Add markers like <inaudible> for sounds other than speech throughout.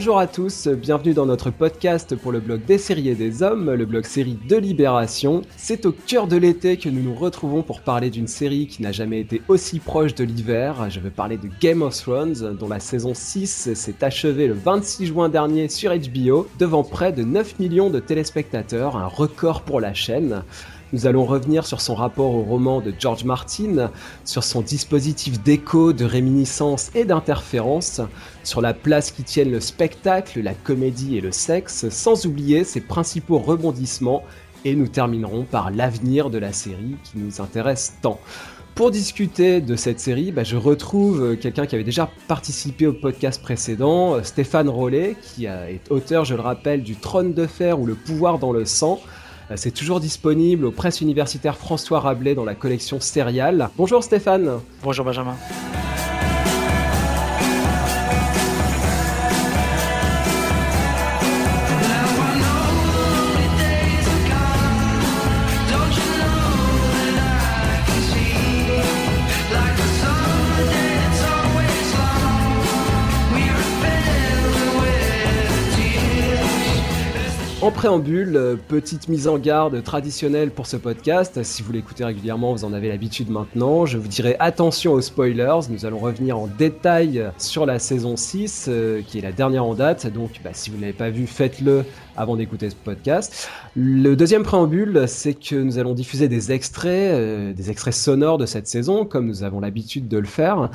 Bonjour à tous, bienvenue dans notre podcast pour le blog des séries et des hommes, le blog série de Libération. C'est au cœur de l'été que nous nous retrouvons pour parler d'une série qui n'a jamais été aussi proche de l'hiver. Je veux parler de Game of Thrones, dont la saison 6 s'est achevée le 26 juin dernier sur HBO, devant près de 9 millions de téléspectateurs, un record pour la chaîne. Nous allons revenir sur son rapport au roman de George Martin, sur son dispositif d'écho, de réminiscence et d'interférence, sur la place qui tiennent le spectacle, la comédie et le sexe, sans oublier ses principaux rebondissements, et nous terminerons par l'avenir de la série qui nous intéresse tant. Pour discuter de cette série, bah, je retrouve quelqu'un qui avait déjà participé au podcast précédent, Stéphane Rollet, qui est auteur, je le rappelle, du Trône de fer ou le pouvoir dans le sang, euh, c'est toujours disponible aux presses universitaires François Rabelais dans la collection Serial. Bonjour Stéphane. Bonjour Benjamin. En préambule, euh, petite mise en garde traditionnelle pour ce podcast. Si vous l'écoutez régulièrement, vous en avez l'habitude maintenant. Je vous dirai attention aux spoilers. Nous allons revenir en détail sur la saison 6, euh, qui est la dernière en date. Donc, bah, si vous ne l'avez pas vu, faites-le avant d'écouter ce podcast. Le deuxième préambule, c'est que nous allons diffuser des extraits, euh, des extraits sonores de cette saison, comme nous avons l'habitude de le faire,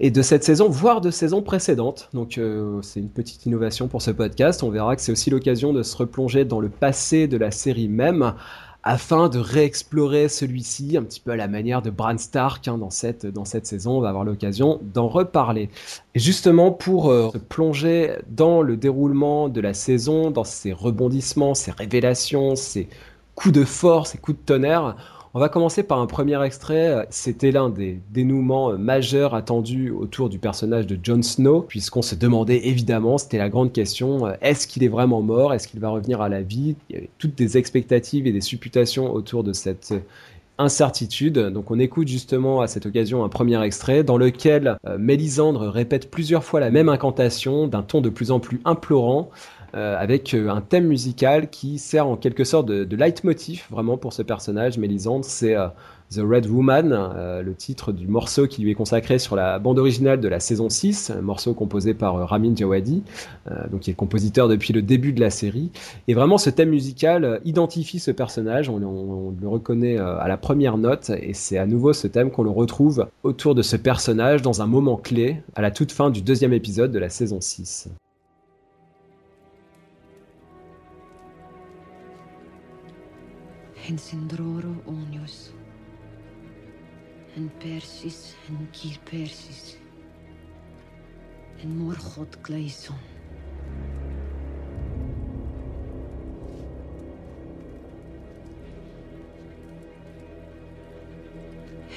et de cette saison, voire de saisons précédentes. Donc, c'est une petite innovation pour ce podcast. On verra que c'est aussi l'occasion de se replonger dans le passé de la série même afin de réexplorer celui-ci un petit peu à la manière de Bran Stark hein, dans, cette, dans cette saison. On va avoir l'occasion d'en reparler. Et justement, pour euh, plonger dans le déroulement de la saison, dans ses rebondissements, ses révélations, ses coups de force, ses coups de tonnerre, on va commencer par un premier extrait. C'était l'un des dénouements majeurs attendus autour du personnage de Jon Snow, puisqu'on se demandait évidemment, c'était la grande question, est-ce qu'il est vraiment mort? Est-ce qu'il va revenir à la vie? Il y avait toutes des expectatives et des supputations autour de cette incertitude. Donc on écoute justement à cette occasion un premier extrait dans lequel euh, Mélisandre répète plusieurs fois la même incantation d'un ton de plus en plus implorant. Euh, avec euh, un thème musical qui sert en quelque sorte de, de leitmotiv vraiment pour ce personnage, Mélisandre. C'est euh, The Red Woman, le titre du morceau qui lui est consacré sur la bande originale de la saison 6, un morceau composé par Ramin Djawadi, donc qui est compositeur depuis le début de la série. Et vraiment, ce thème musical identifie ce personnage, on, on le reconnaît à la première note, et c'est à nouveau ce thème qu'on le retrouve autour de ce personnage dans un moment clé, à la toute fin du deuxième épisode de la saison 6. En syndroro onios en persis en kir persis. En morgot gleison.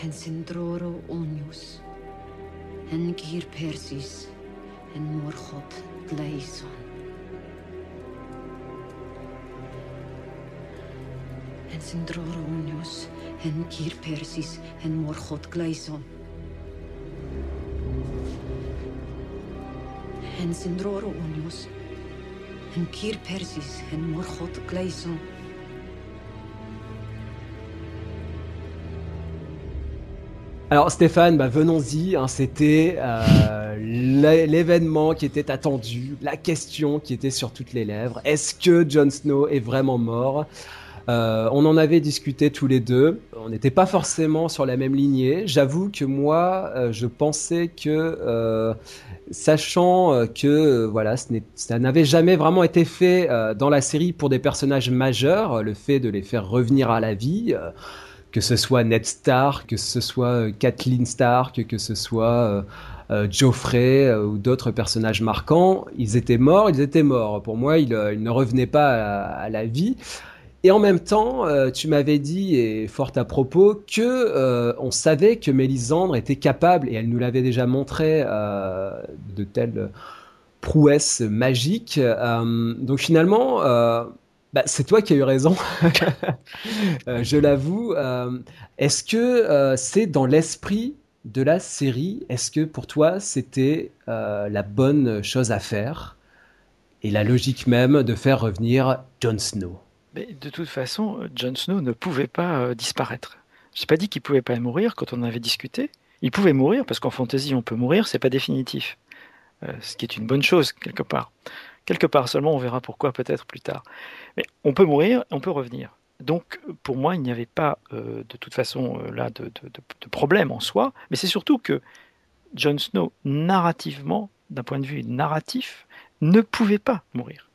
En syndroro onios en kir persis. En morgot gleison Alors Stéphane, bah, venons-y, hein, c'était euh, l'événement qui était attendu, la question qui était sur toutes les lèvres. Est-ce que Jon Snow est vraiment mort? Euh, on en avait discuté tous les deux. On n'était pas forcément sur la même lignée. J'avoue que moi, euh, je pensais que, euh, sachant que voilà, ça n'avait jamais vraiment été fait dans la série pour des personnages majeurs, le fait de les faire revenir à la vie. que ce soit Ned Stark, que ce soit Kathleen Stark, que ce soit Geoffrey ou d'autres personnages marquants, ils étaient morts, ils étaient morts. Pour moi, ils, ne revenaient pas à la vie. Et en même temps, euh, tu m'avais dit, et fort à propos, que euh, on savait que Mélisandre était capable, et elle nous l'avait déjà montré, euh, de telles prouesses magiques. donc finalement, bah, c'est toi qui as eu raison, <laughs> je l'avoue. Est-ce que c'est dans l'esprit de la série Est-ce que pour toi, c'était la bonne chose à faire et la logique même de faire revenir Jon Snow? De toute façon, Jon Snow ne pouvait pas euh, disparaître. Je n'ai pas dit qu'il pouvait pas mourir quand on avait discuté. Il pouvait mourir parce qu'en fantasy on peut mourir, c'est pas définitif. Euh, ce qui est une bonne chose quelque part. Quelque part seulement, on verra pourquoi peut-être plus tard. Mais on peut mourir, on peut revenir. Donc pour moi, il n'y avait pas euh, de toute façon là de, de, problème en soi, mais c'est surtout que Jon Snow, narrativement, d'un point de vue narratif, ne pouvait pas mourir.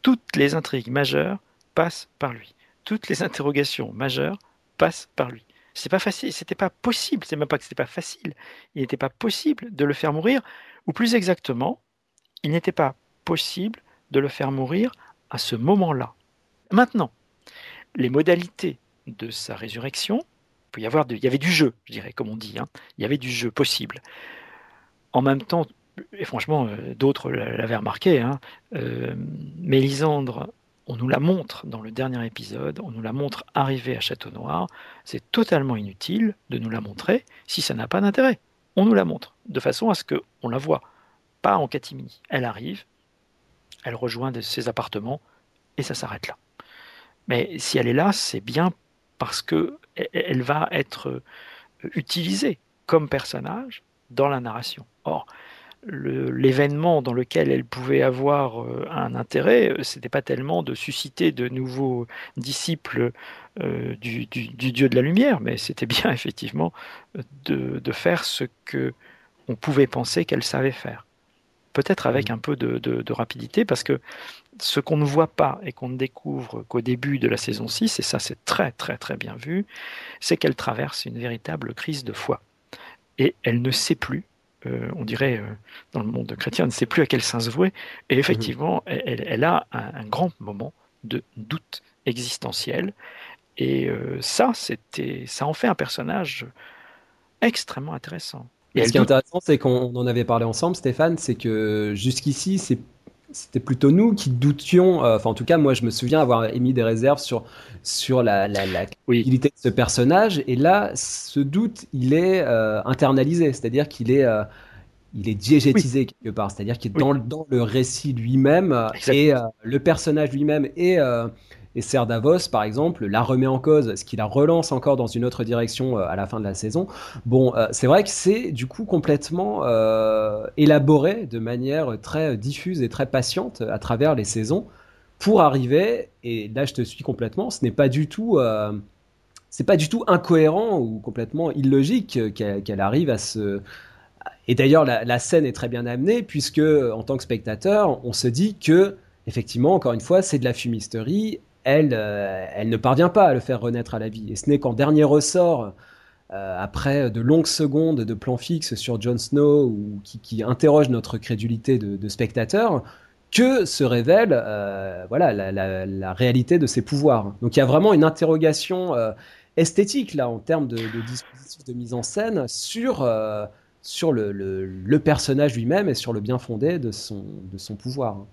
Toutes les intrigues majeures passent par lui. Toutes les interrogations majeures passent par lui. C'est pas facile, c'était pas possible, c'est même pas que c'était pas facile, il n'était pas possible de le faire mourir, ou plus exactement, il n'était pas possible de le faire mourir à ce moment-là. Maintenant, les modalités de sa résurrection, il peut y avoir il y avait du jeu, je dirais, comme on dit, hein. il y avait du jeu possible. En même temps, et franchement, euh, d'autres l'avaient remarqué, hein, euh, Mélisandre, on nous la montre dans le dernier épisode, on nous la montre arriver à Château Noir. C'est totalement inutile de nous la montrer si ça n'a pas d'intérêt. On nous la montre de façon à ce qu'on la voit, pas en catimini. Elle arrive, elle rejoint ses appartements et ça s'arrête là. Mais si elle est là, c'est bien parce que elle va être utilisée comme personnage dans la narration. Or, l'événement dans lequel elle pouvait avoir euh, un intérêt, euh, c'était pas tellement de susciter de nouveaux disciples euh, du, Dieu de la lumière, mais c'était bien <laughs> effectivement de, faire ce que on pouvait penser qu'elle savait faire. Peut-être avec mmh. un peu de, de, rapidité, parce que ce qu'on ne voit pas et qu'on ne découvre qu'au début de la saison 6, et ça c'est très très très bien vu, c'est qu'elle traverse une véritable crise de foi. Et elle ne sait plus euh, on dirait, euh, dans le monde chrétien, ne sait plus à quel saint se vouer. Et effectivement, mhm. elle, a un, grand moment de doute existentiel. Et euh, ça, c'était, ça en fait un personnage extrêmement intéressant. Et ce qui est intéressant, c'est qu'on en avait parlé ensemble, Stéphane, c'est que jusqu'ici, c'est c'était plutôt nous qui doutions, enfin en tout cas moi je me souviens avoir émis des réserves sur, sur la, la, la de ce personnage, et là ce doute il est internalisé, c'est-à-dire qu'il est, il est diégétisé quelque part, c'est-à-dire qu'il est dans, dans, le récit lui-même, et le personnage lui-même et et Ser Davos, par exemple, la remet en cause, ce qui la relance encore dans une autre direction euh, à la fin de la saison. Bon, euh, c'est vrai que c'est du coup complètement euh, élaboré de manière très diffuse et très patiente à travers les saisons pour arriver, et là je te suis complètement, ce n'est pas du tout c'est pas du tout incohérent ou complètement illogique qu'elle arrive à se. Et d'ailleurs, la, la, scène est très bien amenée puisque, en tant que spectateur, on se dit que, effectivement, encore une fois, c'est de la fumisterie elle, euh, elle ne parvient pas à le faire renaître à la vie. Et ce n'est qu'en dernier ressort, euh, après de longues secondes de plan fixe sur Jon Snow qui, qui interroge notre crédulité de, spectateur, que se révèle euh, voilà la, réalité de ses pouvoirs. Donc il y a vraiment une interrogation esthétique là en termes de, de dispositif de mise en scène sur sur le, le, le personnage lui-même et sur le bien fondé de son de son pouvoir.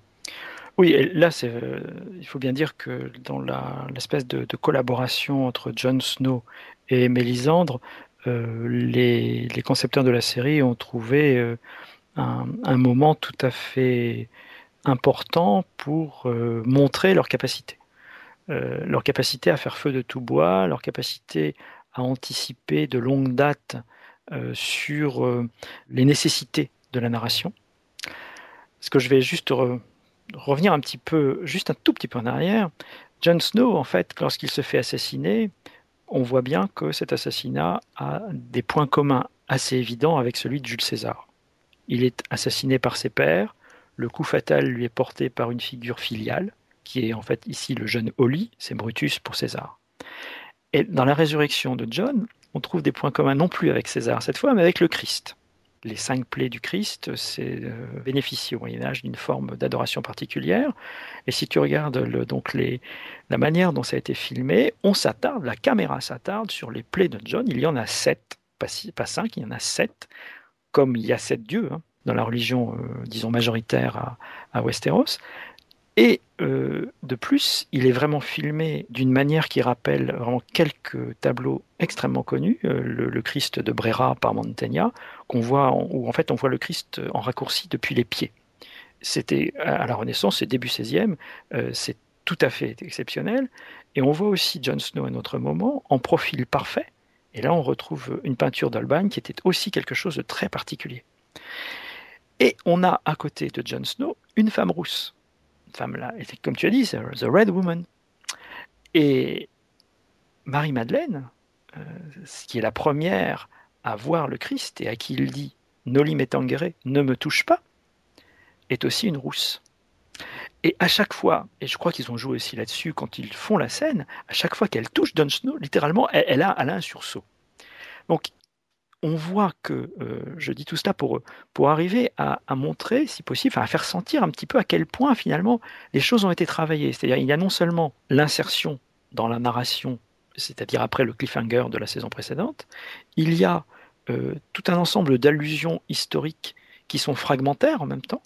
Oui, là, euh, il faut bien dire que dans l'espèce de, collaboration entre Jon Snow et Mélisandre, euh, les, concepteurs de la série ont trouvé euh, un, moment tout à fait important pour montrer leur capacité. leur capacité à faire feu de tout bois, leur capacité à anticiper de longue date sur les nécessités de la narration. Ce que je vais juste revenir un petit peu, juste un tout petit peu en arrière, Jon Snow, en fait, lorsqu'il se fait assassiner, on voit bien que cet assassinat a des points communs assez évidents avec celui de Jules César. Il est assassiné par ses pères, le coup fatal lui est porté par une figure filiale, qui est en fait ici le jeune Oli, c'est Brutus pour César. Et dans la résurrection de John, on trouve des points communs non plus avec César cette fois, mais avec le Christ les cinq plaies du Christ, c'est euh, bénéficier au Moyen Âge d'une forme d'adoration particulière. Et si tu regardes le, donc la manière dont ça a été filmé, on s'attarde, la caméra s'attarde sur les plaies de John. Il y en a sept, pas, cinq, il y en a sept, comme il y a sept dieux hein, dans la religion, euh, disons majoritaire à, Westeros. Et euh, de plus, il est vraiment filmé d'une manière qui rappelle vraiment quelques tableaux extrêmement connus, euh, le, Christ de Brera par Mantegna, qu'on voit, où en fait on voit le Christ en raccourci depuis les pieds. c'était à la Renaissance, c'est début 16e, c'est tout à fait exceptionnel. Et on voit aussi Jon Snow à un autre moment, en profil parfait. Et là, on retrouve une peinture d'Albany qui était aussi quelque chose de très particulier. Et on a à côté de Jon Snow une femme rousse. Une femme là, comme tu as dit, The Red Woman. Et Marie-Madeleine, euh, qui est la première à voir le Christ et à qui il dit Noli me tangere, ne me touche pas, est aussi une rousse. Et à chaque fois, et je crois qu'ils ont joué aussi là-dessus quand ils font la scène, à chaque fois qu'elle touche Jon Snow, littéralement, elle, a, un sursaut. Donc, on voit que, euh, je dis tout cela pour, pour arriver à, montrer, si possible, à faire sentir un petit peu à quel point finalement les choses ont été travaillées. C'est-à-dire, il y a non seulement l'insertion dans la narration, c'est-à-dire après le cliffhanger de la saison précédente, il y a tout un ensemble d'allusions historiques qui sont fragmentaires en même temps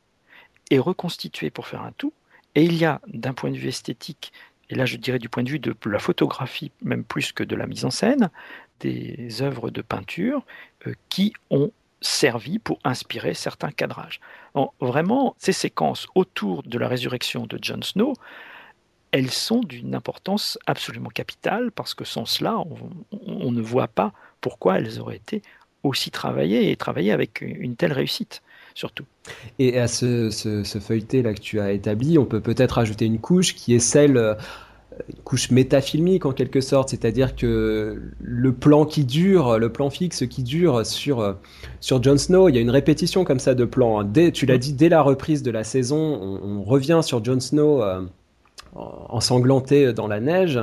et reconstituées pour faire un tout, et il y a, d'un point de vue esthétique, et là je dirais du point de vue de la photographie, même plus que de la mise en scène, des œuvres de peinture euh, qui ont servi pour inspirer certains cadrages. vraiment, ces séquences autour de la résurrection de Jon Snow, elles sont d'une importance absolument capitale parce que sans cela, on, ne voit pas pourquoi elles auraient été aussi travaillées et travaillées avec une telle réussite surtout. Et à ce, ce, feuilleté là que tu as établi, on peut peut-être ajouter une couche qui est celle euh, une couche métafilmique en quelque sorte, c'est-à-dire que le plan qui dure, le plan fixe qui dure sur euh, sur Jon Snow, il y a une répétition comme ça de plans. Dès, tu l'as dit, dès la reprise de la saison, on, revient sur Jon Snow. Euh, ensanglanté dans la neige.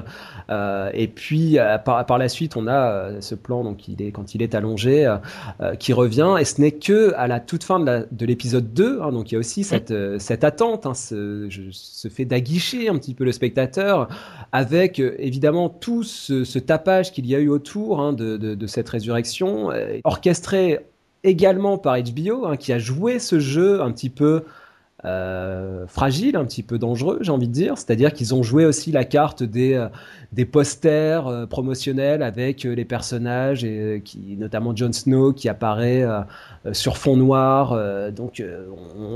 Euh, et puis euh, par, la suite, on a euh, ce plan donc il est quand il est allongé qui revient. Et ce n'est que à la toute fin de l'épisode 2. Hein, donc il y a aussi cette, cette attente, hein, ce, fait d'aguicher un petit peu le spectateur avec évidemment tout ce, tapage qu'il y a eu autour hein, de, de, cette résurrection, orchestré également par HBO, qui a joué ce jeu un petit peu euh, fragile, un petit peu dangereux, j'ai envie de dire. C'est-à-dire qu'ils ont joué aussi la carte des, euh, des posters euh, promotionnels avec les personnages, et, qui, notamment Jon Snow qui apparaît sur fond noir. donc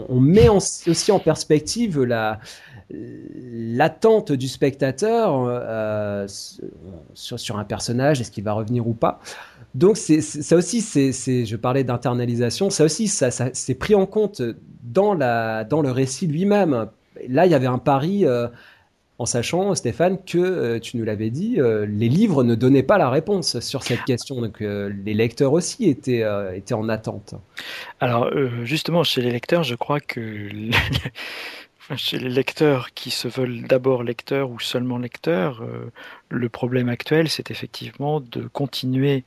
on, met aussi en perspective la l'attente du spectateur sur, sur, un personnage, est-ce qu'il va revenir ou pas. Donc ça aussi, je parlais d'internalisation, ça aussi, c'est pris en compte dans, le récit lui-même. Là, il y avait un pari euh, en sachant, Stéphane, que euh, tu nous l'avais dit, euh, les livres ne donnaient pas la réponse sur cette question. Donc les lecteurs aussi étaient en attente. Alors justement, chez les lecteurs, je crois que <laughs> chez les lecteurs qui se veulent d'abord lecteurs ou seulement lecteurs, le problème actuel, c'est effectivement de continuer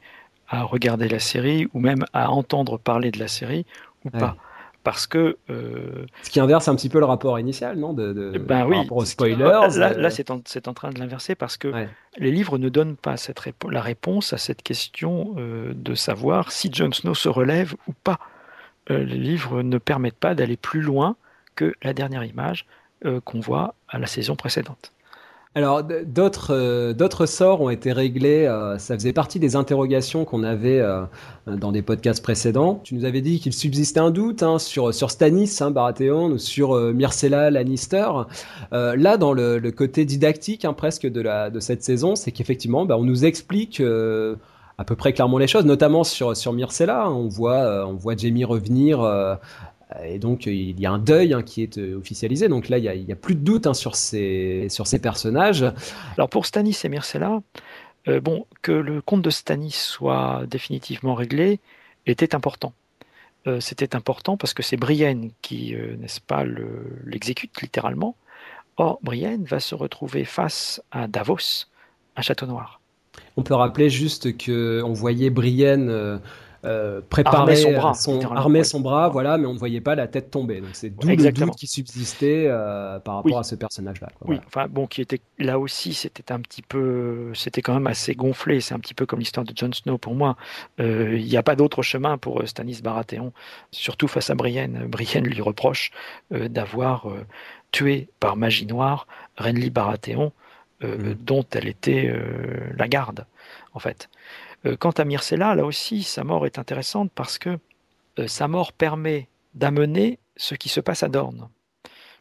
à regarder la série ou même à entendre parler de la série ou pas parce que euh, ce qui inverse un petit peu le rapport initial, non de, ben oui, aux spoilers. Là, là euh, c'est en, en, train de l'inverser parce que les livres ne donnent pas cette la réponse à cette question euh, de savoir si Jon Snow se relève ou pas. les livres ne permettent pas d'aller plus loin que la dernière image qu'on voit à la saison précédente. Alors d'autres euh, d'autres sorts ont été réglés. Euh, ça faisait partie des interrogations qu'on avait euh, dans des podcasts précédents. Tu nous avais dit qu'il subsistait un doute hein, sur sur Stannis hein, Baratheon ou sur Myrcella Lannister. là, dans le, le, côté didactique hein, presque de la de cette saison, c'est qu'effectivement, bah, on nous explique à peu près clairement les choses, notamment sur sur Myrcella. On voit on voit Jamie revenir et donc il y a un deuil hein, qui est euh, officialisé. Donc là, il n'y a, plus de doute hein, sur, ces, sur ces personnages. Alors pour Stanis et Myrcella, euh, bon, que le compte de Stanis soit définitivement réglé était important. Euh, c'était important parce que c'est Brienne qui, n'est-ce pas, l'exécute littéralement. Or, Brienne va se retrouver face à Davos, un château noir. On peut rappeler juste qu'on voyait Brienne euh, préparer son bras, son, armer son bras, voilà, mais on ne voyait pas la tête tomber. Donc c'est d'où le doute qui subsistait euh, par rapport à ce personnage-là. Oui, enfin bon, qui était là aussi, c'était un petit peu, c'était quand même assez gonflé. C'est un petit peu comme l'histoire de Jon Snow pour moi. Euh, il n'y a pas d'autre chemin pour Stannis Baratheon, surtout face à Brienne. <laughs> Brienne lui reproche d'avoir tué par magie noire Renly Baratheon, mm. dont elle était la garde, en fait. Euh, quant à Myrcella, là aussi, sa mort est intéressante parce que euh, sa mort permet d'amener ce qui se passe à Dorne.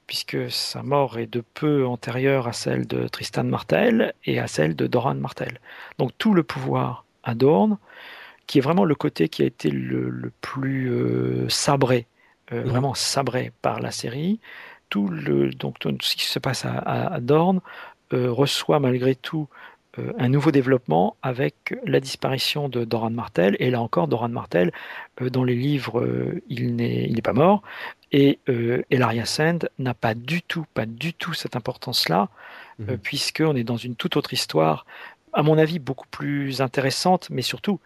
puisque sa mort est de peu antérieure à celle de Tristan Martel et à celle de Doran Martel. Donc tout le pouvoir à Dorn, qui est vraiment le côté qui a été le, plus euh, sabré, euh, vraiment sabré par la série, tout, le, donc, tout ce qui se passe à, Dorn reçoit malgré tout euh, un nouveau développement avec la disparition de Doran Martel. Et là encore, Doran Martel, euh, dans les livres, euh, il n'est pas mort. Et Elaria Sand n'a pas du tout, pas du tout cette importance-là, mhm. puisqu'on est dans une toute autre histoire, à mon avis beaucoup plus intéressante, mais surtout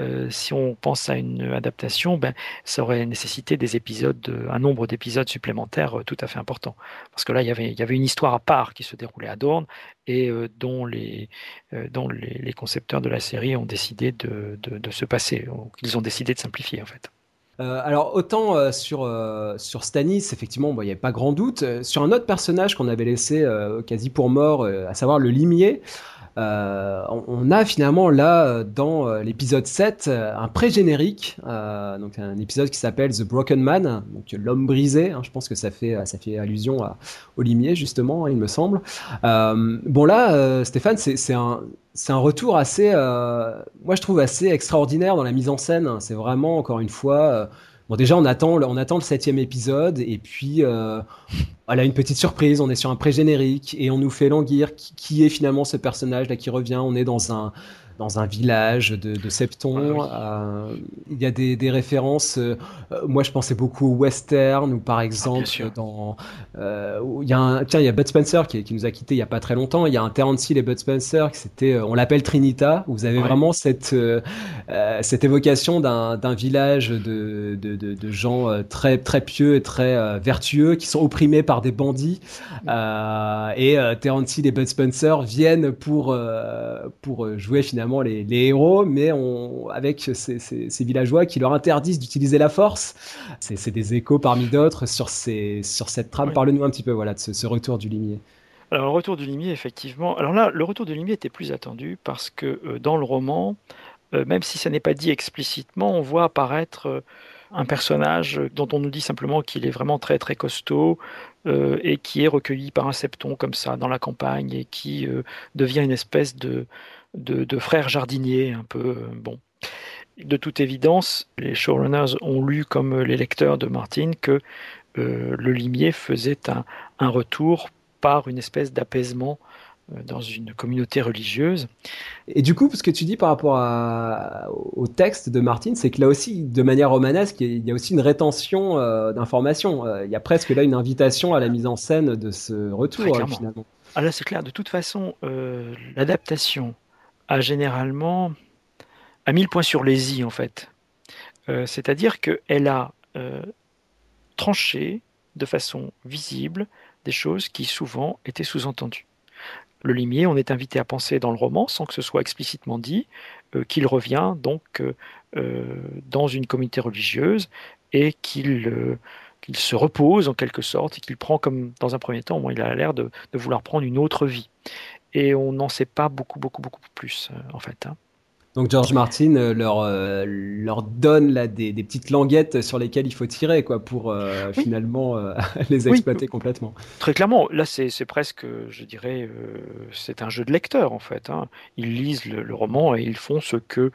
euh, si on pense à une adaptation, ben, ça aurait nécessité des épisodes, un nombre d'épisodes supplémentaires euh, tout à fait important. Parce que là, il y avait, une histoire à part qui se déroulait à Dorne et euh, dont, les, concepteurs de la série ont décidé de, se passer. Ils ont décidé de simplifier, en fait. alors autant sur Stanis, effectivement, il n'y avait pas grand doute. sur un autre personnage qu'on avait laissé quasi pour mort, à savoir le limier, euh, on a finalement là dans euh, l'épisode 7 un pré-générique, euh, donc un épisode qui s'appelle The Broken Man, donc l'homme brisé. Hein, je pense que ça fait ça fait allusion à, au limier justement, il me semble. bon là, Stéphane, c'est un c'est un retour assez, moi je trouve assez extraordinaire dans la mise en scène. C'est vraiment encore une fois Bon, déjà, on attend, le septième épisode, et puis, euh, voilà, une petite surprise, on est sur un pré-générique, et on nous fait languir qui, est finalement ce personnage-là qui revient. On est dans un, dans un village de, de Septon. Euh, il y a des, des références. Euh, moi, je pensais beaucoup au western, ou par ah, exemple, dans. Euh, il y a un, tiens, il y a Bud Spencer qui, qui, nous a quitté il y a pas très longtemps. Il y a un Terence Hill et Bud Spencer, qui c'était, on l'appelle Trinita. Vous avez vraiment cette, cette évocation d'un village de, de, de, de, gens très, très pieux et très vertueux qui sont opprimés par des bandits. et Terence Hill et Bud Spencer viennent pour, pour jouer finalement les, héros, mais on, avec ces, villageois qui leur interdisent d'utiliser la force. C'est des échos parmi d'autres sur, sur cette trame. Parle-nous un petit peu voilà, de ce, retour du limier. Alors le retour du limier, effectivement. Alors là, le retour du limier était plus attendu parce que euh, dans le roman, euh, même si ça n'est pas dit explicitement, on voit apparaître euh, un personnage dont on nous dit simplement qu'il est vraiment très très costaud et qui est recueilli par un septon comme ça dans la campagne et qui devient une espèce de, de, frères jardiniers, un peu euh, bon. De toute évidence, les showrunners ont lu comme les lecteurs de Martin que euh, le limier faisait un, retour par une espèce d'apaisement euh, dans une communauté religieuse. Et du coup, ce que tu dis par rapport au texte de Martin, c'est que là aussi, de manière romanesque, il y a aussi une rétention d'informations. il y a presque là une invitation à la mise en scène de ce retour, finalement. Ah là, c'est clair. De toute façon, l'adaptation a généralement a mis le point sur les i en fait. Euh, c'est-à-dire qu'elle a euh, tranché de façon visible des choses qui souvent étaient sous-entendues. Le limier, on est invité à penser dans le roman, sans que ce soit explicitement dit, euh, qu'il revient donc dans une communauté religieuse et qu'il se repose en quelque sorte et qu'il prend comme dans un premier temps, il a l'air de, de, vouloir prendre une autre vie et on n'en sait pas beaucoup, beaucoup, beaucoup plus, euh, en fait. Hein. Donc George Martin euh, leur, euh, leur donne là, des, des, petites languettes sur lesquelles il faut tirer quoi, pour finalement <laughs> les exploiter complètement. Très clairement, là c'est presque, je dirais, c'est un jeu de lecteur en fait. Hein. Ils lisent le, roman et ils font ce que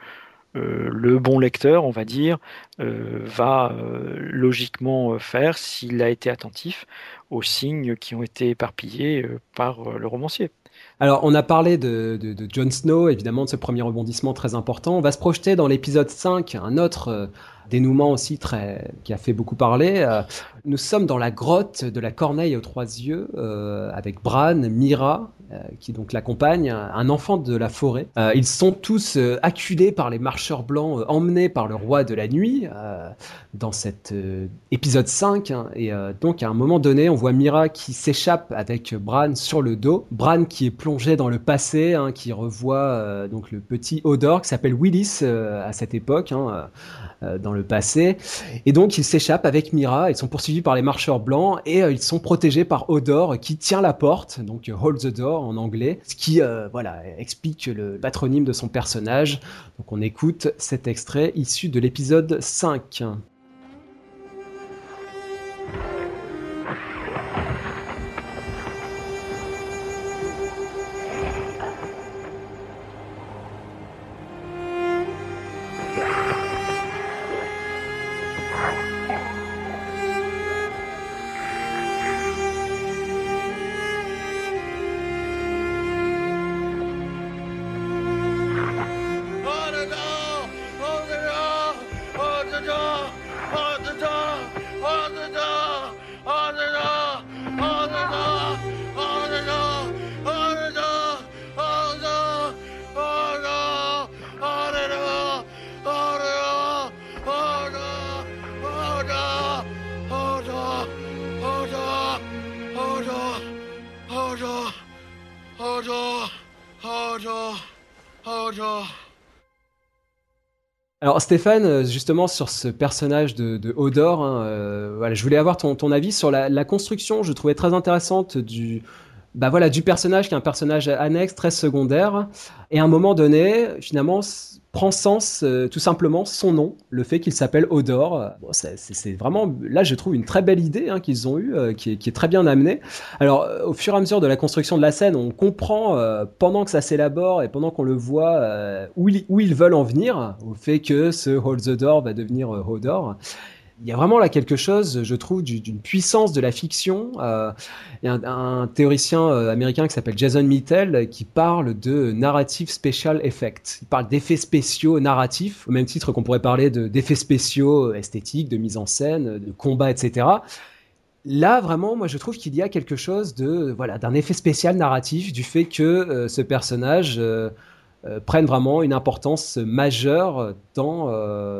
le bon lecteur, on va dire, va logiquement faire s'il a été attentif aux signes qui ont été éparpillés par le romancier. Alors, on a parlé de, de, Jon Snow, évidemment, de ce premier rebondissement très important. On va se projeter dans l'épisode 5, un autre euh, dénouement aussi très qui a fait beaucoup parler. Euh, nous sommes dans la grotte de la Corneille aux trois yeux, euh, avec Bran, Mira, qui donc l'accompagne, un enfant de la forêt. ils sont tous acculés par les marcheurs blancs, emmenés par le roi de la nuit, dans cet épisode 5. Hein. et donc, à un moment donné, on voit Mira qui s'échappe avec Bran sur le dos. Bran qui est plongé dans le passé, hein, qui revoit euh, donc le petit Odor qui s'appelle Willis euh, à cette époque, hein, euh, dans le passé. Et donc ils s'échappent avec Mira, ils sont poursuivis par les marcheurs blancs et ils sont protégés par Odor qui tient la porte, donc Hold the Door en anglais, ce qui voilà explique le patronyme de son personnage. Donc on écoute cet extrait issu de l'épisode 5. Stéphane, justement sur ce personnage de, de Hodor, hein, euh, je voulais avoir ton, avis sur la, construction. Je trouvais très intéressante du, bah voilà, du personnage qui est un personnage annexe, très secondaire, et à un moment donné, finalement, prend sens euh, tout simplement son nom, le fait qu'il s'appelle Odor. C'est vraiment, là, je trouve une très belle idée hein, qu'ils ont eue, euh, qui, est, très bien amenée. Alors, euh, au fur et à mesure de la construction de la scène, on comprend pendant que ça s'élabore et pendant qu'on le voit où, ils, où, ils, veulent en venir, au fait que ce Hold the Door va devenir Hodor il y a vraiment là quelque chose, je trouve, d'une puissance de la fiction. Euh, il y a un, théoricien euh, américain qui s'appelle Jason Mittel qui parle de narrative special effect. Il parle d'effets spéciaux narratifs, au même titre qu'on pourrait parler d'effets spéciaux esthétiques, de mise en scène, de combat, etc. Là, vraiment, moi, je trouve qu'il y a quelque chose de voilà d'un effet spécial narratif du fait que euh, ce personnage euh, euh, prenne vraiment une importance majeure dans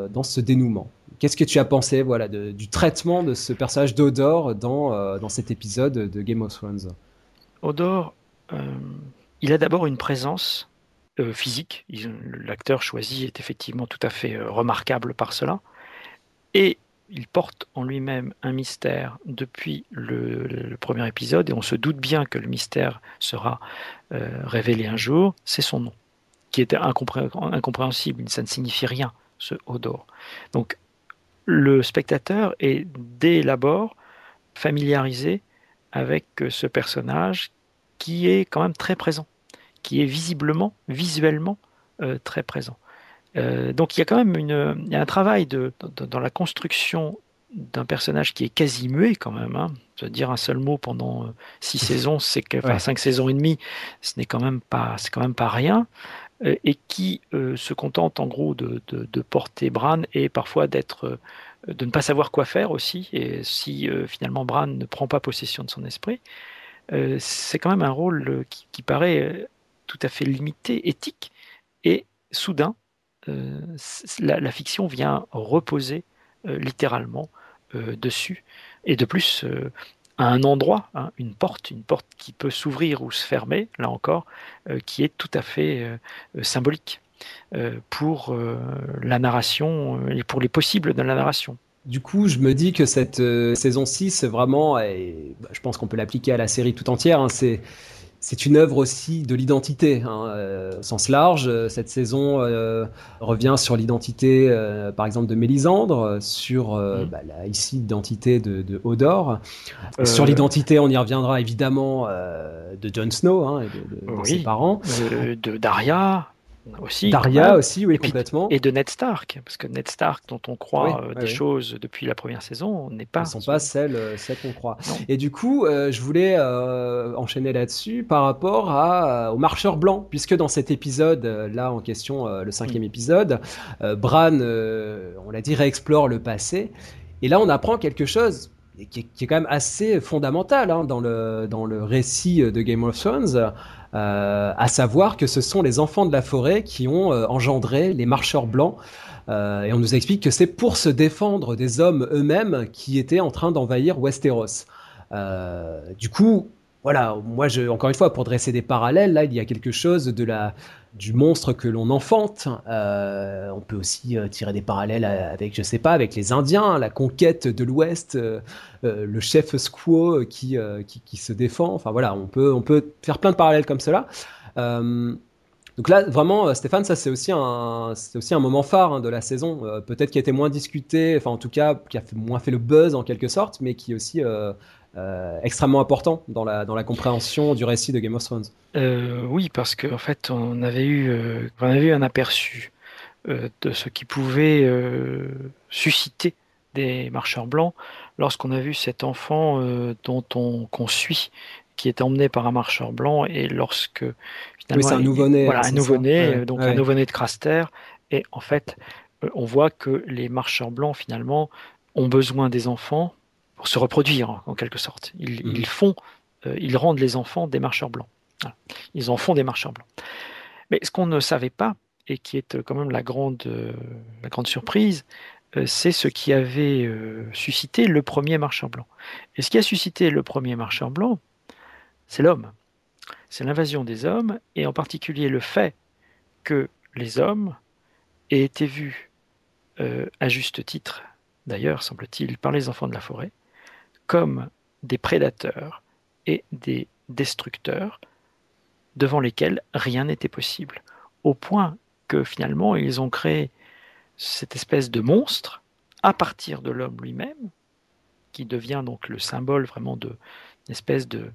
dans ce dénouement. Qu'est-ce que tu as pensé voilà, du traitement de ce personnage d'Odor dans, euh, dans cet épisode de Game of Thrones? Odor, euh, il a d'abord une présence euh, physique. L'acteur choisi est effectivement tout à fait remarquable par cela. Et il porte en lui-même un mystère depuis le, premier épisode, et on se doute bien que le mystère sera révélé un jour, c'est son nom, qui est incompréhensible, ça ne signifie rien, ce Odor. Donc le spectateur est dès l'abord familiarisé avec euh, ce personnage qui est quand même très présent, qui est visiblement, visuellement euh, très présent. Euh, donc il y a quand même une, il y a un travail de, dans la construction d'un personnage qui est quasi muet quand même. Hein. dire un seul mot pendant six <laughs> saisons, c'est enfin, cinq saisons et demie, ce n'est quand même pas, c'est quand même pas rien. Euh, et qui euh, se contente en gros de, porter Bran et parfois euh, de ne pas savoir quoi faire aussi. Et si finalement Bran ne prend pas possession de son esprit, c'est quand même un rôle qui, paraît tout à fait limité, éthique. Et soudain, la, fiction vient reposer littéralement dessus. Et de plus, à un endroit, hein, une porte, une porte qui peut s'ouvrir ou se fermer, là encore, euh, qui est tout à fait euh, symbolique euh, pour la narration et pour les possibles de la narration. Du coup, je me dis que cette saison 6, vraiment, et, bah, je pense qu'on peut l'appliquer à la série tout entière, hein, c'est c'est une œuvre aussi de l'identité, hein, euh, au sens large. Cette saison euh, revient sur l'identité, euh, par exemple, de Mélisandre, sur mm. bah, la, ici l'identité de, de Hodor, sur l'identité, on y reviendra évidemment, de Jon Snow hein, et de, de ses parents, de Daria aussi. Daria aussi, oui, complètement. et de Ned Stark, parce que Ned Stark, dont on croit euh, des choses depuis la première saison, n'est pas. Ne sont pas celles, euh, celles qu'on croit. Et du coup, euh, je voulais enchaîner là-dessus par rapport à, au marcheur blanc, puisque dans cet épisode, là en question, le cinquième mm. épisode, Bran, on l'a dit, réexplore le passé. Et là, on apprend quelque chose qui est, qui est quand même assez fondamental hein, dans, le, dans le récit de Game of Thrones. Euh, à savoir que ce sont les enfants de la forêt qui ont euh, engendré les marcheurs blancs. Euh, et on nous explique que c'est pour se défendre des hommes eux-mêmes qui étaient en train d'envahir Westeros. du coup, voilà, moi, je, encore une fois, pour dresser des parallèles, là, il y a quelque chose de la, du monstre que l'on enfante. Euh, on peut aussi euh, tirer des parallèles avec, je sais pas, avec les Indiens, la conquête de l'Ouest, euh, le chef Squaw qui, qui, se défend. Enfin voilà, on peut, on peut faire plein de parallèles comme cela. donc là, vraiment, Stéphane, ça c'est aussi un, aussi un moment phare hein, de la saison. peut-être qui a été moins discuté, enfin en tout cas qui a fait, moins fait le buzz en quelque sorte, mais qui aussi euh, extrêmement important dans la, dans la compréhension du récit de Game of Thrones. Euh, oui, parce qu'en en fait, on avait eu, euh, on avait eu un aperçu de ce qui pouvait susciter des marcheurs blancs lorsqu'on a vu cet enfant dont on qu'on suit qui est emmené par un marcheur blanc et lorsque finalement oui, c'est un nouveau-né voilà un nouveau-né donc un nouveau-né de Craster et en fait on voit que les marcheurs blancs finalement ont besoin des enfants pour se reproduire en quelque sorte. Ils, mhm. font, euh, ils rendent les enfants des marcheurs blancs. Ils en font des marcheurs blancs. Mais ce qu'on ne savait pas, et qui est euh, quand même la grande, euh, la grande surprise, c'est ce qui avait suscité le premier marcheur blanc. Et ce qui a suscité le premier marcheur blanc, c'est l'homme. c'est l'invasion des hommes, et en particulier le fait que les hommes aient été vus, à juste titre, d'ailleurs, semble-t-il, par les enfants de la forêt, comme des prédateurs et des destructeurs devant lesquels rien n'était possible, au point que finalement ils ont créé cette espèce de monstre à partir de l'homme lui-même, qui devient donc le symbole vraiment d'une espèce de,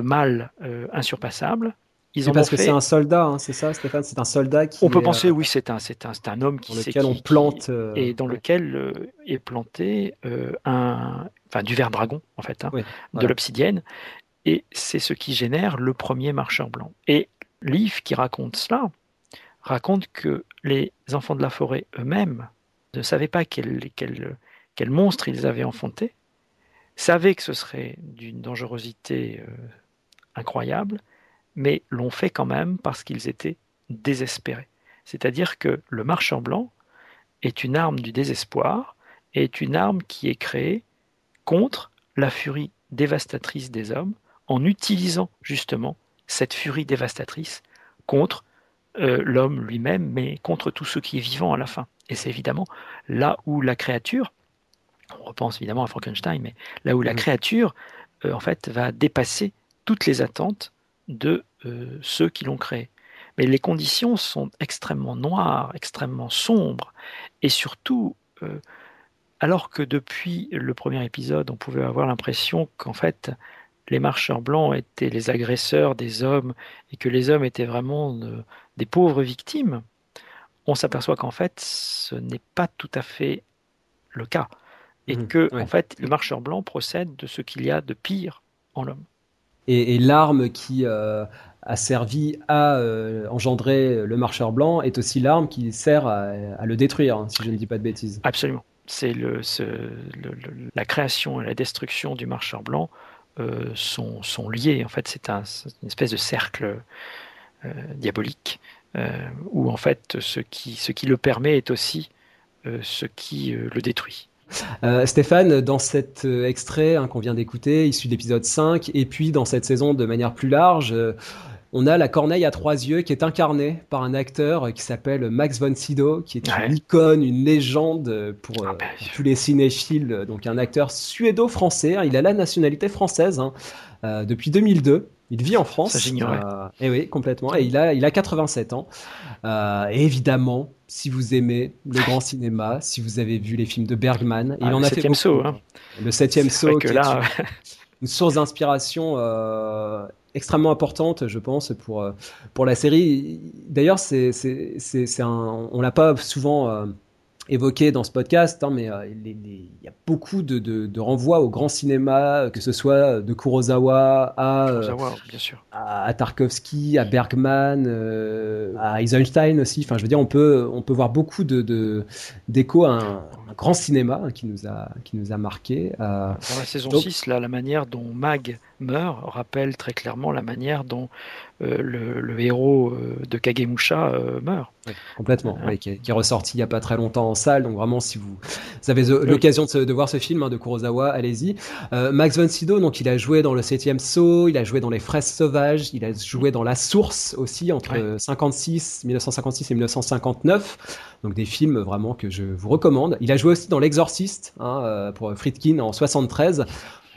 mal euh, insurpassable. Ils ont parce que c'est un soldat, hein, c'est ça, Stéphane? C'est un soldat qui. On peut penser, euh, oui, c'est un, c'est un, un, homme qui. Dans lequel on plante. Euh, et dans lequel est planté un, enfin, du verre dragon, en fait, hein, de l'obsidienne. Et c'est ce qui génère le premier marcheur blanc. Et Livre qui raconte cela raconte que les enfants de la forêt eux-mêmes ne savaient pas quel, quel, quel, monstre ils avaient enfanté, savaient que ce serait d'une dangerosité euh, incroyable, mais l'ont fait quand même parce qu'ils étaient désespérés. C'est-à-dire que le marchand blanc est une arme du désespoir, est une arme qui est créée contre la furie dévastatrice des hommes, en utilisant justement cette furie dévastatrice contre euh, l'homme lui-même, mais contre tout ce qui est vivant à la fin. Et c'est évidemment là où la créature, on repense évidemment à Frankenstein, mais là où la mmh. créature, euh, en fait, va dépasser toutes les attentes de euh, ceux qui l'ont créé. Mais les conditions sont extrêmement noires, extrêmement sombres, et surtout, alors que depuis le premier épisode, on pouvait avoir l'impression qu'en fait, les marcheurs blancs étaient les agresseurs des hommes et que les hommes étaient vraiment euh, des pauvres victimes, on s'aperçoit qu'en fait, ce n'est pas tout à fait le cas. Et mmh, que, en fait, le marcheur blanc procède de ce qu'il y a de pire en l'homme. Et, l'arme qui euh, a servi à euh, engendrer le marcheur blanc est aussi l'arme qui sert à, le détruire, hein, si je ne dis pas de bêtises. Absolument. C'est la création et la destruction du marcheur blanc euh, sont, liés. En fait, c'est un, une espèce de cercle diabolique où en fait ce qui, ce qui le permet est aussi ce qui le détruit. Stéphane, dans cet extrait hein, qu'on vient d'écouter, issu de l'épisode 5, et puis dans cette saison de manière plus large, on a la corneille à trois yeux qui est incarnée par un acteur qui s'appelle Max von Sydow, qui est une icône, une légende pour, ah, bah, tous les cinéphiles. Donc un acteur suédo-français. Hein. il a la nationalité française hein, euh, depuis 2002. Il vit en France. Ça euh, et oui, complètement. Et il a, il a 87 ans. Euh, et évidemment, si vous aimez le <laughs> grand cinéma, si vous avez vu les films de Bergman, il ah, en a fait saut, hein. Le septième saut, que là... une, source d'inspiration extrêmement importante, je pense, pour, euh, pour la série. D'ailleurs, c'est, c'est, c'est, un, on l'a pas souvent euh, évoqué dans ce podcast, hein, mais euh, il y a beaucoup de, de, renvois au grand cinéma, que ce soit de Kurosawa à, bien sûr. à, Tarkovsky, à Bergman, à Eisenstein aussi. Enfin, je veux dire, on peut, on peut voir beaucoup de, d'échos à un, grand cinéma qui nous a, qui nous a marqué. Dans la saison 6, là, la manière dont Mag meurt rappelle très clairement la manière dont euh, le, héros euh, de Kagemusha euh, meurt. complètement, qui, est, ressorti il n'y a pas très longtemps en salle, donc vraiment si vous, avez l'occasion de, voir ce film hein, de Kurosawa, allez-y. Max von Sydow, donc il a joué dans Le Septième Saut, il a joué dans Les Fraises Sauvages, il a joué dans La Source aussi entre 56, 1956 et 1959. Donc des films vraiment que je vous recommande. Il a joué aussi dans L'Exorciste hein, pour Friedkin en 73.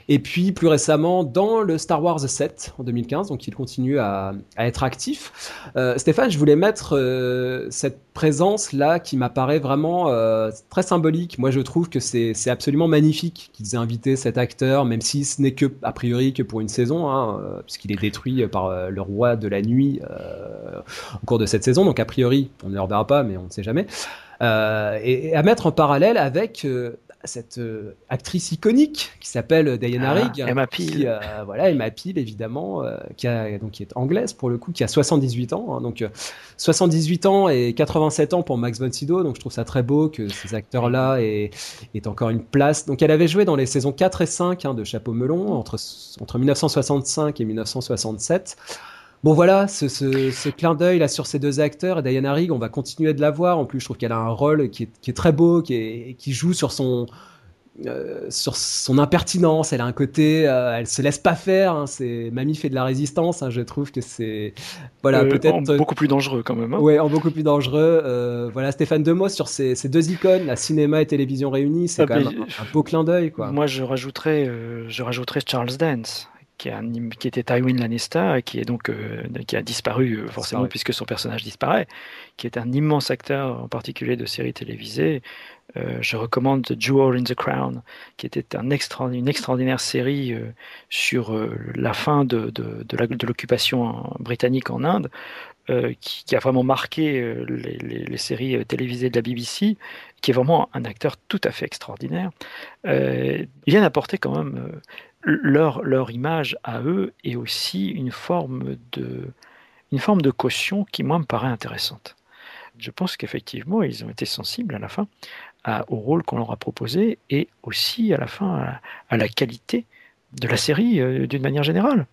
Et puis plus récemment dans le Star Wars 7 en 2015, donc il continue à, être actif. Euh, Stéphane, je voulais mettre euh, cette présence là qui m'apparaît vraiment euh, très symbolique. Moi, je trouve que c'est absolument magnifique qu'ils aient invité cet acteur, même si ce n'est que a priori que pour une saison, hein, puisqu'il est détruit par le roi de la nuit au cours de cette saison. Donc a priori, on ne le reverra pas, mais on ne sait jamais. Et, à mettre en parallèle avec cette euh, actrice iconique qui s'appelle Diana ah, Rigg. Emma Peel. Qui, euh, voilà, Emma Peel, évidemment, euh, qui, a, donc, qui est anglaise pour le coup, qui a 78 ans. Hein, donc 78 ans et 87 ans pour Max von Sydow. Donc je trouve ça très beau que ces acteurs-là aient, aient, encore une place. Donc elle avait joué dans les saisons 4 et 5 hein, de Chapeau Melon entre, entre 1965 et 1967. Bon voilà, ce, ce, clin d'œil là sur ces deux acteurs, Diana Rigg, on va continuer de la voir. En plus, je trouve qu'elle a un rôle qui est, qui est très beau, qui, est, qui joue sur son euh, sur son impertinence. Elle a un côté, euh, elle se laisse pas faire. Hein, c'est Mamie fait de la résistance. Hein, je trouve que c'est voilà Euh, peut-être en beaucoup plus dangereux quand même. hein. Ouais, en beaucoup plus dangereux. Euh, voilà, Stéphane Demos sur ces, ces deux icônes, la cinéma et télévision réunies, c'est Ah, quand même un, un beau clin d'œil, quoi. Moi, je rajouterais, euh, je rajouterais Charles Dance, qui, était Tywin Lannister, qui est donc euh, qui a disparu euh, forcément Disparu. puisque son personnage disparaît, qui est un immense acteur, en particulier de séries télévisées. Euh, je recommande The Jewel in the Crown, qui était un extra- une extraordinaire série sur la fin de, l'occupation britannique en Inde, qui, qui a vraiment marqué les, les- les séries télévisées de la BBC, qui est vraiment un acteur tout à fait extraordinaire. Ils viennent apporter quand même leur, leur image à eux et aussi une forme de, une forme de caution qui, moi, me paraît intéressante. Je pense qu'effectivement, ils ont été sensibles à la fin au rôle qu'on leur a proposé et aussi à la fin à, à la qualité de la série euh, d'une manière générale.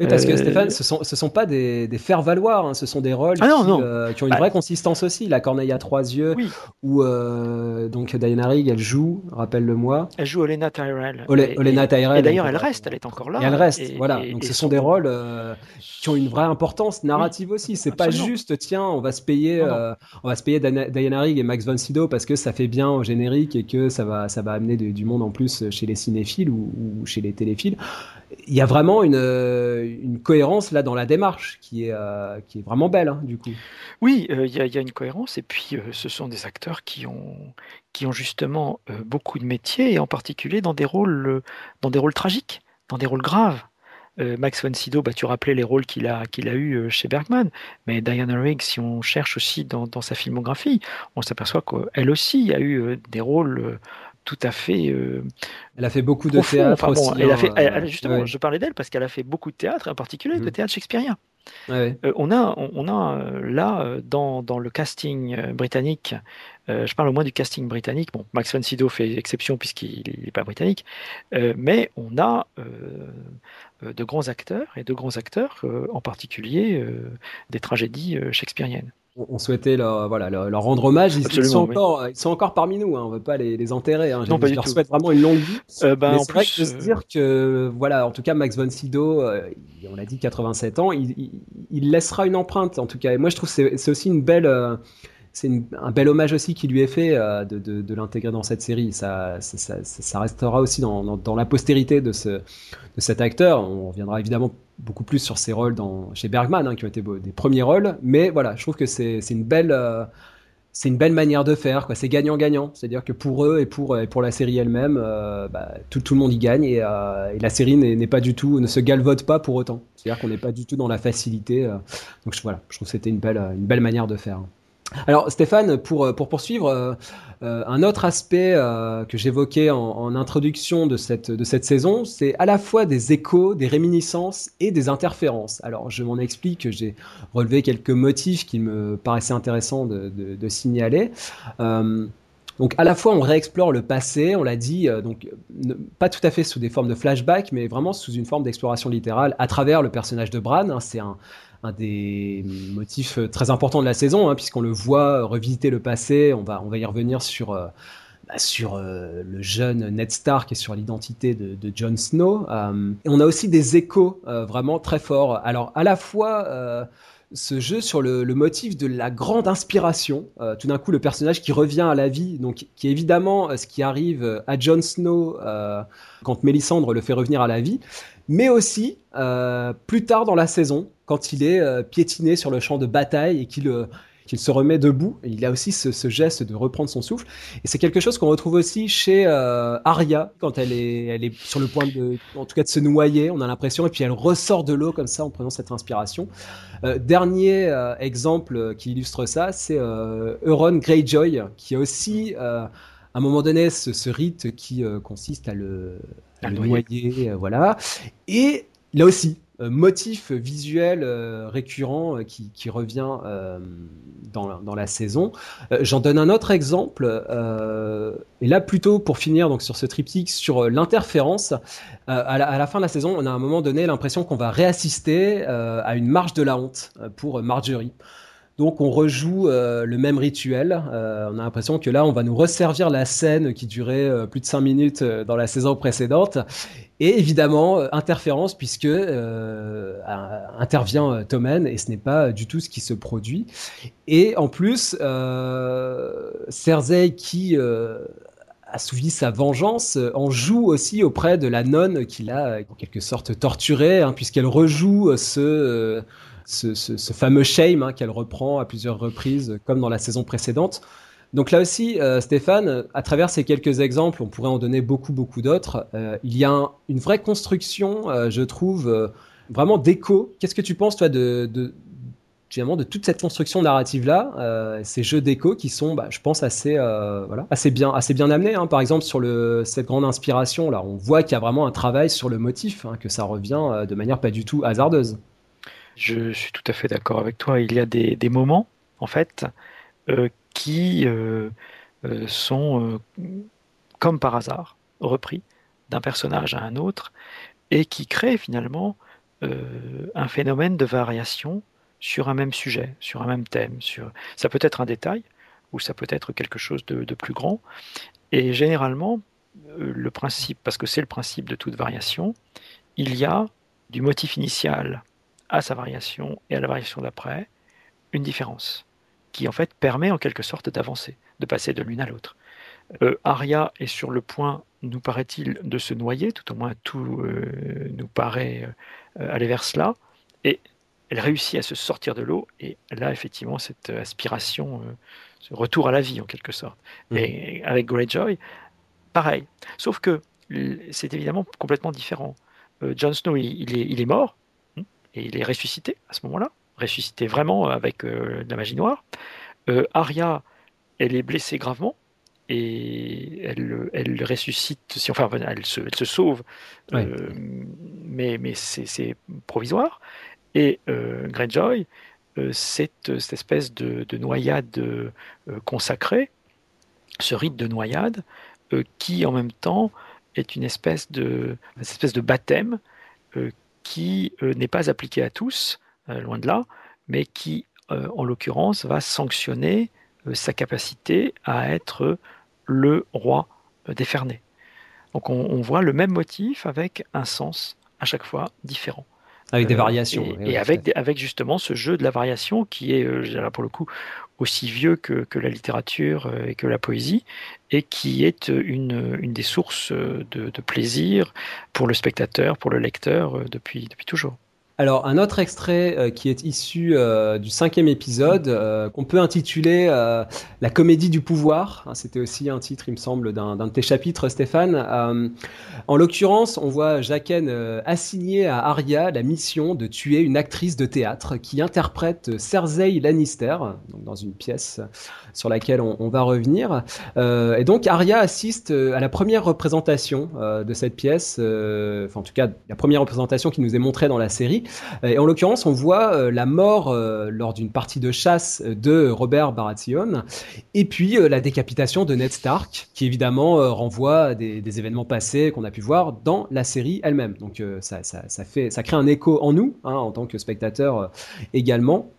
Oui, parce que Euh, Stéphane, ce sont, ce sont pas des, des faire-valoir, hein, ce sont des rôles Ah non, qui, non. euh, qui ont une Bah, vraie consistance aussi. La Corneille à trois yeux, Oui. où euh, donc Diana Rigg, elle joue, rappelle-le-moi. Elle joue Olena Tyrell. Et- Olena Tyrell. Et d'ailleurs, elle reste, elle est encore là. Et elle reste, Et- voilà. et- Donc ce sont son- des rôles euh, qui ont une vraie importance narrative aussi. C'est pas juste, tiens, on va se payer, Non, on va se payer Dana- Diana Rigg et Max von Sydow parce que ça fait bien au générique et que ça va, ça va amener de- du monde en plus chez les cinéphiles ou, ou chez les téléphiles. Il y a vraiment une, euh, une cohérence là dans la démarche qui est, euh, qui est vraiment belle, hein, du coup. Oui, euh, il y, a- une cohérence et puis ce sont des acteurs qui ont, qui ont justement beaucoup de métiers et en particulier dans des rôles, dans des rôles tragiques, dans des rôles graves. Max von Sydow, bah, tu rappelais les rôles qu'il a, qu'il a eu chez Bergman, mais Diana Rigg, si on cherche aussi dans, sa filmographie, on s'aperçoit qu'elle aussi a eu des rôles tout à fait euh, Elle a fait beaucoup de théâtre Enfin, bon, aussi. elle a hein, fait, elle- euh, justement, ouais. je parlais d'elle parce qu'elle a fait beaucoup de théâtre, en particulier de Mhm. théâtre shakespearien. Ouais. Euh, on a, on, on a euh, là, dans, dans le casting euh, britannique, je parle au moins du casting britannique, bon, Max von Sydow fait exception puisqu'il n'est pas britannique, mais on a de grands acteurs, et de grands acteurs, en particulier des tragédies shakespeariennes. On souhaitait leur, voilà, leur, leur rendre hommage. Ils, sont oui. encore, ils sont encore parmi nous. Hein. On veut pas les, les enterrer. Hein. Je, Non, pas je du leur tout. souhaite vraiment une longue vie. Euh, ben, Mais c'est vrai que de se euh, dire que, voilà, en tout cas, Max von Sydow, euh, on l'a dit, 87 ans, il, il- il laissera une empreinte, en tout cas. Et moi, je trouve que c'est aussi une belle, euh, c'est un bel hommage aussi qui lui est fait euh, de, de- de l'intégrer dans cette série. Ça, ça, ça- ça restera aussi dans, dans- dans la postérité de, ce, de cet acteur. On reviendra évidemment beaucoup plus sur ses rôles dans, chez Bergman, hein, qui ont été des premiers rôles. Mais voilà, je trouve que c'est une belle. euh, c'est une belle manière de faire, quoi. C'est gagnant-gagnant. C'est-à-dire que pour eux et pour, et pour la série elle-même, euh, bah, tout, le monde y gagne et, euh, la série n'est pas du tout, ne se galvote pas pour autant. C'est-à-dire qu'on n'est pas du tout dans la facilité. donc voilà, je trouve que c'était une belle, une belle manière de faire. Alors Stéphane, pour, pour poursuivre, euh, euh, un autre aspect euh, que j'évoquais en, introduction de cette, de cette saison, c'est à la fois des échos, des réminiscences et des interférences. Alors je m'en explique que j'ai relevé quelques motifs qui me paraissaient intéressants de, signaler. Euh, donc à la fois on réexplore le passé, on l'a dit, euh, donc pas tout à fait sous des formes de flashback, mais vraiment sous une forme d'exploration littérale à travers le personnage de Bran. hein. c'est un, un des motifs euh, très importants de la saison, hein, puisqu'on le voit revisiter le passé. On va, on va y revenir sur euh, bah, sur euh, le jeune Ned Stark et sur l'identité de, Jon Snow. Et on a aussi des échos vraiment très forts. Alors à la fois ce jeu sur le, motif de la grande inspiration, tout d'un coup le personnage qui revient à la vie, donc qui est évidemment ce qui arrive à Jon Snow quand Mélisandre le fait revenir à la vie, mais aussi plus tard dans la saison quand il est euh, piétiné sur le champ de bataille et qu'il euh, qu'il se remet debout. Et il a aussi ce, ce geste de reprendre son souffle. Et c'est quelque chose qu'on retrouve aussi chez euh, Arya quand elle est, elle est sur le point de, en tout cas, de se noyer. On a l'impression, et puis elle ressort de l'eau comme ça en prenant cette inspiration. Euh, dernier euh, exemple qui illustre ça, c'est Euron Greyjoy, qui a aussi, à un moment donné, ce, ce rite qui consiste à le, à le noyer. voilà. Et là aussi, motif visuel euh, récurrent euh, qui, revient euh, dans, la- dans la saison. Euh, J'en donne un autre exemple, euh, et là plutôt pour finir donc sur ce triptyque sur euh, l'interférence. Euh, à, la, fin de la saison, on a à un moment donné l'impression qu'on va réassister euh, à une marche de la honte euh, pour Marjorie. Donc on rejoue euh, le même rituel. Euh, on a l'impression que là, on va nous resservir la scène qui durait euh, plus de 5 minutes dans la saison précédente. Et évidemment, interférence puisque intervient Tommen et ce n'est pas du tout ce qui se produit. Et en plus, Cersei qui assouvit sa vengeance, en joue aussi auprès de la nonne qu'il a en quelque sorte torturée, hein, puisqu'elle rejoue ce ce, fameux shame hein, qu'elle reprend à plusieurs reprises, comme dans la saison précédente. Donc là aussi, euh, Stéphane, à travers ces quelques exemples, on pourrait en donner beaucoup, beaucoup d'autres. Euh, il y a une vraie construction, euh, je trouve, vraiment d'écho. Qu'est-ce que tu penses, toi, de, de, de toute cette construction narrative-là, ces jeux d'écho qui sont, bah, je pense, assez, voilà, assez, bien, assez bien amenés. Hein. Par exemple, sur cette grande inspiration, là, on voit qu'il y a vraiment un travail sur le motif, hein, que ça revient de manière pas du tout hasardeuse. Je suis tout à fait d'accord avec toi. Il y a des, moments, en fait, qui euh, euh, sont, comme par hasard, repris d'un personnage à un autre et qui créent finalement un phénomène de variation sur un même sujet, sur un même thème. Sur... Ça peut être un détail ou ça peut être quelque chose de, de plus grand. Et généralement, le principe, parce que c'est le principe de toute variation, il y a du motif initial à sa variation et à la variation d'après une différence qui en fait permet en quelque sorte d'avancer, de passer de l'une à l'autre. Euh, Aria est sur le point, nous paraît-il, de se noyer, tout au moins tout euh, nous paraît euh, aller vers cela, et elle réussit à se sortir de l'eau, et là effectivement cette aspiration, ce retour à la vie en quelque sorte. Mmh. Et avec Greyjoy, pareil, sauf que c'est évidemment complètement différent. Jon Snow, il, est, il est mort, et il est ressuscité à ce moment-là, ressuscité vraiment avec euh, de la magie noire. Euh, Arya, elle est blessée gravement et elle, elle ressuscite, si, enfin elle se, elle se sauve, euh, mais, mais c'est provisoire. Et Greyjoy, cette, cette, espèce de, de noyade consacrée, ce rite de noyade, qui en même temps est une espèce de, une espèce de baptême qui euh, n'est pas appliqué à tous, euh, loin de là, mais qui, euh, en l'occurrence, va sanctionner sa capacité à être le roi déferné. Donc on, voit le même motif avec un sens à chaque fois différent. Avec des variations. et, avec, avec justement ce jeu de la variation qui est, là pour le coup, aussi vieux que, que, la littérature et que la poésie, et qui est une, une des sources de, de, plaisir pour le spectateur, pour le lecteur, depuis, depuis toujours. Alors, un autre extrait euh, qui est issu euh, du cinquième épisode, euh, qu'on peut intituler La comédie du pouvoir. Hein, c'était aussi un titre, il me semble, d'un de tes chapitres, Stéphane. en l'occurrence, on voit Jaqen assigner à Arya la mission de tuer une actrice de théâtre qui interprète Cersei Lannister, donc dans une pièce sur laquelle on, on va revenir. et donc, Arya assiste à la première représentation de cette pièce, enfin en tout cas la première représentation qui nous est montrée dans la série. Et en l'occurrence, on voit euh, la mort euh, lors d'une partie de chasse de Robert Baratheon, et puis euh, la décapitation de Ned Stark, qui évidemment renvoie à des, événements passés qu'on a pu voir dans la série elle-même. Donc ça, fait, ça crée un écho en nous, hein, en tant que spectateur également.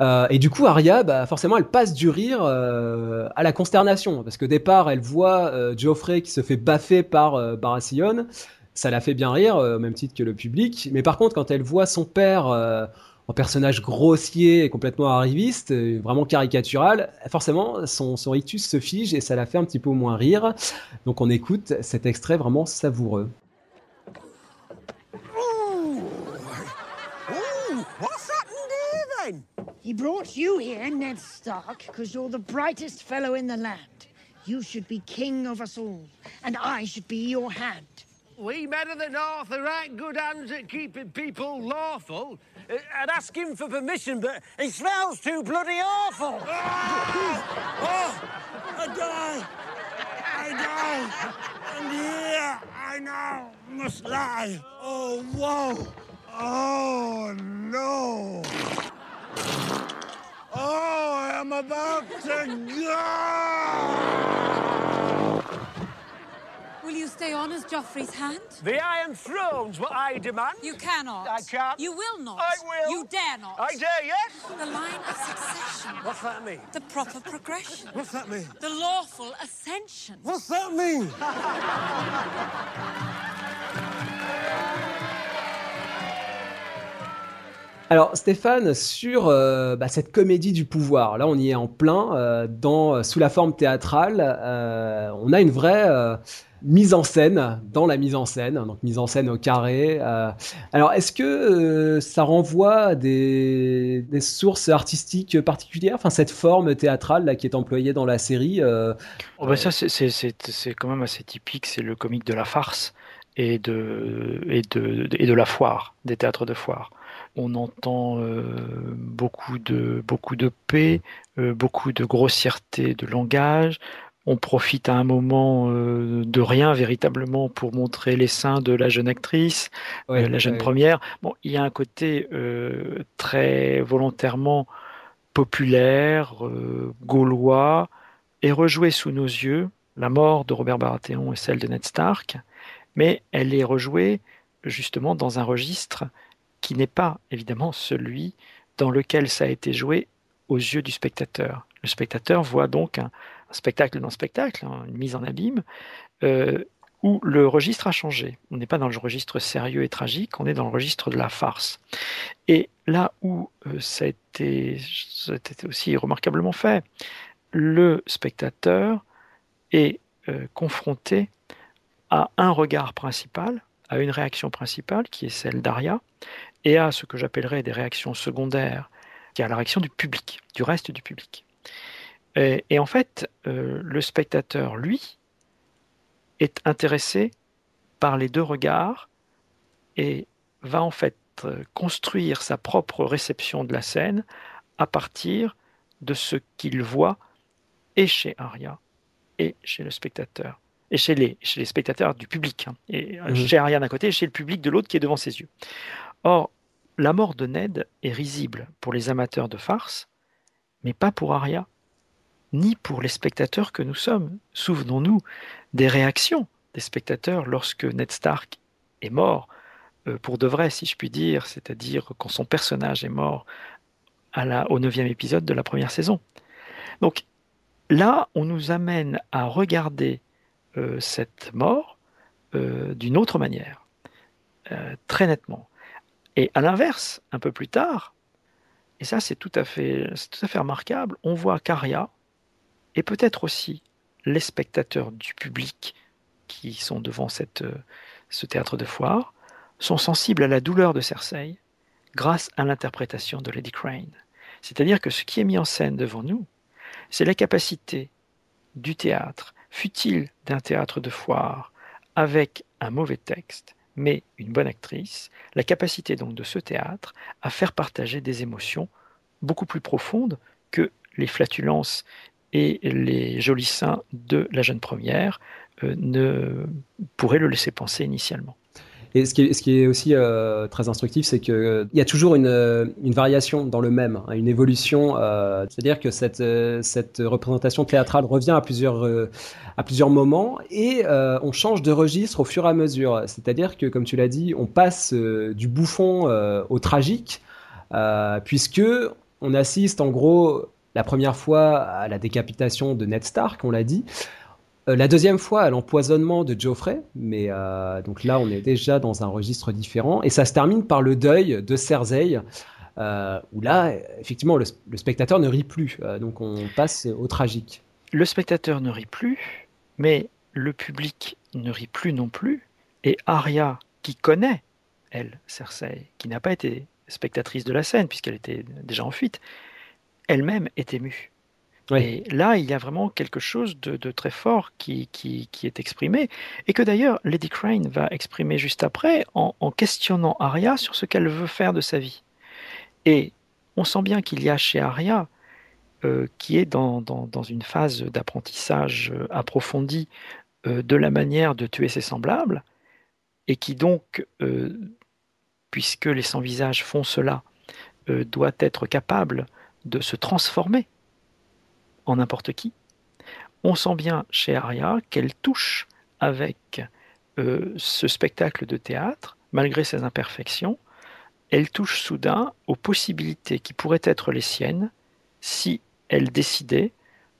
et du coup, Arya, bah, forcément, elle passe du rire à la consternation, parce qu'au départ, elle voit Geoffrey qui se fait baffer par Baratheon, ça la fait bien rire, euh, au même titre que le public. Mais par contre, quand elle voit son père euh, en personnage grossier et complètement arriviste, euh, vraiment caricatural, forcément, son, son rictus se fige et ça la fait un petit peu moins rire. Donc on écoute cet extrait vraiment savoureux. He brought you here, Ned Stark, because you're the brightest fellow in the land. You should be king of us all, and I should be your hand. We men of the North are right good hands at keeping people lawful. Uh, I'd ask him for permission, but he smells too bloody awful. <laughs> Oh, oh I die. I die. And here I now must lie. Oh, whoa. Oh, no. Oh, I am about to go. Stay on as Joffrey's hand? The Iron Throne's what I demand. You cannot. I can't. You will not. I will. You dare not. I dare, yes. The line of succession. What's that mean? The proper progression. What's that mean? The lawful ascension. What's that mean? <laughs> Alors Stéphane, sur euh, bah, cette comédie du pouvoir, là on y est en plein, euh, dans, sous la forme théâtrale, euh, on a une vraie euh, mise en scène, dans la mise en scène, donc mise en scène au carré. euh. alors est-ce que euh, ça renvoie à des, des sources artistiques particulières, enfin cette forme théâtrale là qui est employée dans la série euh, Oh bah ça, c'est- c'est quand même assez typique, c'est le comique de la farce et de, et de, et de la foire, des théâtres de foire. On entend euh, beaucoup, de, beaucoup de paix, euh, beaucoup de grossièreté de langage. On profite à un moment euh, de rien véritablement pour montrer les seins de la jeune actrice, ouais, euh, la jeune ouais. première. Bon, il y a un côté euh, très volontairement populaire, gaulois, est rejouée sous nos yeux, la mort de Robert Baratheon et celle de Ned Stark, mais elle est rejouée justement dans un registre qui n'est pas évidemment celui dans lequel ça a été joué aux yeux du spectateur. Le spectateur voit donc un spectacle dans spectacle, hein, une mise en abîme, euh, où le registre a changé. On n'est pas dans le registre sérieux et tragique, on est dans le registre de la farce. Et là où euh, ça, a été, ça aussi remarquablement fait, le spectateur est euh, confronté à un regard principal, à une réaction principale qui est celle d'Aria, et à ce que j'appellerais des réactions secondaires, qui est la réaction du public, du reste du public. Et, et en fait, euh, le spectateur, lui, est intéressé par les deux regards et va en fait euh, construire sa propre réception de la scène à partir de ce qu'il voit et chez Aria et chez le spectateur et chez les, chez les spectateurs du public hein, et euh, Mhm. chez Aria d'un côté et chez le public de l'autre qui est devant ses yeux. Or, la mort de Ned est risible pour les amateurs de farce, mais pas pour Aria, ni pour les spectateurs que nous sommes. Souvenons-nous des réactions des spectateurs lorsque Ned Stark est mort, euh, pour de vrai, si je puis dire, c'est-à-dire quand son personnage est mort à la, au neuvième épisode de la première saison. Donc là, on nous amène à regarder euh, cette mort euh, d'une autre manière, très nettement. Et à l'inverse, un peu plus tard, et ça c'est tout à fait, tout à fait remarquable, on voit qu'Aria, et peut-être aussi les spectateurs du public qui sont devant euh, ce théâtre de foire, sont sensibles à la douleur de Cersei grâce à l'interprétation de Lady Crane. C'est-à-dire que ce qui est mis en scène devant nous, c'est la capacité du théâtre, fut-il d'un théâtre de foire, avec un mauvais texte, mais une bonne actrice, la capacité donc de ce théâtre à faire partager des émotions beaucoup plus profondes que les flatulences et les jolis seins de la jeune première euh, ne pourraient le laisser penser initialement. Et ce qui est, aussi euh, très instructif, c'est qu'il y a toujours une, euh, une variation dans le même, hein, une évolution. euh, C'est-à-dire que cette, euh, représentation théâtrale revient à plusieurs, euh, à plusieurs moments et euh, on change de registre au fur et à mesure. C'est-à-dire que, comme tu l'as dit, on passe euh, du bouffon euh, au tragique, euh, puisque on assiste en gros la première fois à la décapitation de Ned Stark, on l'a dit. Euh, la deuxième fois à l'empoisonnement de Geoffrey, mais euh, donc là on est déjà dans un registre différent et ça se termine par le deuil de Cersei, euh, où là effectivement le, le spectateur ne rit plus, donc on passe au tragique. Le spectateur ne rit plus, mais le public ne rit plus non plus, et Arya, qui connaît, elle, Cersei, qui n'a pas été spectatrice de la scène puisqu'elle était déjà en fuite, elle-même est émue. Oui. Et là, il y a vraiment quelque chose de, de très fort qui, qui, qui est exprimé, et que d'ailleurs Lady Crane va exprimer juste après en, en questionnant Arya sur ce qu'elle veut faire de sa vie. Et on sent bien qu'il y a chez Arya, euh, qui est dans, dans, dans une phase d'apprentissage euh, approfondi euh, de la manière de tuer ses semblables, et qui donc, euh, puisque les sans-visages font cela, doit être capable de se transformer en n'importe qui. On sent bien chez Arya qu'elle touche avec ce spectacle de théâtre, malgré ses imperfections, elle touche soudain aux possibilités qui pourraient être les siennes si elle décidait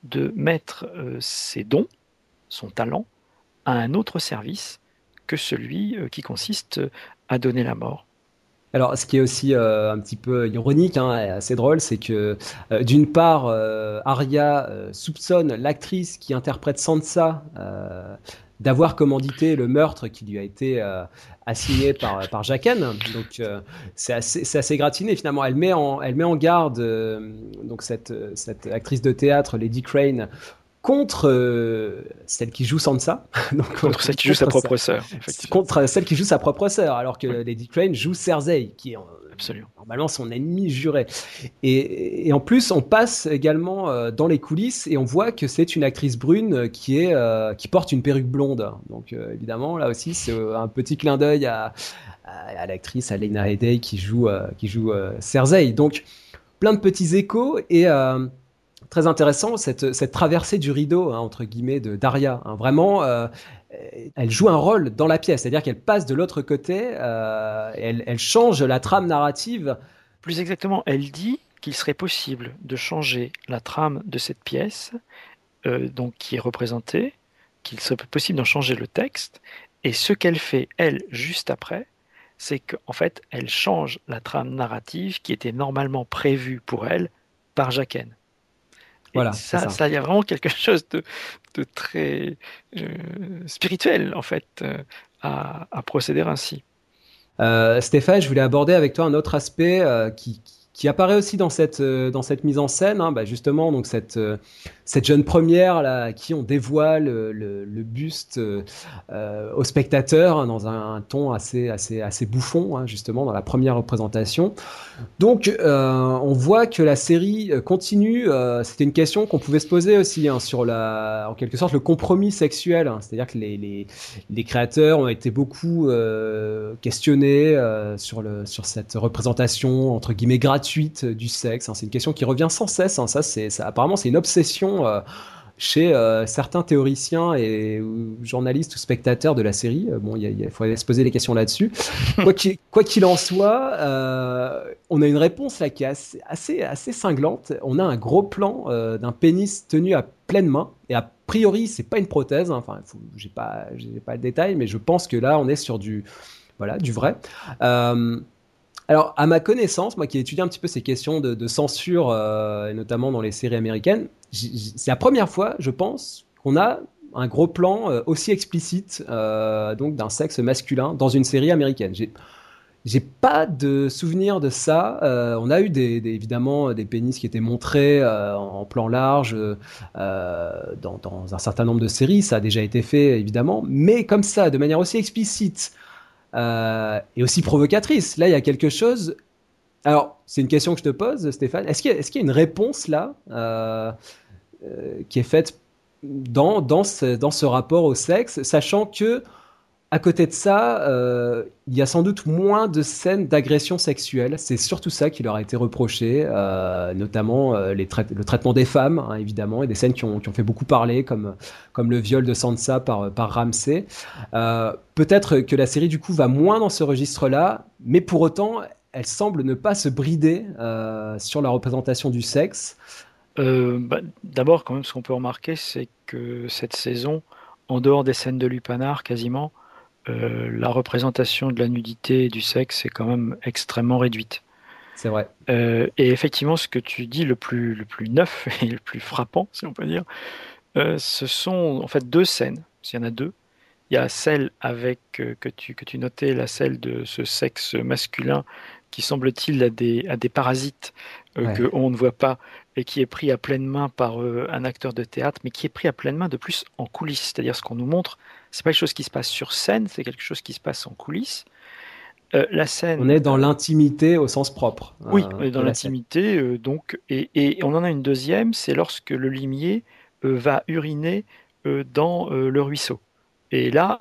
de mettre ses dons, son talent, à un autre service que celui qui consiste à donner la mort. Alors, ce qui est aussi euh, un petit peu ironique, hein, assez drôle, c'est que euh, d'une part, euh, Arya soupçonne l'actrice qui interprète Sansa d'avoir commandité le meurtre qui lui a été assigné par, par. Donc, c'est assez, assez, gratiné. Finalement, elle met en, elle met en garde donc cette, cette actrice de théâtre, Lady Crane, contre euh, celle qui joue Sansa. <laughs> Donc, contre celle qui joue sa propre sœur. Contre celle qui joue sa propre sœur, alors que Lady Crane joue Cersei, qui est Absolument. normalement son ennemi juré. Et, en plus, on passe également euh, dans les coulisses et on voit que c'est une actrice brune qui, est, euh, qui porte une perruque blonde. Donc évidemment, là aussi, c'est un petit clin d'œil à, à, l'actrice Alena Hedey qui joue, qui joue Cersei. Donc plein de petits échos et très intéressant cette, cette traversée du rideau hein, entre guillemets de Daria. Hein. vraiment, euh, elle joue un rôle dans la pièce, c'est-à-dire qu'elle passe de l'autre côté, euh, elle, change la trame narrative. Plus exactement, elle dit qu'il serait possible de changer la trame de cette pièce, euh, donc qui est représentée, qu'il serait possible d'en changer le texte, et ce qu'elle fait elle juste après, c'est qu'en fait, elle change la trame narrative qui était normalement prévue pour elle par Jaqen. Voilà, ça, ça, y a vraiment quelque chose de, très euh, spirituel, en fait, euh, à, procéder ainsi. Euh, Stéphane, je voulais aborder avec toi un autre aspect qui, qui apparaît aussi dans cette, dans cette mise en scène, hein, bah justement, donc cette, cette jeune première à qui on dévoile le, le, buste euh, au spectateur hein, dans un, ton assez, assez, assez bouffon, hein, justement, dans la première représentation. Donc, euh, on voit que la série continue. Euh, C'était une question qu'on pouvait se poser aussi hein, sur la, en quelque sorte, le compromis sexuel. C'est-à-dire que les, les, les, créateurs ont été beaucoup questionnés sur, le, sur cette représentation entre guillemets gratuite du sexe. C'est une question qui revient sans cesse. Ça, c'est apparemment c'est une obsession euh, chez euh, certains théoriciens et journalistes ou spectateurs de la série. Euh, bon, il faudrait se poser des questions là-dessus. <laughs> quoi qu'il en soit, on a une réponse là qui est assez, assez, assez cinglante. On a un gros plan d'un pénis tenu à pleine main et a priori c'est pas une prothèse. Hein. Enfin, j'ai pas, j'ai pas le détail, mais je pense que là on est sur du, voilà, du vrai. Alors, à ma connaissance, moi qui ai étudié un petit peu ces questions de, censure, euh, et notamment dans les séries américaines, c'est la première fois, je pense, qu'on a un gros plan euh, aussi explicite euh, donc d'un sexe masculin dans une série américaine. J'ai pas de souvenir de ça. on a eu évidemment des pénis qui étaient montrés en, plan large dans, un certain nombre de séries. Ça a déjà été fait évidemment, mais comme ça, de manière aussi explicite, euh, et aussi provocatrice. Là, il y a quelque chose. Alors, c'est une question que je te pose, Stéphane. Est-ce qu'il y, a une réponse là euh, euh, qui est faite dans, dans, ce, dans ce rapport au sexe, sachant que à côté de ça, euh, il y a sans doute moins de scènes d'agression sexuelle. C'est surtout ça qui leur a été reproché, euh, notamment euh, le traitement des femmes, hein, évidemment, et des scènes qui ont, qui ont, fait beaucoup parler, comme, comme le viol de Sansa par, par Ramsay. Peut-être que la série, du coup, va moins dans ce registre-là, mais pour autant, elle semble ne pas se brider sur la représentation du sexe. Bah, D'abord, quand même, ce qu'on peut remarquer, c'est que cette saison, en dehors des scènes de lupanar, quasiment, euh, la représentation de la nudité et du sexe est quand même extrêmement réduite. C'est vrai. Euh, et effectivement, ce que tu dis le plus, le plus neuf <laughs> et le plus frappant, si on peut dire, euh, ce sont en fait deux scènes. S'il y en a deux, il y a celle avec que tu que tu notais, la celle de ce sexe masculin qui semble-t-il a des a des parasites que on ne voit pas et qui est pris à pleine main par un acteur de théâtre, mais qui est pris à pleine main de plus en coulisses. C'est-à-dire ce qu'on nous montre, c'est pas quelque chose qui se passe sur scène, c'est quelque chose qui se passe en coulisses. Euh, la scène. On est dans l'intimité au sens propre. Oui, on est dans l'intimité, euh, donc, et, on en a une deuxième, c'est lorsque le limier euh, va uriner dans le ruisseau. Et là,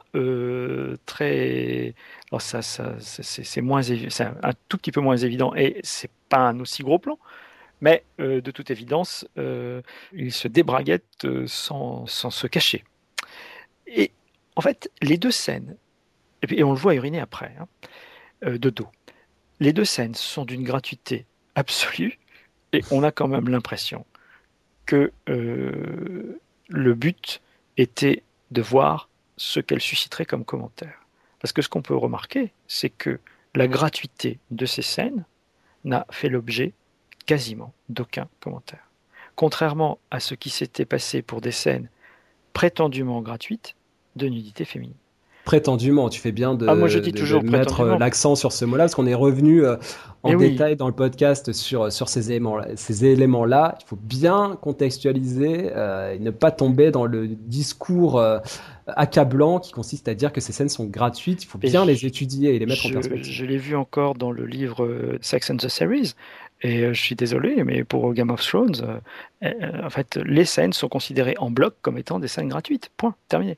très, alors ça, ça c'est moins, c'est un, tout petit peu moins évident, et c'est pas un aussi gros plan, mais de toute évidence, il se débraguette sans, sans se cacher. Et en fait, les deux scènes Et, on le voit uriner après, hein, euh, de dos. Les deux scènes sont d'une gratuité absolue, et on a quand même l'impression que euh, le but était de voir ce qu'elle susciterait comme commentaire. Parce que ce qu'on peut remarquer, c'est que la gratuité de ces scènes n'a fait l'objet quasiment d'aucun commentaire. Contrairement à ce qui s'était passé pour des scènes prétendument gratuites de nudité féminine. Prétendument, tu fais bien de, Ah, moi, je dis de- toujours de mettre prétendument. l'accent sur ce mot-là, parce qu'on est revenu euh, en Eh oui. détail dans le podcast sur, sur ces éléments-là. Ces éléments-là, il faut bien contextualiser euh, et ne pas tomber dans le discours euh, accablant qui consiste à dire que ces scènes sont gratuites. Il faut Et bien je- les étudier et les mettre en perspective. je l'ai vu encore dans le livre euh, Sex and the Series, et euh, je suis désolé, mais pour Game of Thrones, euh, euh, en fait, les scènes sont considérées en bloc comme étant des scènes gratuites. Point, terminé.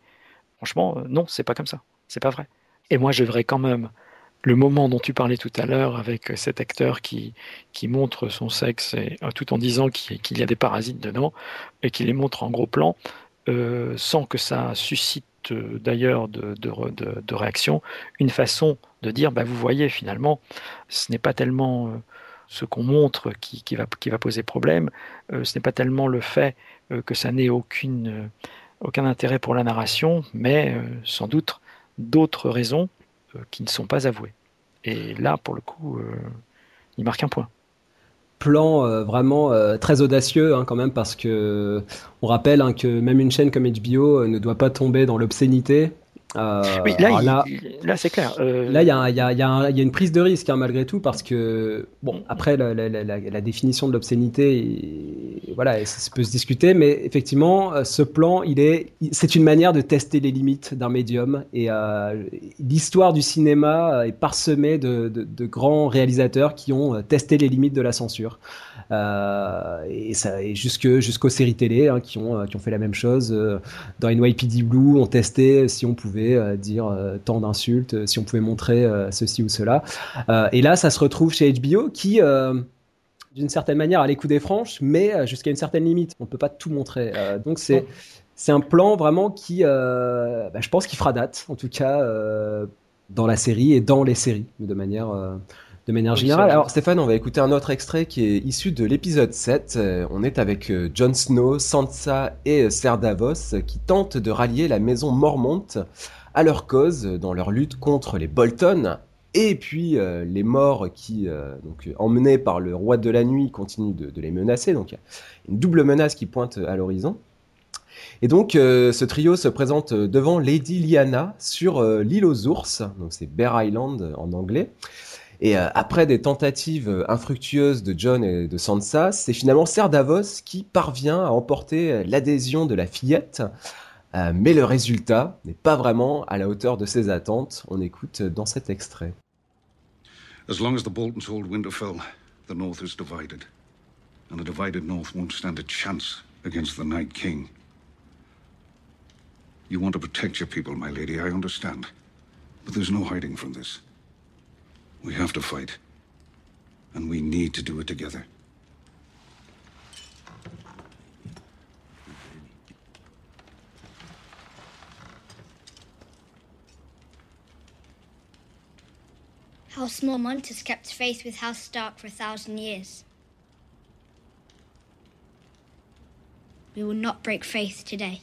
Franchement, euh, non, c'est pas comme ça. C'est pas vrai. Et moi, je verrais quand même le moment dont tu parlais tout à l'heure avec euh, cet acteur qui, montre son sexe euh, tout en disant qu'il y a des parasites dedans et qui les montre en gros plan sans que ça suscite d'ailleurs de, réaction, une façon de dire bah, vous voyez finalement ce n'est pas tellement ce qu'on montre qui, va, qui va poser problème, ce n'est pas tellement le fait que ça n'ait aucune, aucun intérêt pour la narration, mais euh, sans doute d'autres raisons euh, qui ne sont pas avouées. Et là, pour le coup, euh, il marque un point. plan vraiment très audacieux hein, quand même parce que on rappelle hein, que même une chaîne comme HBO ne doit pas tomber dans l'obscénité. Euh, oui, là, c'est clair. Euh, Là, il y a, y, y y une prise de risque hein, malgré tout parce que bon, après la, la- la- la- la définition de l'obscénité, il- voilà, ça, ça peut se discuter, mais effectivement, euh, ce plan, il est, il- c'est une manière de tester les limites d'un médium et euh, l'histoire du cinéma est parsemée de, de- de grands réalisateurs qui ont testé les limites de la censure et ça, et jusque jusqu'aux séries télé hein, qui ont qui ont fait la même chose. Dans NYPD Blue, on testait si on pouvait euh, dire euh, tant d'insultes, euh, si on pouvait montrer euh, ceci ou cela. Et là, ça se retrouve chez HBO qui, d'une certaine manière, a les coups des franches, mais jusqu'à une certaine limite. On peut pas tout montrer. Euh, donc c'est c'est un plan vraiment qui, euh, bah, je pense, qui fera date, en tout cas euh, dans la série et dans les séries, de manière de manière générale. Alors Stéphane, on va écouter un autre extrait qui est issu de l'épisode 7. Euh, on est avec euh, Jon Snow, Sansa et euh, Ser Davos qui tentent de rallier la maison Mormont à leur cause dans leur lutte contre les Bolton. Et puis euh, les morts qui, euh, donc, emmenés par le roi de la nuit, continuent de, de les menacer. Donc il y a une double menace qui pointe à l'horizon. Et donc euh, ce trio se présente devant Lady Lyanna sur euh, l'île aux ours, donc c'est Bear Island en anglais. Et euh, après des tentatives euh, infructueuses de John et de Sansa, c'est finalement Ser Davos qui parvient à emporter euh, l'adhésion de la fillette. Mais le résultat n'est pas vraiment à la hauteur de ses attentes. On écoute dans cet extrait. As long as the Boltons hold Winterfell, the North is divided. And a divided North won't stand a chance against the Night King. You want to protect your people, my lady, I understand. But there's no hiding from this. We have to fight. And we need to do it together. House Mormont has kept faith with House Stark for a thousand years. We will not break faith today.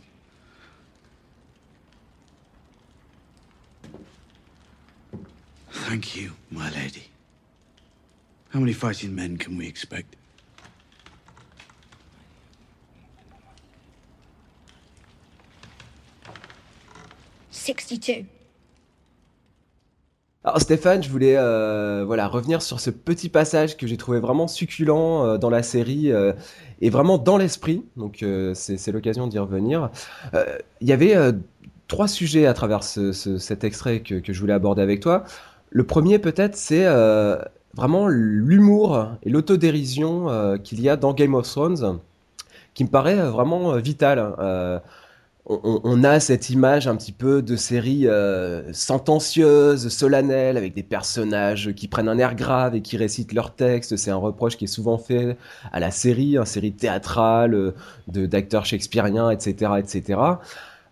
Thank you, my lady. How many fighting men can we expect? Sixty-two. Alors Stéphane, je voulais euh, voilà revenir sur ce petit passage que j'ai trouvé vraiment succulent euh, dans la série euh, et vraiment dans l'esprit. Donc euh, c'est l'occasion d'y revenir. Euh, Il y avait euh, trois sujets à travers ce- ce- cet extrait que, que je voulais aborder avec toi. Le premier peut-être c'est euh, vraiment l'humour et l'autodérision euh, qu'il y a dans Game of Thrones, qui me paraît euh, vraiment vital. Euh, on, a cette image un petit peu de série sentencieuse, solennelle, avec des personnages qui prennent un air grave et qui récitent leur texte. C'est un reproche qui est souvent fait à la série, une série théâtrale, d'acteurs shakespeariens, etc., etc.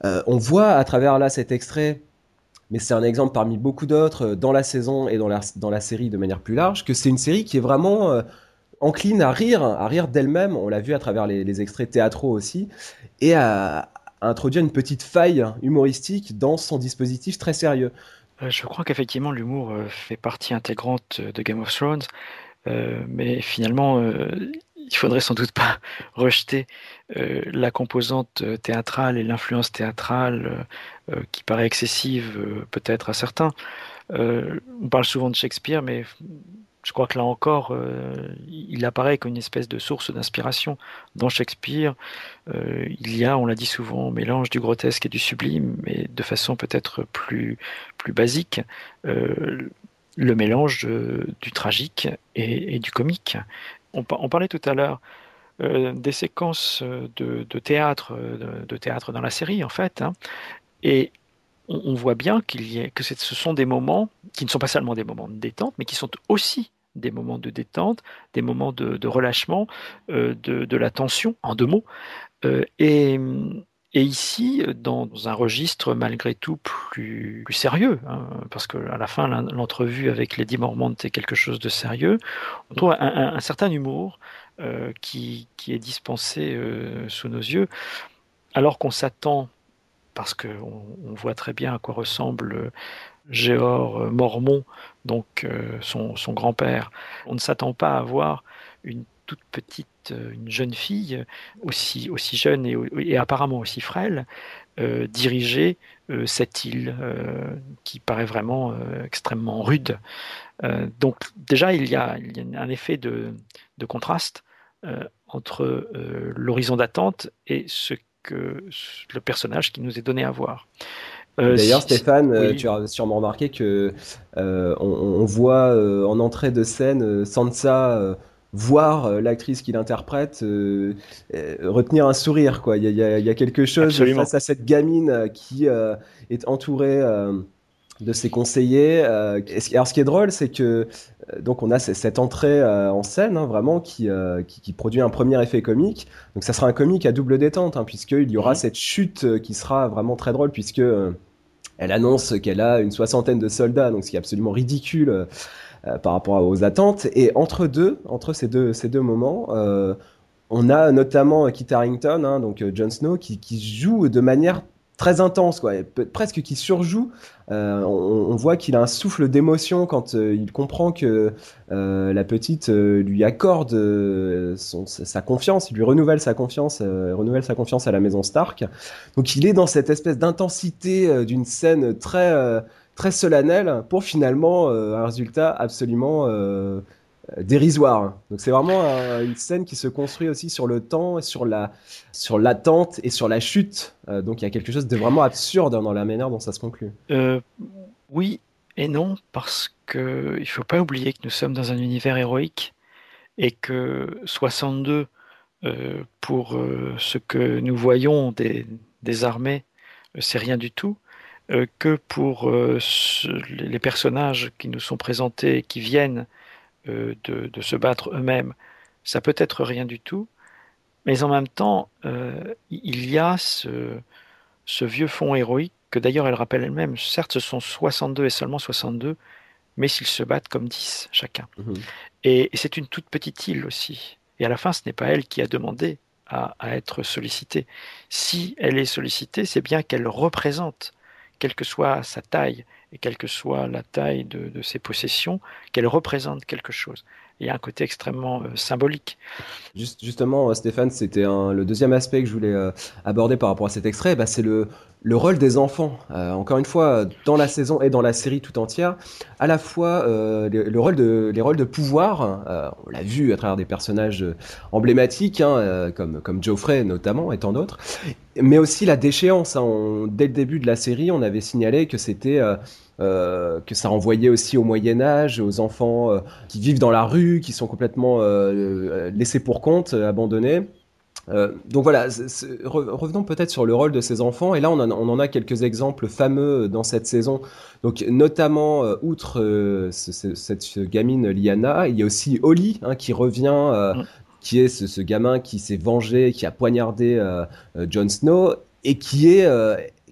On voit à travers là cet extrait mais c'est un exemple parmi beaucoup d'autres dans la saison et dans la, série de manière plus large, que c'est une série qui est vraiment encline à rire, à rire d'elle-même, on l'a vu à travers les, extraits théâtraux aussi, et à, introduire une petite faille humoristique dans son dispositif très sérieux. Euh, je crois qu'effectivement l'humour euh, fait partie intégrante de Game of Thrones, euh, mais finalement il faudrait sans doute pas <laughs> rejeter la composante théâtrale et l'influence théâtrale qui paraît excessive peut-être à certains. on parle souvent de Shakespeare, mais je crois que là encore, euh, il apparaît comme une espèce de source d'inspiration. Dans Shakespeare, euh, il y a, on l'a dit souvent, mélange du grotesque et du sublime, mais de façon peut-être plus, plus basique, euh, le mélange du tragique et, du comique. On, parlait tout à l'heure des séquences de, théâtre, de, théâtre dans la série, en fait, hein, et on, voit bien que ce sont des moments qui ne sont pas seulement des moments de détente, mais qui sont aussi des moments de détente, des moments de, relâchement, euh, de, la tension, en deux mots. Euh, et, ici, dans un registre malgré tout plus, sérieux, hein, parce qu'à la fin, l'entrevue avec Lady Mormont est quelque chose de sérieux, on trouve un, certain humour euh, qui, qui, est dispensé sous nos yeux, alors qu'on s'attend parce qu'on on voit très bien à quoi ressemble euh, Géor euh, Mormon, donc euh, son, grand-père. On ne s'attend pas à voir une toute petite, une jeune fille, aussi, aussi jeune et, apparemment aussi frêle, diriger cette île qui paraît vraiment extrêmement rude. donc déjà, il y, a, il y a un effet de, de contraste entre l'horizon d'attente et ce que le personnage qui nous est donné à voir. Euh, D'ailleurs, Stéphane, euh, tu as sûrement remarqué que euh, on, voit en entrée de scène Sansa voir l'actrice qui l'interprète retenir un sourire. Quoi. Il, y a, il y a quelque chose face à cette gamine qui est entourée de ses conseillers. alors, ce qui est drôle, c'est que euh, donc on a cette entrée euh, en scène hein, vraiment euh, qui, qui, produit un premier effet comique. Donc ça sera un comique à double détente hein, puisqu'il y aura mhm. cette chute qui sera vraiment très drôle puisque elle annonce qu'elle a une soixantaine de soldats, donc ce qui est absolument ridicule par rapport aux attentes. Et entre deux, entre ces deux, ces deux moments, on a notamment Kit Harington, hein, donc Jon Snow, qui, joue de manière très intense, quoi, presque qui surjoue. Euh, on, voit qu'il a un souffle d'émotion quand euh, il comprend que euh, la petite lui accorde sa confiance, lui renouvelle sa confiance, renouvelle sa confiance à la maison Stark. Donc il est dans cette espèce d'intensité d'une scène très très solennelle pour finalement un résultat absolument euh, dérisoire. Donc c'est vraiment une scène qui se construit aussi sur le temps, sur la sur l'attente et sur la chute. Euh, donc il y a quelque chose de vraiment absurde dans la manière dont ça se conclut. Euh, oui et non parce que il faut pas oublier que nous sommes dans un univers héroïque et que 62 pour ce que nous voyons des, des armées c'est rien du tout que pour les personnages qui nous sont présentés et qui viennent euh, de, se battre eux-mêmes, ça peut être rien du tout, mais en même temps, euh, il y a ce, vieux fond héroïque que d'ailleurs elle rappelle elle-même. Certes, ce sont 62 et seulement 62, mais s'ils se battent comme 10 chacun. Mhm. Et, c'est une toute petite île aussi. Et à la fin, ce n'est pas elle qui a demandé à, être sollicitée. Si elle est sollicitée, c'est bien qu'elle représente, quelle que soit sa taille, et quelle que soit la taille de, ses possessions, qu'elle représente quelque chose. il y a un côté extrêmement euh, symbolique. Juste, justement, euh, Stéphane, c'était le deuxième aspect que je voulais euh, aborder par rapport à cet extrait, bah, c'est le, le rôle des enfants. encore une fois, dans la saison et dans la série tout entière, à la fois le, rôle les rôles de pouvoir, on l'a vu à travers des personnages emblématiques, hein, comme, comme Geoffrey notamment et tant d'autres, mais aussi la déchéance. Hein. dès le début de la série, on avait signalé que c'était euh, que ça renvoyait aussi au Moyen Âge, aux enfants euh, qui vivent dans la rue, qui sont complètement euh, laissés pour compte, abandonnés. Donc voilà, revenons peut-être sur le rôle de ces enfants. Et là, on en, a, quelques exemples fameux dans cette saison. Donc notamment, outre cette gamine Liana, il y a aussi Oli hein, qui revient, mm. qui est ce, gamin qui s'est vengé, qui a poignardé Jon Snow et qui est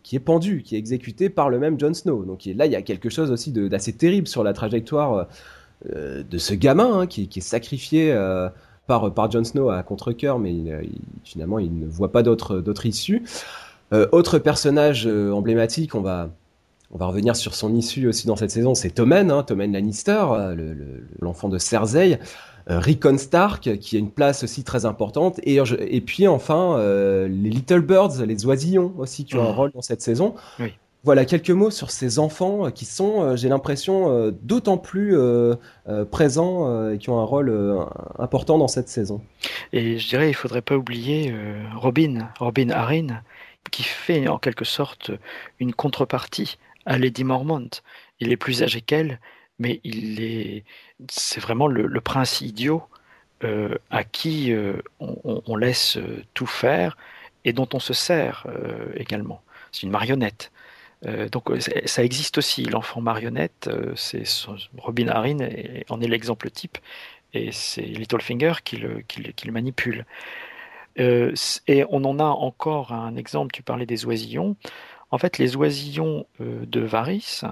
qui est pendu, qui est exécuté par le même Jon Snow. Donc là, il y a quelque chose aussi d'assez terrible sur la trajectoire euh, de ce gamin hein, qui, est sacrifié euh, par, par Jon Snow à contre-coeur, mais finalement, il ne voit pas d'autre issue. autre personnage emblématique, on va, on va revenir sur son issue aussi dans cette saison, c'est Tommen, hein, Tommen Lannister, l'enfant de Cersei. Euh, Rickon Stark, qui a une place aussi très importante, et, et puis enfin euh, les Little Birds, les oisillons aussi, qui ont un mmh. rôle dans cette saison. Voilà quelques mots sur ces enfants qui sont, j'ai l'impression, d'autant plus présents et qui ont un rôle important dans cette saison. Et je dirais, il faudrait pas oublier Robin, Robin Arryn, qui fait en quelque sorte une contrepartie à Lady Mormont. Il est plus âgé qu'elle, mais il est, c'est vraiment le, prince idiot euh, à qui euh, on, laisse euh, tout faire et dont on se sert également. C'est une marionnette. Donc ça existe aussi, l'enfant marionnette, c'est Robin Harin en est l'exemple type, et c'est Littlefinger qui le, qui le manipule. et on en a encore un exemple, tu parlais des oisillons. En fait, les oisillons de Varys,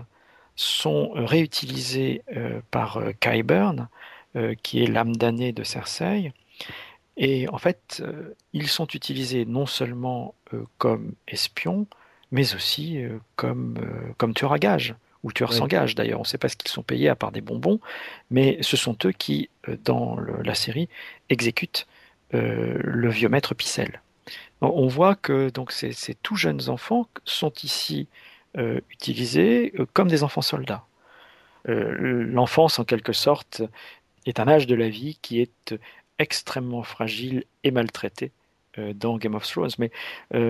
sont euh, réutilisés euh, par euh, Qyburn, qui est l'âme damnée de Cersei. Et en fait, ils sont utilisés non seulement comme espions, mais aussi comme, comme tueurs à gages, ou tueurs sans gages d'ailleurs. On ne sait pas ce qu'ils sont payés à part des bonbons, mais ce sont eux qui, dans la série, exécutent le vieux maître Picel. On voit que donc ces, ces tout jeunes enfants sont ici euh, utilisés euh, comme des enfants soldats. Euh, l'enfance, en quelque sorte, est un âge de la vie qui est extrêmement fragile et maltraité dans Game of Thrones. Mais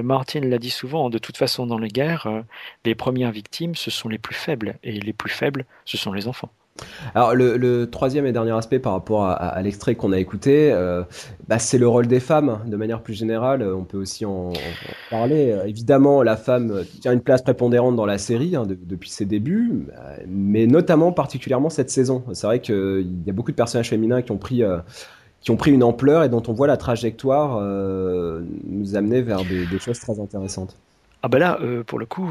Martin l'a dit souvent, de toute façon dans les guerres, les premières victimes, ce sont les plus faibles, et les plus faibles, ce sont les enfants. Alors le, troisième et dernier aspect par rapport à, l'extrait qu'on a écouté, euh, bah, c'est le rôle des femmes de manière plus générale. On peut aussi en, parler. Évidemment, la femme tient une place prépondérante dans la série hein, depuis ses débuts, mais notamment particulièrement cette saison. C'est vrai qu'il y a beaucoup de personnages féminins qui ont pris euh, qui ont pris une ampleur et dont on voit la trajectoire euh, nous amener vers des, choses très intéressantes. Ah ben là, pour le coup,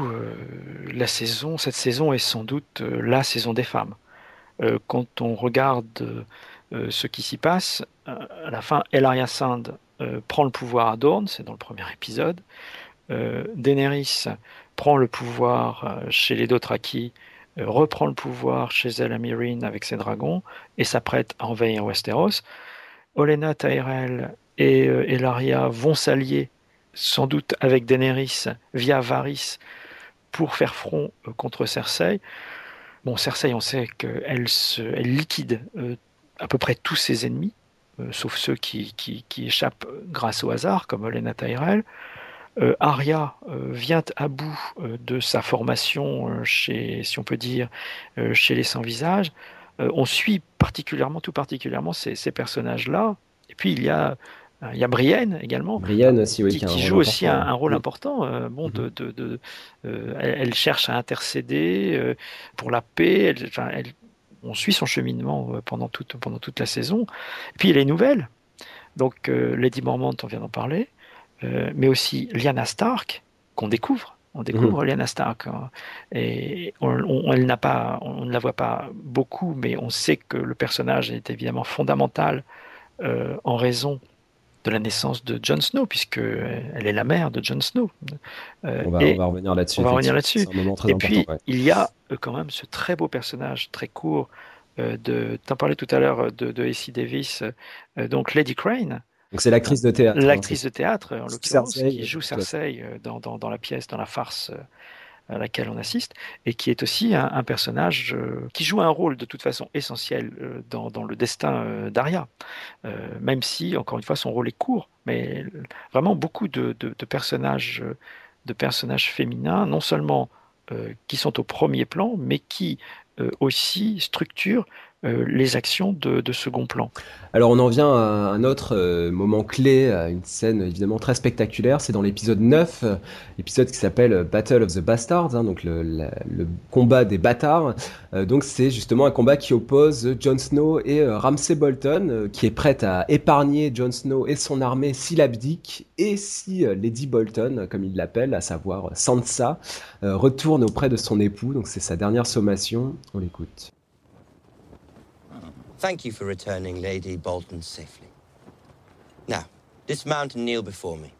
la saison, cette saison est sans doute la saison des femmes. Euh, quand on regarde euh, ce qui s'y passe, euh, à la fin, Elaria Sand prend le pouvoir à Dorne, c'est dans le premier épisode. Daenerys prend le pouvoir chez les Dothraki, reprend le pouvoir chez elle à Meereen avec ses dragons et s'apprête à envahir Westeros. Olenna Tyrell et Elaria vont s'allier sans doute avec Daenerys via Varys pour faire front contre Cersei. Bon, Cersei, on sait qu'elle elle liquide euh, à peu près tous ses ennemis, euh, sauf ceux qui, échappent grâce au hasard, comme Olenna Tyrell. Euh, Arya vient à bout de sa formation chez, si on peut dire, chez les sans-visages. On suit particulièrement, tout particulièrement ces, ces personnages-là. Et puis il y a euh, il y a Brienne également, qui, joue aussi un, rôle important. Euh, bon, de, euh, elle, cherche à intercéder pour la paix. Elle, on suit son cheminement pendant toute, pendant toute la saison. Et puis il y a les nouvelles. Donc Lady Mormont, on vient d'en parler, mais aussi Lyanna Stark qu'on découvre. On découvre mhm. Lyanna Stark hein. et on, elle n'a pas, on ne la voit pas beaucoup, mais on sait que le personnage est évidemment fondamental en raison de la naissance de Jon Snow, puisque elle est la mère de Jon Snow. Euh, on, va, revenir là-dessus. On va revenir là-dessus. Et puis, il y a euh, quand même ce très beau personnage, très court, euh, de, tu en parlais tout à l'heure de, de A.C. Davis, donc Lady Crane. Donc c'est l'actrice de théâtre. Hein. L'actrice de théâtre, en l'occurrence, qui joue Cersei dans, dans, dans, la pièce, dans la farce à laquelle on assiste, et qui est aussi un, personnage euh, qui joue un rôle de toute façon essentiel euh, dans, dans, le destin euh, d'Aria, même si, encore une fois, son rôle est court, mais vraiment beaucoup de, de, de personnages, de personnages féminins, non seulement qui sont au premier plan, mais qui aussi structurent euh, les actions de, second plan. Alors on en vient à un autre euh, moment clé, à une scène évidemment très spectaculaire, c'est dans l'épisode 9, l'épisode qui s'appelle Battle of the Bastards, hein, donc le, combat des bâtards. donc c'est justement un combat qui oppose Jon Snow et Ramsay Bolton, qui est prêt à épargner Jon Snow et son armée s'il abdique et si Lady Bolton, comme il l'appelle, à savoir Sansa, retourne auprès de son époux. Donc c'est sa dernière sommation. On l'écoute. Thank you for returning Lady Bolton safely. Now, dismount and kneel before me.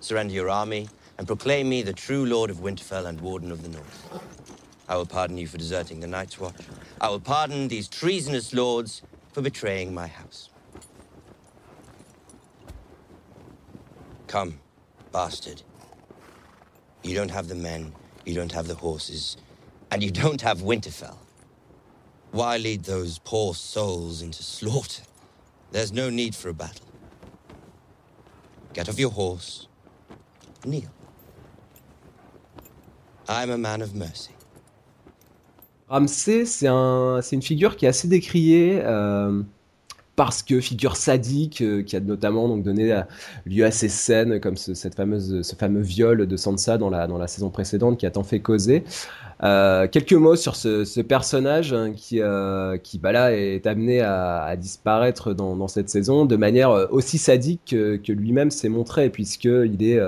Surrender your army and proclaim me the true Lord of Winterfell and Warden of the North. I will pardon you for deserting the Night's Watch. I will pardon these treasonous lords for betraying my house. Come, bastard. You don't have the men, you don't have the horses, and you don't have Winterfell. Why lead those poor souls into slaughter? There's no need for a battle. Get off your horse. Kneel. I'm a man of mercy. Ramsay, c'est un, une figure qui est assez décriée euh, parce que figure sadique euh, qui a notamment donc donné lieu à ces scènes comme ce, cette fameuse, ce fameux viol de Sansa dans la, dans la saison précédente qui a tant fait causer. Euh, quelques mots sur ce, personnage hein, qui, euh, bah est amené à, disparaître dans, cette saison de manière euh, aussi sadique que, lui-même s'est montré, puisqu'il est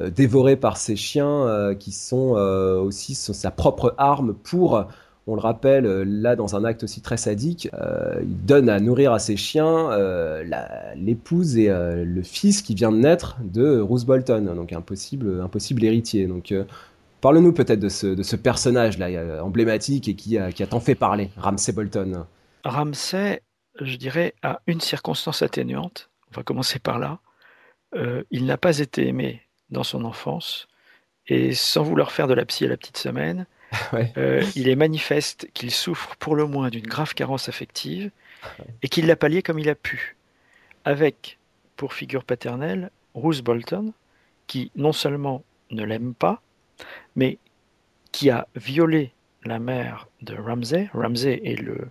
dévoré par ses chiens qui sont aussi sa propre arme pour on le rappelle, là, dans un acte aussi très sadique, il donne à nourrir à ses chiens l'épouse et le fils qui vient de naître de Roose Bolton, donc un possible, héritier. Parle-nous peut-être de ce, personnage-là euh, emblématique et qui a, tant fait parler, Ramsay Bolton. Ramsay, je dirais, a une circonstance atténuante. On va commencer par là. Euh, il n'a pas été aimé dans son enfance et sans vouloir faire de la psy à la petite semaine, <laughs> euh, il est manifeste qu'il souffre pour le moins d'une grave carence affective et qu'il l'a pallié comme il a pu, avec pour figure paternelle Bruce Bolton, qui non seulement ne l'aime pas, mais qui a violé la mère de est le,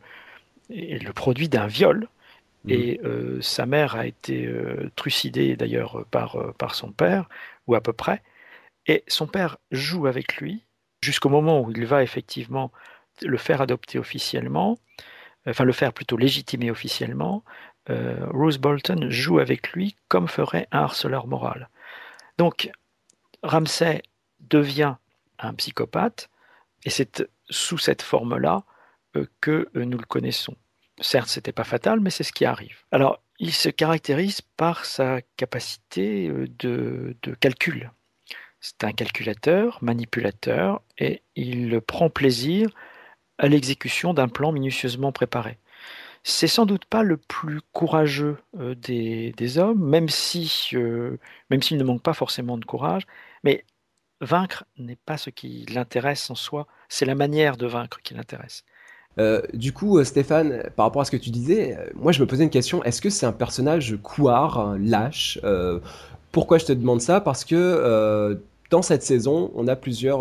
est le produit d'un viol. Mhm. Et euh, sa mère a été euh, trucidée d'ailleurs par, euh, par son père, ou à peu près. Et son père joue avec lui jusqu'au moment où il va effectivement le faire adopter officiellement, enfin le faire plutôt légitimer officiellement. Rose Bolton joue avec lui comme ferait un harceleur moral. Donc Ramsay devient un psychopathe, et c'est sous cette forme-là euh, que euh, nous le connaissons. Certes, ce n'était pas fatal, mais c'est ce qui arrive. Alors, il se caractérise par sa capacité euh, de, calcul. C'est un calculateur, manipulateur, et il prend plaisir à l'exécution d'un plan minutieusement préparé. C'est sans doute pas le plus courageux des, des, hommes, même même s'il ne manque pas forcément de courage, mais vaincre n'est pas ce qui l'intéresse en soi, c'est la manière de vaincre qui l'intéresse. Euh, du coup, euh, Stéphane, par rapport à ce que tu disais, euh, moi je me posais une question, est-ce que c'est un personnage couard, lâche Pourquoi je te demande ça? Parce que dans cette saison, on a plusieurs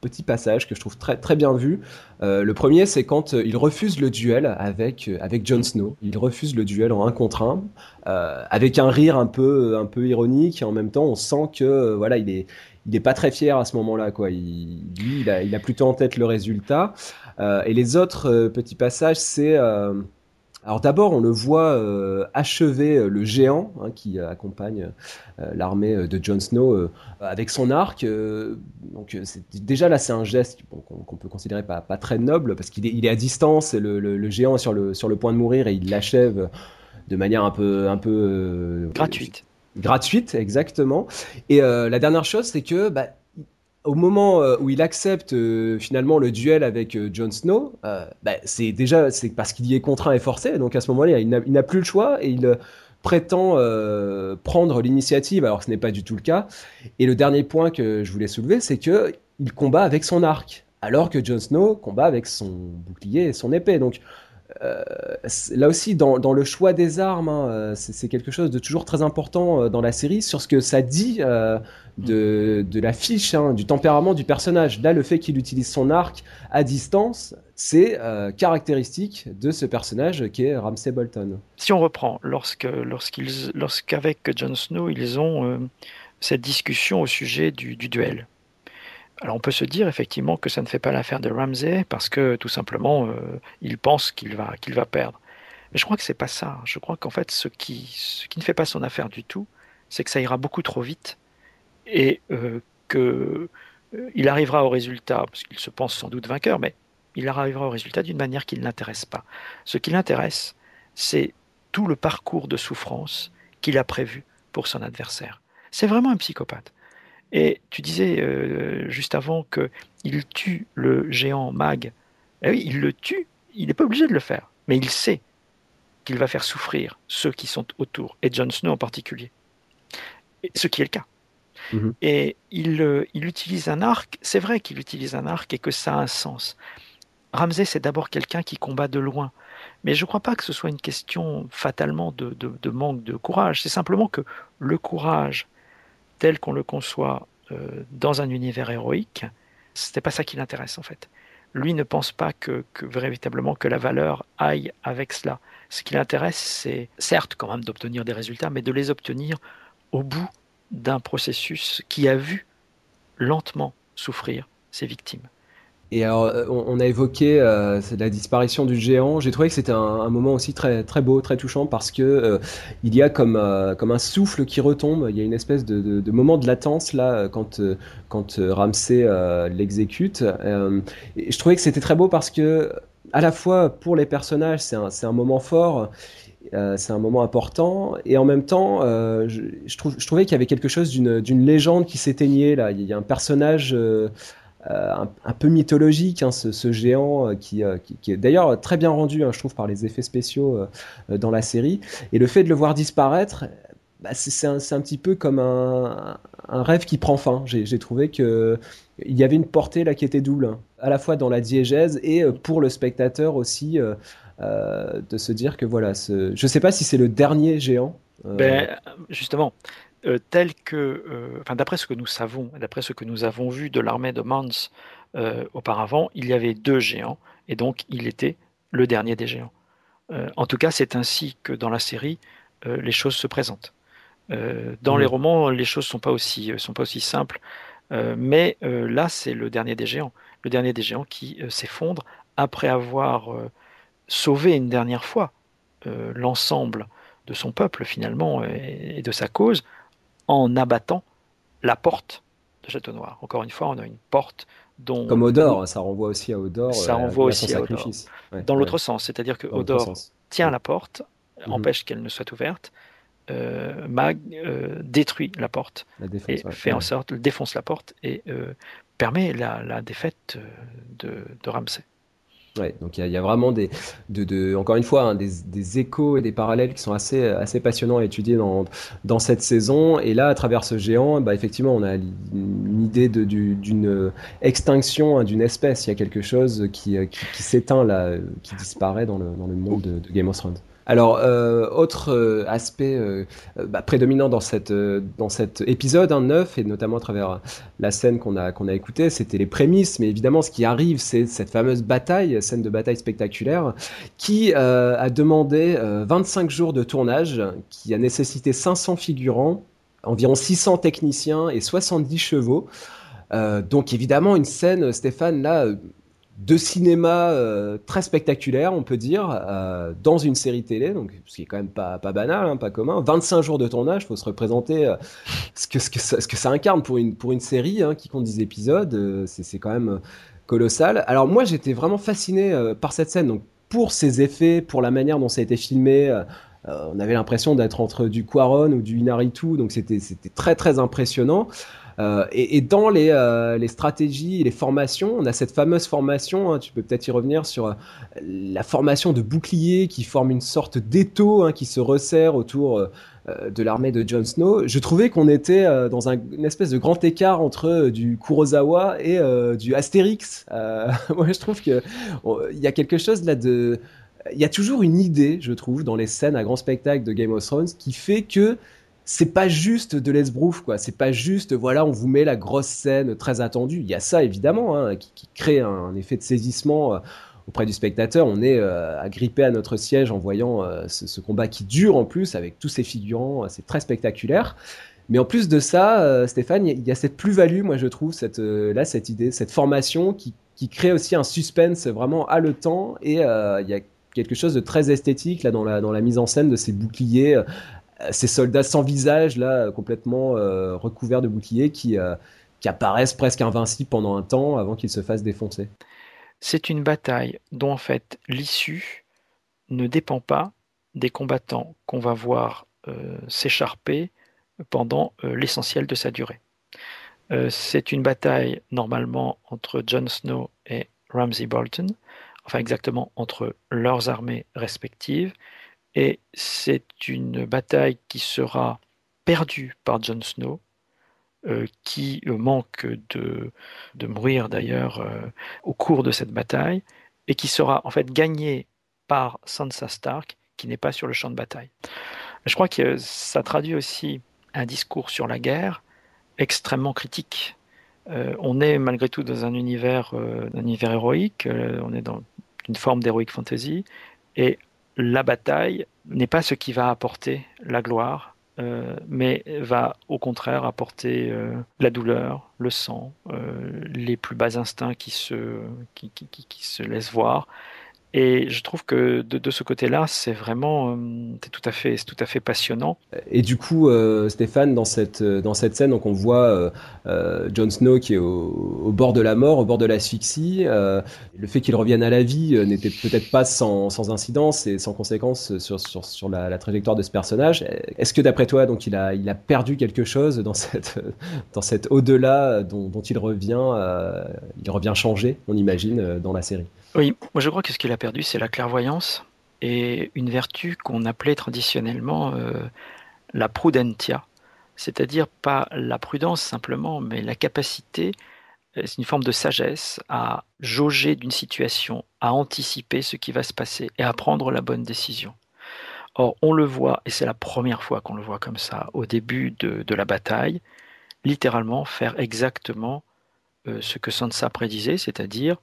petits passages que je trouve très, très bien vus. le premier, c'est quand il refuse le duel avec, avec Jon Snow. Il refuse le duel en un contre un, avec un rire un peu, un peu ironique, et en même temps, on sent que voilà, il est, il n'est pas très fier à ce moment-là. Quoi. Il, lui, il a, plutôt en tête le résultat. Euh, et les autres euh, petits passages, c'est... Euh, alors d'abord, on le voit achever le géant hein, qui accompagne l'armée de Jon Snow avec son arc. donc déjà là, c'est un geste qu'on peut considérer pas, très noble parce qu'il est, à distance et le, géant est sur le, sur le point de mourir et il l'achève de manière un peu, un peu gratuite gratuite, exactement. Et euh, la dernière chose, c'est que bah, au moment euh, où il accepte euh, finalement le duel avec Jon Snow, bah, c'est déjà c'est parce qu'il y est contraint et forcé. Donc à ce moment-là, il n'a plus le choix et il prétend prendre l'initiative, alors que ce n'est pas du tout le cas. Et le dernier point que je voulais soulever, c'est que il combat avec son arc, alors que Jon Snow combat avec son bouclier et son épée. Donc là aussi, dans, dans, le choix des armes, hein, c'est quelque chose de toujours très important dans la série sur ce que ça dit de, de, la fiche, hein, du tempérament du personnage. Là, le fait qu'il utilise son arc à distance, c'est caractéristique de ce personnage qui est Ramsay Bolton. Si on reprend, lorsqu'avec Jon Snow, ils ont cette discussion au sujet du, du duel. Alors on peut se dire effectivement que ça ne fait pas l'affaire de Ramsey parce que tout simplement euh, il pense qu'il va, qu'il va perdre. Mais je crois que c'est pas ça. Je crois qu'en fait ce qui, ce qui ne fait pas son affaire du tout, c'est que ça ira beaucoup trop vite et euh, euh, arrivera au résultat, parce qu'il se pense sans doute vainqueur, mais il arrivera au résultat d'une manière qui ne l'intéresse pas. Ce qui l'intéresse, c'est tout le parcours de souffrance qu'il a prévu pour son adversaire. C'est vraiment un psychopathe. Et tu disais euh, juste avant qu'il tue le géant Mag. Eh oui, il le tue, il n'est pas obligé de le faire, mais il sait qu'il va faire souffrir ceux qui sont autour, et Jon Snow en particulier. ce qui est le cas. Mhm. Et il, euh, il, utilise un arc, c'est vrai qu'il utilise un arc et que ça a un sens. Ramsay, c'est d'abord quelqu'un qui combat de loin. Mais je ne crois pas que ce soit une question fatalement de, de manque de courage. C'est simplement que le courage tel qu'on le conçoit euh, dans un univers héroïque, c'était pas ça qui l'intéresse en fait. Lui ne pense pas que, véritablement que la valeur aille avec cela. Ce qui l'intéresse, c'est certes quand même d'obtenir des résultats, mais de les obtenir au bout d'un processus qui a vu lentement souffrir ses victimes. Et alors, euh, on, a évoqué euh, la disparition du géant. J'ai trouvé que c'était un, moment aussi très très beau, très touchant parce que euh, il y a comme comme un souffle qui retombe. Il y a une espèce de, de, moment de latence là quand quand Ramsey l'exécute. je trouvais que c'était très beau parce que à la fois pour les personnages, c'est un, un moment fort. c'est un moment important et en même temps, je, trouve, je trouvais qu'il y avait quelque chose d'une légende qui s'éteignait là. Il y a un personnage un, peu mythologique, hein, ce, géant euh, euh, qui, est d'ailleurs très bien rendu, hein, je trouve, par les effets spéciaux dans la série. Et le fait de le voir disparaître, bah, c'est un, un, petit peu comme un, un rêve qui prend fin. J'ai trouvé que il y avait une portée là qui était double, hein, à la fois dans la diégèse et pour le spectateur aussi. de se dire que voilà, je sais pas si c'est le dernier géant. Ben, justement, euh, tel que, euh, enfin, d'après ce que nous savons, d'après ce que nous avons vu de l'armée de Mans euh, auparavant, il y avait deux géants, et donc il était le dernier des géants. en tout cas, c'est ainsi que dans la série, les choses se présentent. dans les romans, les choses sont pas aussi, sont pas aussi simples, mais là, c'est le dernier des géants, le dernier des géants qui s'effondre après avoir sauvé une dernière fois l'ensemble de son peuple finalement et de sa cause en abattant la porte de Château Noir. Encore une fois, on a une porte dont... Comme Odor, ça renvoie aussi à Odor. Ça euh, renvoie aussi à Odor. Dans l'autre sens, c'est-à-dire que Odor tient la porte, mhm. empêche qu'elle ne soit ouverte, euh, Mag euh, détruit la porte et fait en sorte, défonce la porte et permet la, défaite de, de Ramsay. Ouais, donc il y, a vraiment des, de, encore une fois, hein, des, échos et des parallèles qui sont assez, assez passionnants à étudier dans, dans cette saison. Et là, à travers ce géant, bah, effectivement, on a une idée d'une extinction hein, d'une espèce. Il y a quelque chose qui, qui, s'éteint là, qui disparaît dans le, dans le monde de, de Game of Thrones. Alors, euh, autre euh, aspect euh, bah, prédominant dans, cet épisode 9, et notamment à travers la scène qu'on a écoutée, c'était les prémices, mais évidemment ce qui arrive, c'est cette fameuse bataille, scène de bataille spectaculaire, qui a demandé 25 jours de tournage, qui a nécessité 500 figurants, environ 600 techniciens et 70 chevaux. donc évidemment une scène, Stéphane, là, de cinéma euh, très spectaculaire, on peut dire, euh, dans une série télé, donc ce qui est quand même pas, pas banal, hein, pas commun. 25 jours de tournage, faut se représenter euh, ce, que, ce, que ça, ce que ça incarne pour une, pour une série hein, qui compte 10 épisodes, c'est quand même colossal. Alors moi j'étais vraiment fasciné par cette scène, donc pour ses effets, pour la manière dont ça a été filmé. on avait l'impression d'être entre du Quaron ou du Inaritu, donc c'était très très impressionnant. Euh, et, dans les, euh, les, stratégies les formations, on a cette fameuse formation, hein, tu peux peut-être y revenir sur euh, la formation de boucliers qui forme une sorte d'étau hein, qui se resserre autour de l'armée de Jon Snow. Je trouvais qu'on était dans un, une espèce de grand écart entre du Kurosawa et du Astérix. <laughs> moi, je trouve qu'il y a quelque chose là de il y a toujours une idée, je trouve, dans les scènes à grand spectacle de Game of Thrones qui fait que c'est pas juste de l'esbrouf, quoi. C'est pas juste, voilà, on vous met la grosse scène très attendue. Il y a ça, évidemment, hein, qui, crée un, effet de saisissement. Euh, auprès du spectateur, on est euh, agrippé à notre siège en voyant euh, ce, combat qui dure en plus avec tous ces figurants, c'est très spectaculaire. Mais en plus de ça, Stéphane, il y, a cette plus-value, moi je trouve, cette, là, cette idée, cette formation qui, qui, crée aussi un suspense vraiment haletant et il y a quelque chose de très esthétique là dans la, dans la mise en scène de ces boucliers ces soldats sans visage, là, complètement euh, recouverts de boucliers, qui, euh, qui apparaissent presque invincibles pendant un temps avant qu'ils se fassent défoncer. C'est une bataille dont en fait l'issue ne dépend pas des combattants qu'on va voir euh, s'écharper pendant l'essentiel de sa durée. c'est une bataille normalement entre Jon Snow et Ramsay Bolton, enfin exactement entre leurs armées respectives, et c'est une bataille qui sera perdue par Jon Snow, euh, qui manque de, de mourir d'ailleurs euh, au cours de cette bataille, et qui sera en fait gagnée par Sansa Stark, qui n'est pas sur le champ de bataille. Je crois que ça traduit aussi un discours sur la guerre extrêmement critique. Euh, on est malgré tout dans un univers, un univers héroïque, on est dans une forme d'héroïque fantasy, et la bataille n'est pas ce qui va apporter la gloire, euh, mais va au contraire apporter euh, la douleur, le sang, euh, les plus bas instincts qui se, qui, qui se laissent voir. Et je trouve que de, ce côté-là, c'est vraiment, euh, tout à fait, tout à fait passionnant. Et du coup, euh, Stéphane, dans cette euh, dans cette scène, donc on voit Jon Snow qui est au, bord de la mort, au bord de l'asphyxie. le fait qu'il revienne à la vie n'était peut-être pas sans, incidence et sans conséquence sur sur, la, trajectoire de ce personnage. Est-ce que d'après toi, donc il a il a perdu quelque chose dans cette <laughs> dans cet au-delà dont, dont, il revient, il revient changé, on imagine, dans la série? Oui, moi je crois que ce qu'il a perdu, c'est la clairvoyance et une vertu qu'on appelait traditionnellement euh, la prudentia, c'est-à-dire pas la prudence simplement, mais la capacité, euh, c'est une forme de sagesse à jauger d'une situation, à anticiper ce qui va se passer et à prendre la bonne décision. Or, on le voit, et c'est la première fois qu'on le voit comme ça, au début de, la bataille, littéralement faire exactement euh, ce que Sansa prédisait, c'est-à-dire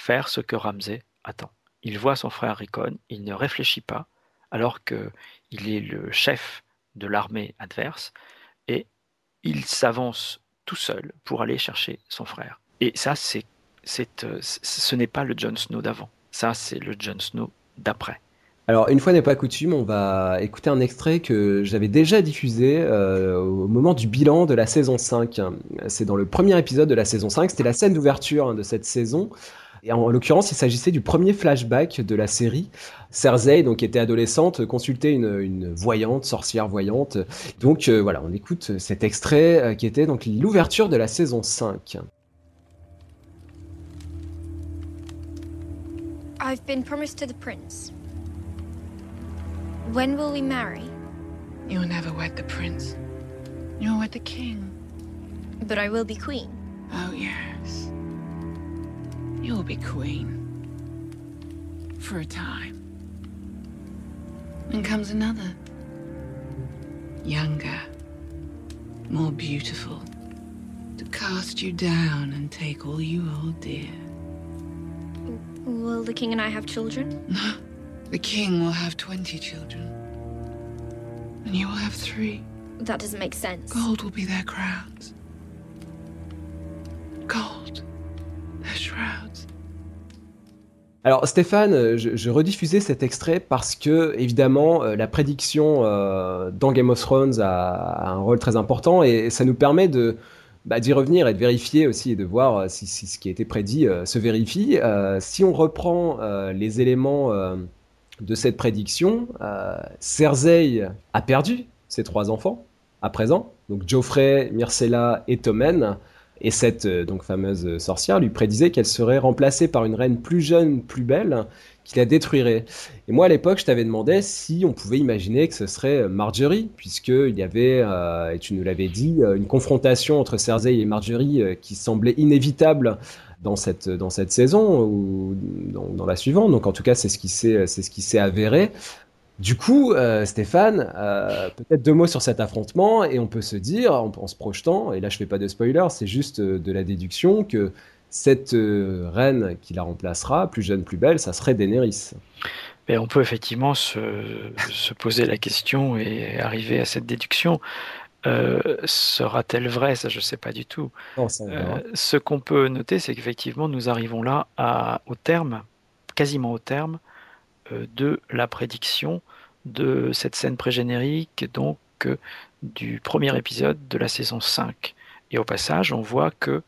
faire ce que Ramsay attend. Il voit son frère Rickon, il ne réfléchit pas, alors qu'il est le chef de l'armée adverse, et il s'avance tout seul pour aller chercher son frère. Et ça, c'est, euh, ce n'est pas le Jon Snow d'avant. Ça, c'est le Jon Snow d'après. Alors, une fois n'est pas coutume, on va écouter un extrait que j'avais déjà diffusé euh, au moment du bilan de la saison 5. C'est dans le premier épisode de la saison 5, c'était la scène d'ouverture hein, de cette saison. Et en, l'occurrence, il s'agissait du premier flashback de la série. Cersei, donc, était adolescente, consultait une, voyante, sorcière voyante. Donc, euh, voilà, on écoute cet extrait euh, qui était donc l'ouverture de la saison 5. I've been promised to the prince. When will we marry? You'll never wed the prince. You'll wed the king. But I will be queen. Oh, yes. You'll be queen. For a time. And comes another. Younger. More beautiful. To cast you down and take all you hold dear. Will the king and I have children? <laughs> the king will have 20 children. And you will have three. That doesn't make sense. Gold will be their crowns. Gold. Alors Stéphane, je, rediffusais cet extrait parce que évidemment euh, la prédiction euh, dans Game of Thrones a, un rôle très important et, ça nous permet de bah, d'y revenir et de vérifier aussi et de voir euh, si, ce qui a été prédit se vérifie. si on reprend les éléments de cette prédiction, Cersei a perdu ses trois enfants à présent, donc Geoffrey, Myrcella et Tommen. Et cette donc fameuse sorcière lui prédisait qu'elle serait remplacée par une reine plus jeune, plus belle, qui la détruirait. Et moi, à l'époque, je t'avais demandé si on pouvait imaginer que ce serait Marjorie, puisqu'il y avait, et tu nous l'avais dit, une confrontation entre Cersei et Marjorie qui semblait inévitable dans cette, dans cette saison ou dans, la suivante. Donc en tout cas, c'est ce qui s'est avéré. Du coup, euh, Stéphane, euh, peut-être deux mots sur cet affrontement et on peut se dire, en, se projetant, et là je fais pas de spoiler, c'est juste euh, de la déduction que cette reine qui la remplacera, plus jeune, plus belle, ça serait Daenerys. Mais on peut effectivement se, se, poser la question et arriver à cette déduction. Euh, sera-t-elle vraie? Ça, je ne sais pas du tout. Euh, ce qu'on peut noter, c'est qu'effectivement, nous arrivons là à, au terme, quasiment au terme, de la prédiction de cette scène pré-générique, donc du premier épisode de la saison 5. Et au passage, on voit que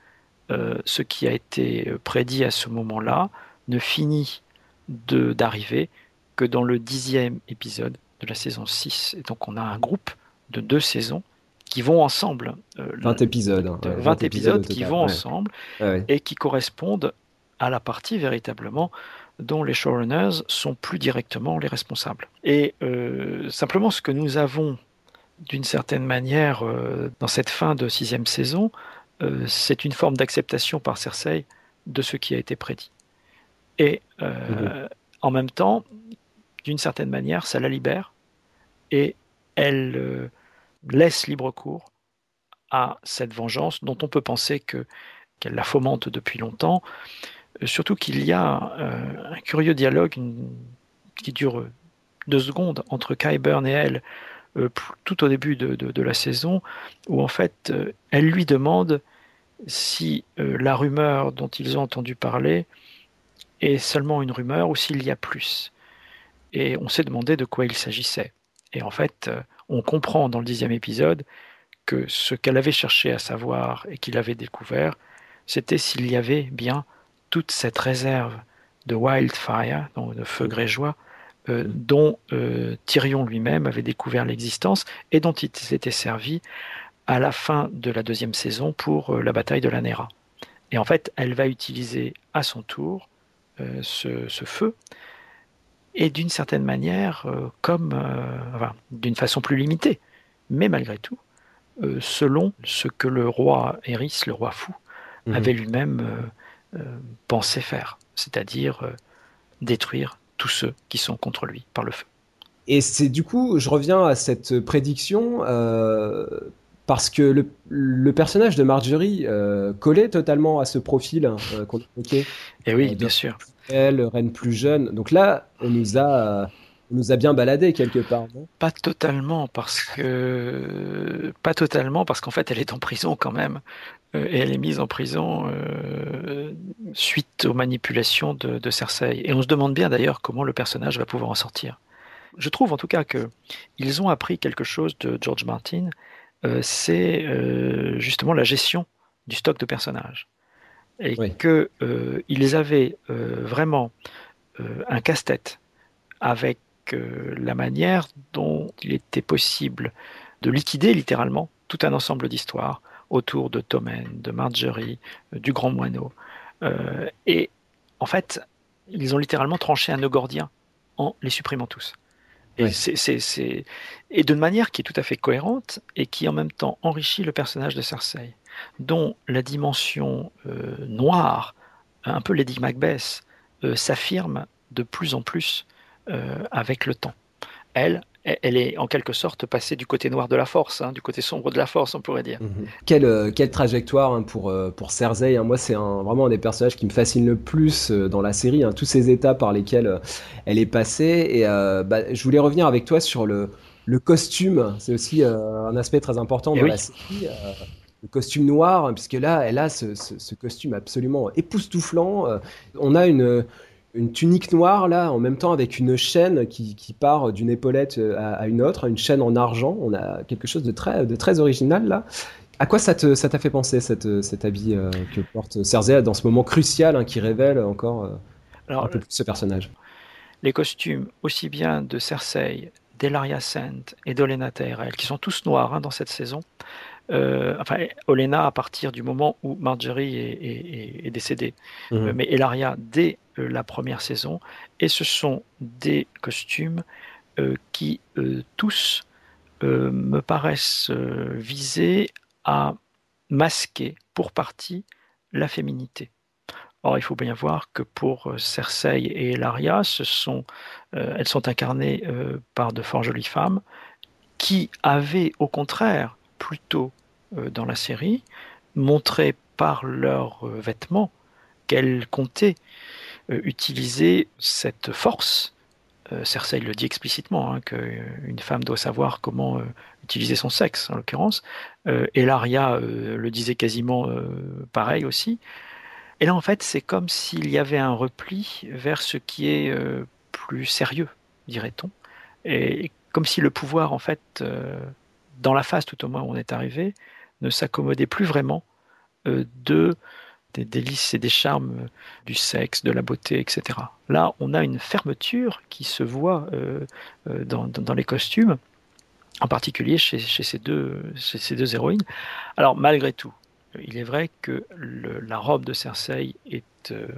ce qui a été prédit à ce moment-là ne finit d'arriver que dans le dixième épisode de la saison 6. Et donc on a un groupe de deux saisons qui vont ensemble. 20 euh, épisodes. 20, épisodes, qui vont ensemble et qui correspondent à la partie véritablement dont les showrunners sont plus directement les responsables. Et euh, simplement ce que nous avons d'une certaine manière euh, dans cette fin de sixième saison, c'est une forme d'acceptation par Cersei de ce qui a été prédit. Et mhm. en même temps, d'une certaine manière, ça la libère et elle laisse libre cours à cette vengeance dont on peut penser que qu'elle la fomente depuis longtemps. Euh, surtout qu'il y a euh, un curieux dialogue qui dure deux secondes entre Kyburn et elle euh, tout au début de, la saison, où en fait elle lui demande si la rumeur dont ils ont entendu parler est seulement une rumeur ou s'il y a plus. Et on s'est demandé de quoi il s'agissait. Et en fait, on comprend dans le dixième épisode que ce qu'elle avait cherché à savoir et qu'il avait découvert, c'était s'il y avait bien toute cette réserve de wildfire, donc de feu grégeois, euh, dont euh, Tyrion lui-même avait découvert l'existence et dont il s'était servi à la fin de la deuxième saison pour euh, la bataille de la Nera. Et en fait, elle va utiliser à son tour ce, feu et d'une certaine manière, comme, d'une façon plus limitée, mais malgré tout, selon ce que le roi Eris, le roi fou, mhm. avait lui-même pensé faire, c'est-à-dire détruire tous ceux qui sont contre lui par le feu. Et c'est du coup, je reviens à cette prédiction, parce que le, le, personnage de Marjorie collait totalement à ce profil hein, qu'on évoquait. Et oui, bien sûr elle, reine plus jeune. Donc là, on nous a, on nous a bien baladé quelque part. Non? Pas totalement, parce que pas totalement, parce qu'en fait, elle est en prison quand même, euh, et elle est mise en prison euh, suite aux manipulations de, Cersei. Et on se demande bien d'ailleurs comment le personnage va pouvoir en sortir. Je trouve en tout cas que ils ont appris quelque chose de George Martin, euh, c'est justement la gestion du stock de personnages et qu'ils euh, avaient euh, vraiment euh, un casse-tête avec la manière dont il était possible de liquider littéralement tout un ensemble d'histoires autour de Tommen, de Marjorie, du Grand Moineau. et en fait, ils ont littéralement tranché un nœud gordien en les supprimant tous. Et, c'est, et d'une manière qui est tout à fait cohérente et qui en même temps enrichit le personnage de Cersei dont la dimension euh, noire, un peu Lady Macbeth, euh, s'affirme de plus en plus euh, avec le temps. Elle, elle est en quelque sorte passée du côté noir de la force, hein, du côté sombre de la force, on pourrait dire. Mhm. Quelle, quelle, trajectoire hein, pour, pour Cersei. Hein. Moi, c'est vraiment un des personnages qui me fascine le plus dans la série, tous ces états par lesquels elle est passée. Et bah, je voulais revenir avec toi sur le, le costume. C'est aussi un aspect très important eh dans la série le costume noir, puisque là, elle a ce, costume absolument époustouflant. Euh, on a une, une, tunique noire, là, en même temps, avec une chaîne qui, part d'une épaulette euh, à, une autre, une chaîne en argent. On a quelque chose de très, de très original, là. À quoi ça t'a ça fait penser, cette, cet habit euh, que porte Cersei dans ce moment crucial hein, qui révèle encore un peu plus ce personnage? Les costumes, aussi bien de Cersei, d'Elaria Sand et d'Olena Tyrell, qui sont tous noirs hein, dans cette saison, enfin, Olena à partir du moment où Marjorie est, décédée, mhm. mais Elaria dès la première saison, et ce sont des costumes qui tous me paraissent viser à masquer pour partie la féminité. Or, il faut bien voir que pour euh, Cersei et euh, elles sont incarnées euh, par de fort jolies femmes qui avaient, au contraire, plutôt dans la série, montré par leurs vêtements qu'elles comptaient utiliser cette force. Cersei le dit explicitement, hein, qu'une femme doit savoir comment utiliser son sexe, en l'occurrence. Elaria le disait quasiment pareil aussi. Et là, en fait, c'est comme s'il y avait un repli vers ce qui est euh, plus sérieux, dirait-on. Et comme si le pouvoir, en fait, euh, dans la phase tout au moins où on est arrivé, ne s'accommodait plus vraiment euh, de des délices et des charmes du sexe, de la beauté, etc. Là, on a une fermeture qui se voit dans, les costumes, en particulier chez, ces deux, chez ces deux héroïnes. Alors, malgré tout, il est vrai que la robe de Cersei est euh,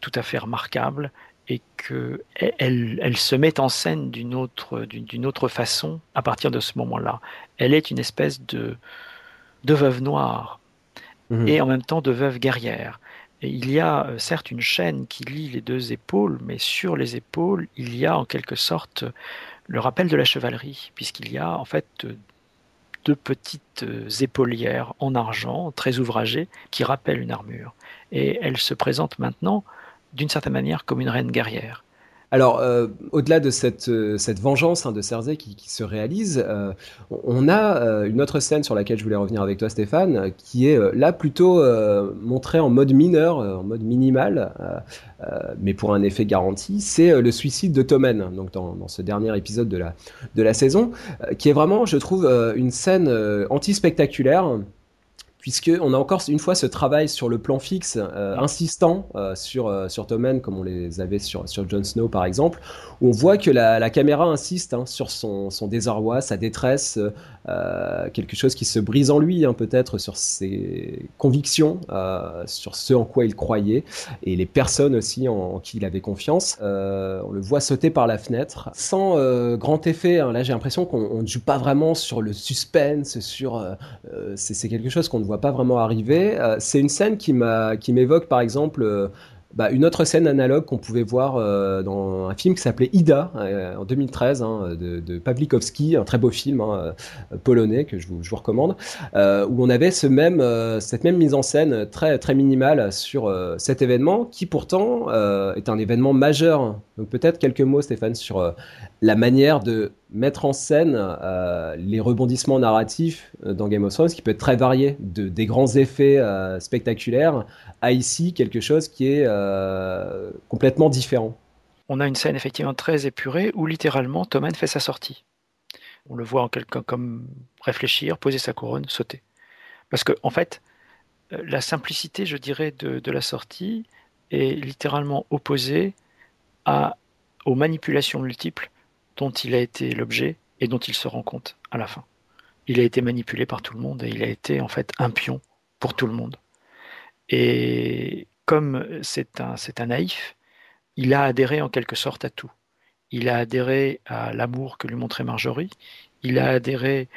tout à fait remarquable et qu'elle elle, se met en scène d'une autre, d'une autre façon à partir de ce moment-là. Elle est une espèce de, de veuve noire mhm. et en même temps de veuve guerrière. Et il y a euh, certes une chaîne qui lie les deux épaules, mais sur les épaules, il y a en quelque sorte le rappel de la chevalerie, puisqu'il y a en fait deux petites euh, épaulières en argent, très ouvragées, qui rappellent une armure. Et elle se présente maintenant, d'une certaine manière, comme une reine guerrière. Alors, euh, au-delà de cette, euh, vengeance hein, de Cersei qui, se réalise, euh, on a une autre scène sur laquelle je voulais revenir avec toi, Stéphane, qui est là plutôt montrée en mode mineur, en mode minimal, mais pour un effet garanti. C'est le suicide de Tommen, donc dans, dans, ce dernier épisode de la, de la saison, qui est vraiment, je trouve, une scène anti-spectaculaire puisqu'on a encore une fois ce travail sur le plan fixe, euh, insistant euh, sur, euh, sur Tommen, comme on les avait sur, sur Jon Snow par exemple, où on voit que la, la caméra insiste hein, sur son, son, désarroi, sa détresse, quelque chose qui se brise en lui, hein, peut-être sur ses convictions, sur ce en quoi il croyait, et les personnes aussi en, qui il avait confiance. on le voit sauter par la fenêtre, sans grand effet. Hein. là, j'ai l'impression qu'on ne joue pas vraiment sur le suspense, sur c'est quelque chose qu'on ne voit pas vraiment arriver. Euh, c'est une scène qui m'évoque par exemple euh, bah, une autre scène analogue qu'on pouvait voir euh, dans un film qui s'appelait Ida en 2013 hein, de, de, Pawlikowski, un très beau film hein, polonais que je vous, recommande, où on avait cette même mise en scène très, très minimale sur cet événement qui pourtant est un événement majeur. Donc peut-être quelques mots Stéphane sur la manière de mettre en scène euh, les rebondissements narratifs euh, dans Game of Thrones, qui peut être très varié, de, des grands effets euh, spectaculaires, à ici quelque chose qui est complètement différent. On a une scène effectivement très épurée où littéralement Tommen fait sa sortie. On le voit en quelqu'un comme réfléchir, poser sa couronne, sauter. Parce que en fait, la simplicité, je dirais, de, la sortie est littéralement opposée aux manipulations multiples dont il a été l'objet et dont il se rend compte à la fin. Il a été manipulé par tout le monde et il a été en fait un pion pour tout le monde. Et comme c'est un, c'est un naïf, il a adhéré en quelque sorte à tout. Il a adhéré à l'amour que lui montrait Marjorie, il a adhéré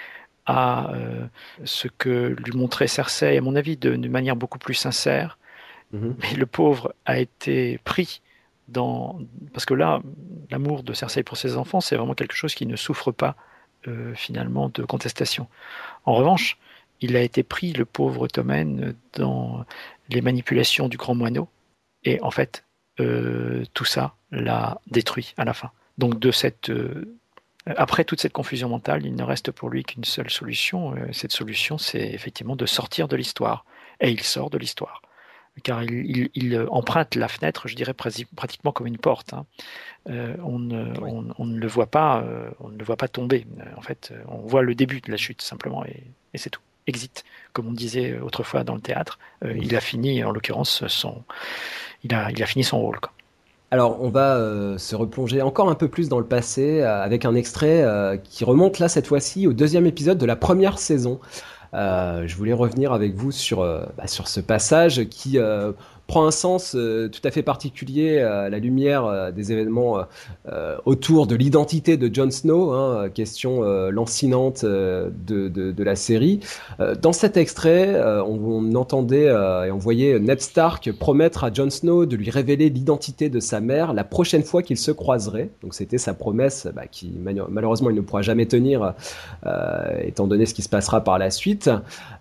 à euh, ce que lui montrait Cersei, à mon avis, de, manière beaucoup plus sincère. Mm-hmm. Mais le pauvre a été pris parce que là, l'amour de Cersei pour ses enfants, c'est vraiment quelque chose qui ne souffre pas euh, finalement de contestation. En revanche, il a été pris, le pauvre Tommen, dans les manipulations du grand moineau, et en fait, euh, tout ça l'a détruit à la fin. Donc de cette euh, après toute cette confusion mentale, il ne reste pour lui qu'une seule solution. cette solution, c'est effectivement de sortir de l'histoire. Et il sort de l'histoire car il, euh, emprunte la fenêtre, je dirais pratiquement comme une porte. Hein. Euh, on, ne le voit pas, euh, on ne le voit pas tomber. En fait, on voit le début de la chute simplement, et, c'est tout. Exit, comme on disait autrefois dans le théâtre. Il a fini, en l'occurrence, son, il a, il a fini son rôle. Alors, on va se replonger encore un peu plus dans le passé avec un extrait qui remonte là cette fois-ci au deuxième épisode de la première saison. je voulais revenir avec vous sur, bah, sur ce passage qui prend un sens euh, tout à fait particulier à la lumière euh, des événements euh, autour de l'identité de Jon Snow, hein, question lancinante de, la série. dans cet extrait, on, entendait et on voyait Ned Stark promettre à Jon Snow de lui révéler l'identité de sa mère la prochaine fois qu'il se croiserait. Donc c'était sa promesse bah, qui malheureusement il ne pourra jamais tenir étant donné ce qui se passera par la suite.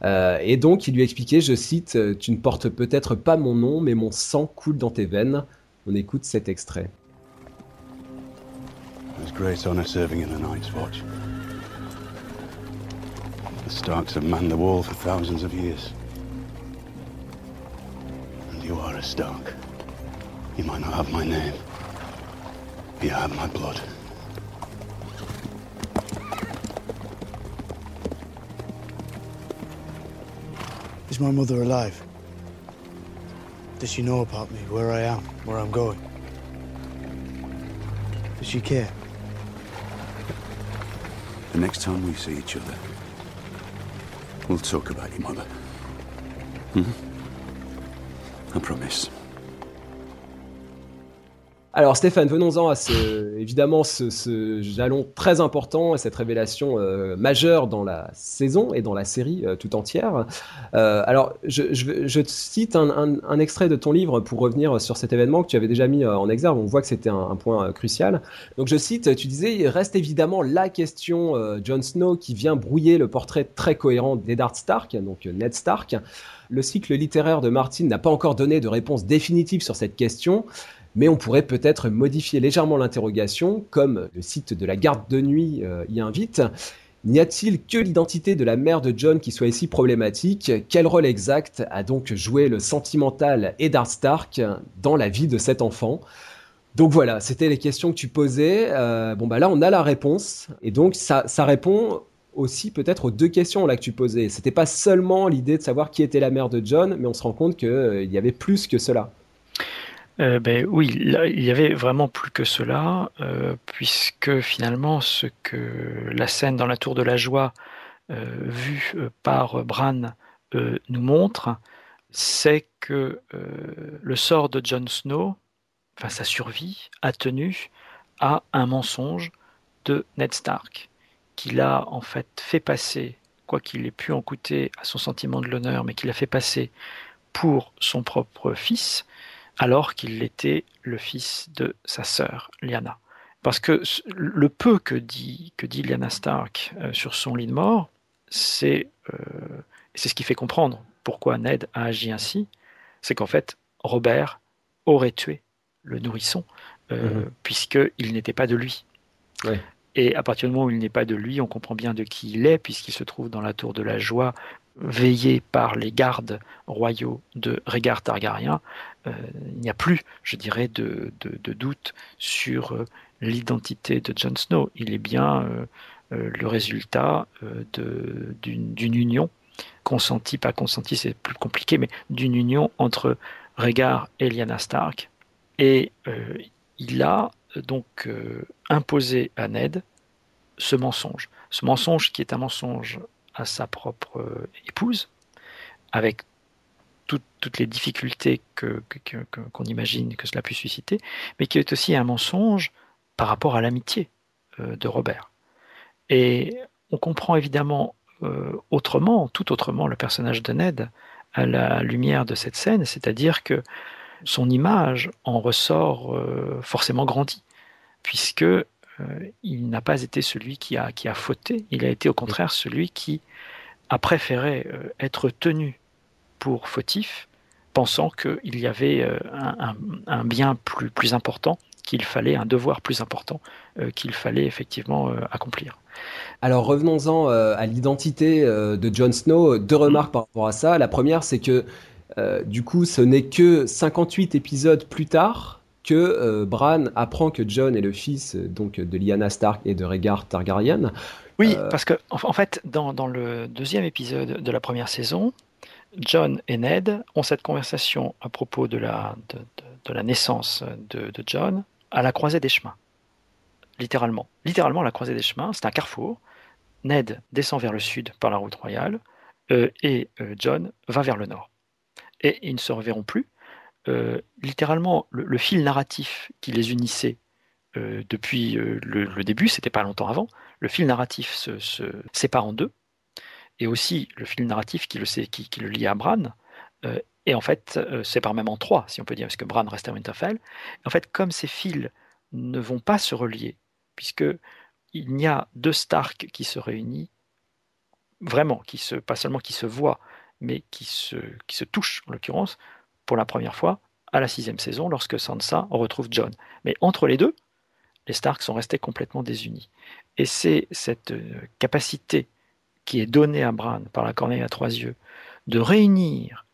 et donc il lui expliquait, je cite, Tu ne portes peut-être pas mon nom, mais mon sang coule dans tes veines. On écoute cet extrait. There's great honor serving in the Night's Watch. The Starks have manned the wall for thousands of years. And you are a Stark. You might not have my name. But you have my blood. Is my mother alive? Does she know about me, where I am, where I'm going? Does she care? The next time we see each other, we'll talk about your mother. Hmm? I promise. Alors Stéphane, venons-en à ce, évidemment ce, jalon très important et cette révélation euh, majeure dans la saison et dans la série euh, tout entière. Euh, alors je, je, cite un, extrait de ton livre pour revenir sur cet événement que tu avais déjà mis en exergue. On voit que c'était un, point crucial. Donc je cite, tu disais, il reste évidemment la question Jon Snow qui vient brouiller le portrait très cohérent d'Eddard Stark, donc Ned Stark. Le cycle littéraire de Martin n'a pas encore donné de réponse définitive sur cette question mais on pourrait peut-être modifier légèrement l'interrogation, comme le site de la garde de nuit euh, y invite. N'y a-t-il que l'identité de la mère de John qui soit ici problématique? Quel rôle exact a donc joué le sentimental Eddard Stark dans la vie de cet enfant? Donc voilà, c'était les questions que tu posais. Euh, bon bah là, on a la réponse, et donc ça, répond aussi peut-être aux deux questions là que tu posais. C'était pas seulement l'idée de savoir qui était la mère de John, mais on se rend compte qu'il y avait plus que cela. Euh, ben, oui, il y avait vraiment plus que cela, euh, puisque finalement, ce que la scène dans la Tour de la Joie, euh, vue par Bran, nous montre, c'est que le sort de Jon Snow, enfin sa survie, a tenu à un mensonge de Ned Stark, qu'il a en fait fait passer, quoi qu'il ait pu en coûter à son sentiment de l'honneur, mais qu'il a fait passer pour son propre fils, alors qu'il était le fils de sa sœur, Lyanna. Parce que le peu que dit, que dit Lyanna Stark euh, sur son lit de mort, c'est euh, c'est ce qui fait comprendre pourquoi Ned a agi ainsi, c'est qu'en fait, Robert aurait tué le nourrisson, euh, mhm. puisqu'il n'était pas de lui. Et à partir du moment où il n'est pas de lui, on comprend bien de qui il est, puisqu'il se trouve dans la tour de la joie, veillé par les gardes royaux de Régard Targaryen, il n'y a plus, je dirais, de, doute sur euh, l'identité de Jon Snow. Il est bien euh, le résultat d'une union, consentie, pas consentie, c'est plus compliqué, mais d'une union entre Régard et Lyanna Stark. Et il a donc imposé à Ned ce mensonge. Ce mensonge qui est un mensonge à sa propre épouse, avec toutes les difficultés qu'on que, imagine que cela puisse susciter, mais qui est aussi un mensonge par rapport à l'amitié euh, de Robert. Et on comprend évidemment euh, autrement, tout autrement, le personnage de Ned à la lumière de cette scène, c'est-à-dire que son image en ressort euh, forcément grandie, puisque il n'a pas été celui qui a, qui a fauté, il a été au contraire celui qui a préféré être tenu pour fautif, pensant qu'il y avait euh, un, bien plus, plus important qu'il fallait, un devoir plus important euh, qu'il fallait effectivement euh, accomplir. Alors revenons-en à l'identité de Jon Snow. Deux remarques par rapport à ça. La première, c'est que du coup, ce n'est que 58 épisodes plus tard que Bran apprend que Jon est le fils donc de Lyanna Stark et de Rhaegar Targaryen. Oui, parce que en fait, dans, dans, le deuxième épisode de la première saison, John et Ned ont cette conversation à propos de la, naissance de, John à la croisée des chemins. Littéralement. Littéralement, la croisée des chemins, c'est un carrefour. Ned descend vers le sud par la route royale. et John va vers le nord. Et ils ne se reverront plus. littéralement, le, fil narratif qui les unissait depuis le, début, c'était pas longtemps avant, le fil narratif se, sépare en deux, et aussi le fil narratif qui le, lie à Bran, et en fait, sépare même en trois, si on peut dire, parce que Bran reste à Winterfell. En fait, comme ces fils ne vont pas se relier, puisque il n'y a deux Stark qui se réunissent, vraiment, qui se, pas seulement qui se voient, mais qui se, qui se touchent, en l'occurrence, pour la première fois, à la sixième saison, lorsque Sansa retrouve John. Mais entre les deux, les Stark sont restés complètement désunis. Et c'est cette euh, capacité qui est donnée à Bran par la corneille à trois yeux de réunir,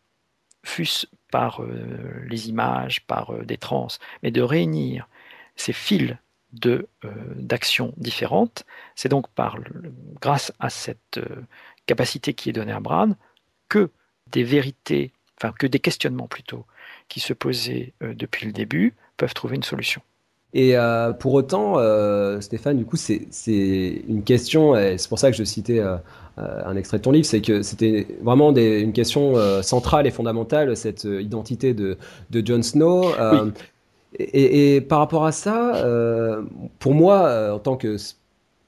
fût-ce par euh, les images, par euh, des trans, mais de réunir ces fils de d'actions différentes. C'est donc par grâce à cette capacité qui est donnée à Bran que des vérités, enfin que des questionnements plutôt, qui se posaient depuis le début peuvent trouver une solution. Et euh, pour autant, euh, Stéphane, du coup, c'est une question, et c'est pour ça que je citais euh, un extrait de ton livre, c'est que c'était vraiment une question centrale et fondamentale, cette identité de, de Jon Snow. Et, et, par rapport à ça, pour moi, en tant que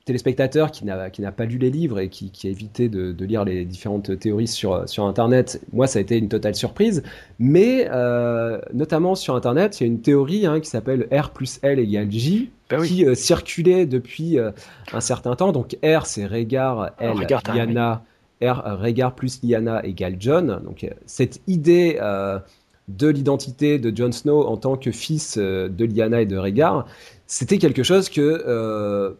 téléspectateur qui n'a qui n'a pas lu les livres et qui, qui a évité de, de, lire les différentes théories sur sur internet, moi ça a été une totale surprise. Mais euh, notamment sur internet, il y a une théorie hein, qui s'appelle R plus L égale J. Ben qui euh, circulait depuis euh, un certain temps. Donc R c'est Régard, L oh, Liana, R Régard plus Liana égale John. Donc cette idée de l'identité de Jon Snow en tant que fils de Liana et de Régard, c'était quelque chose que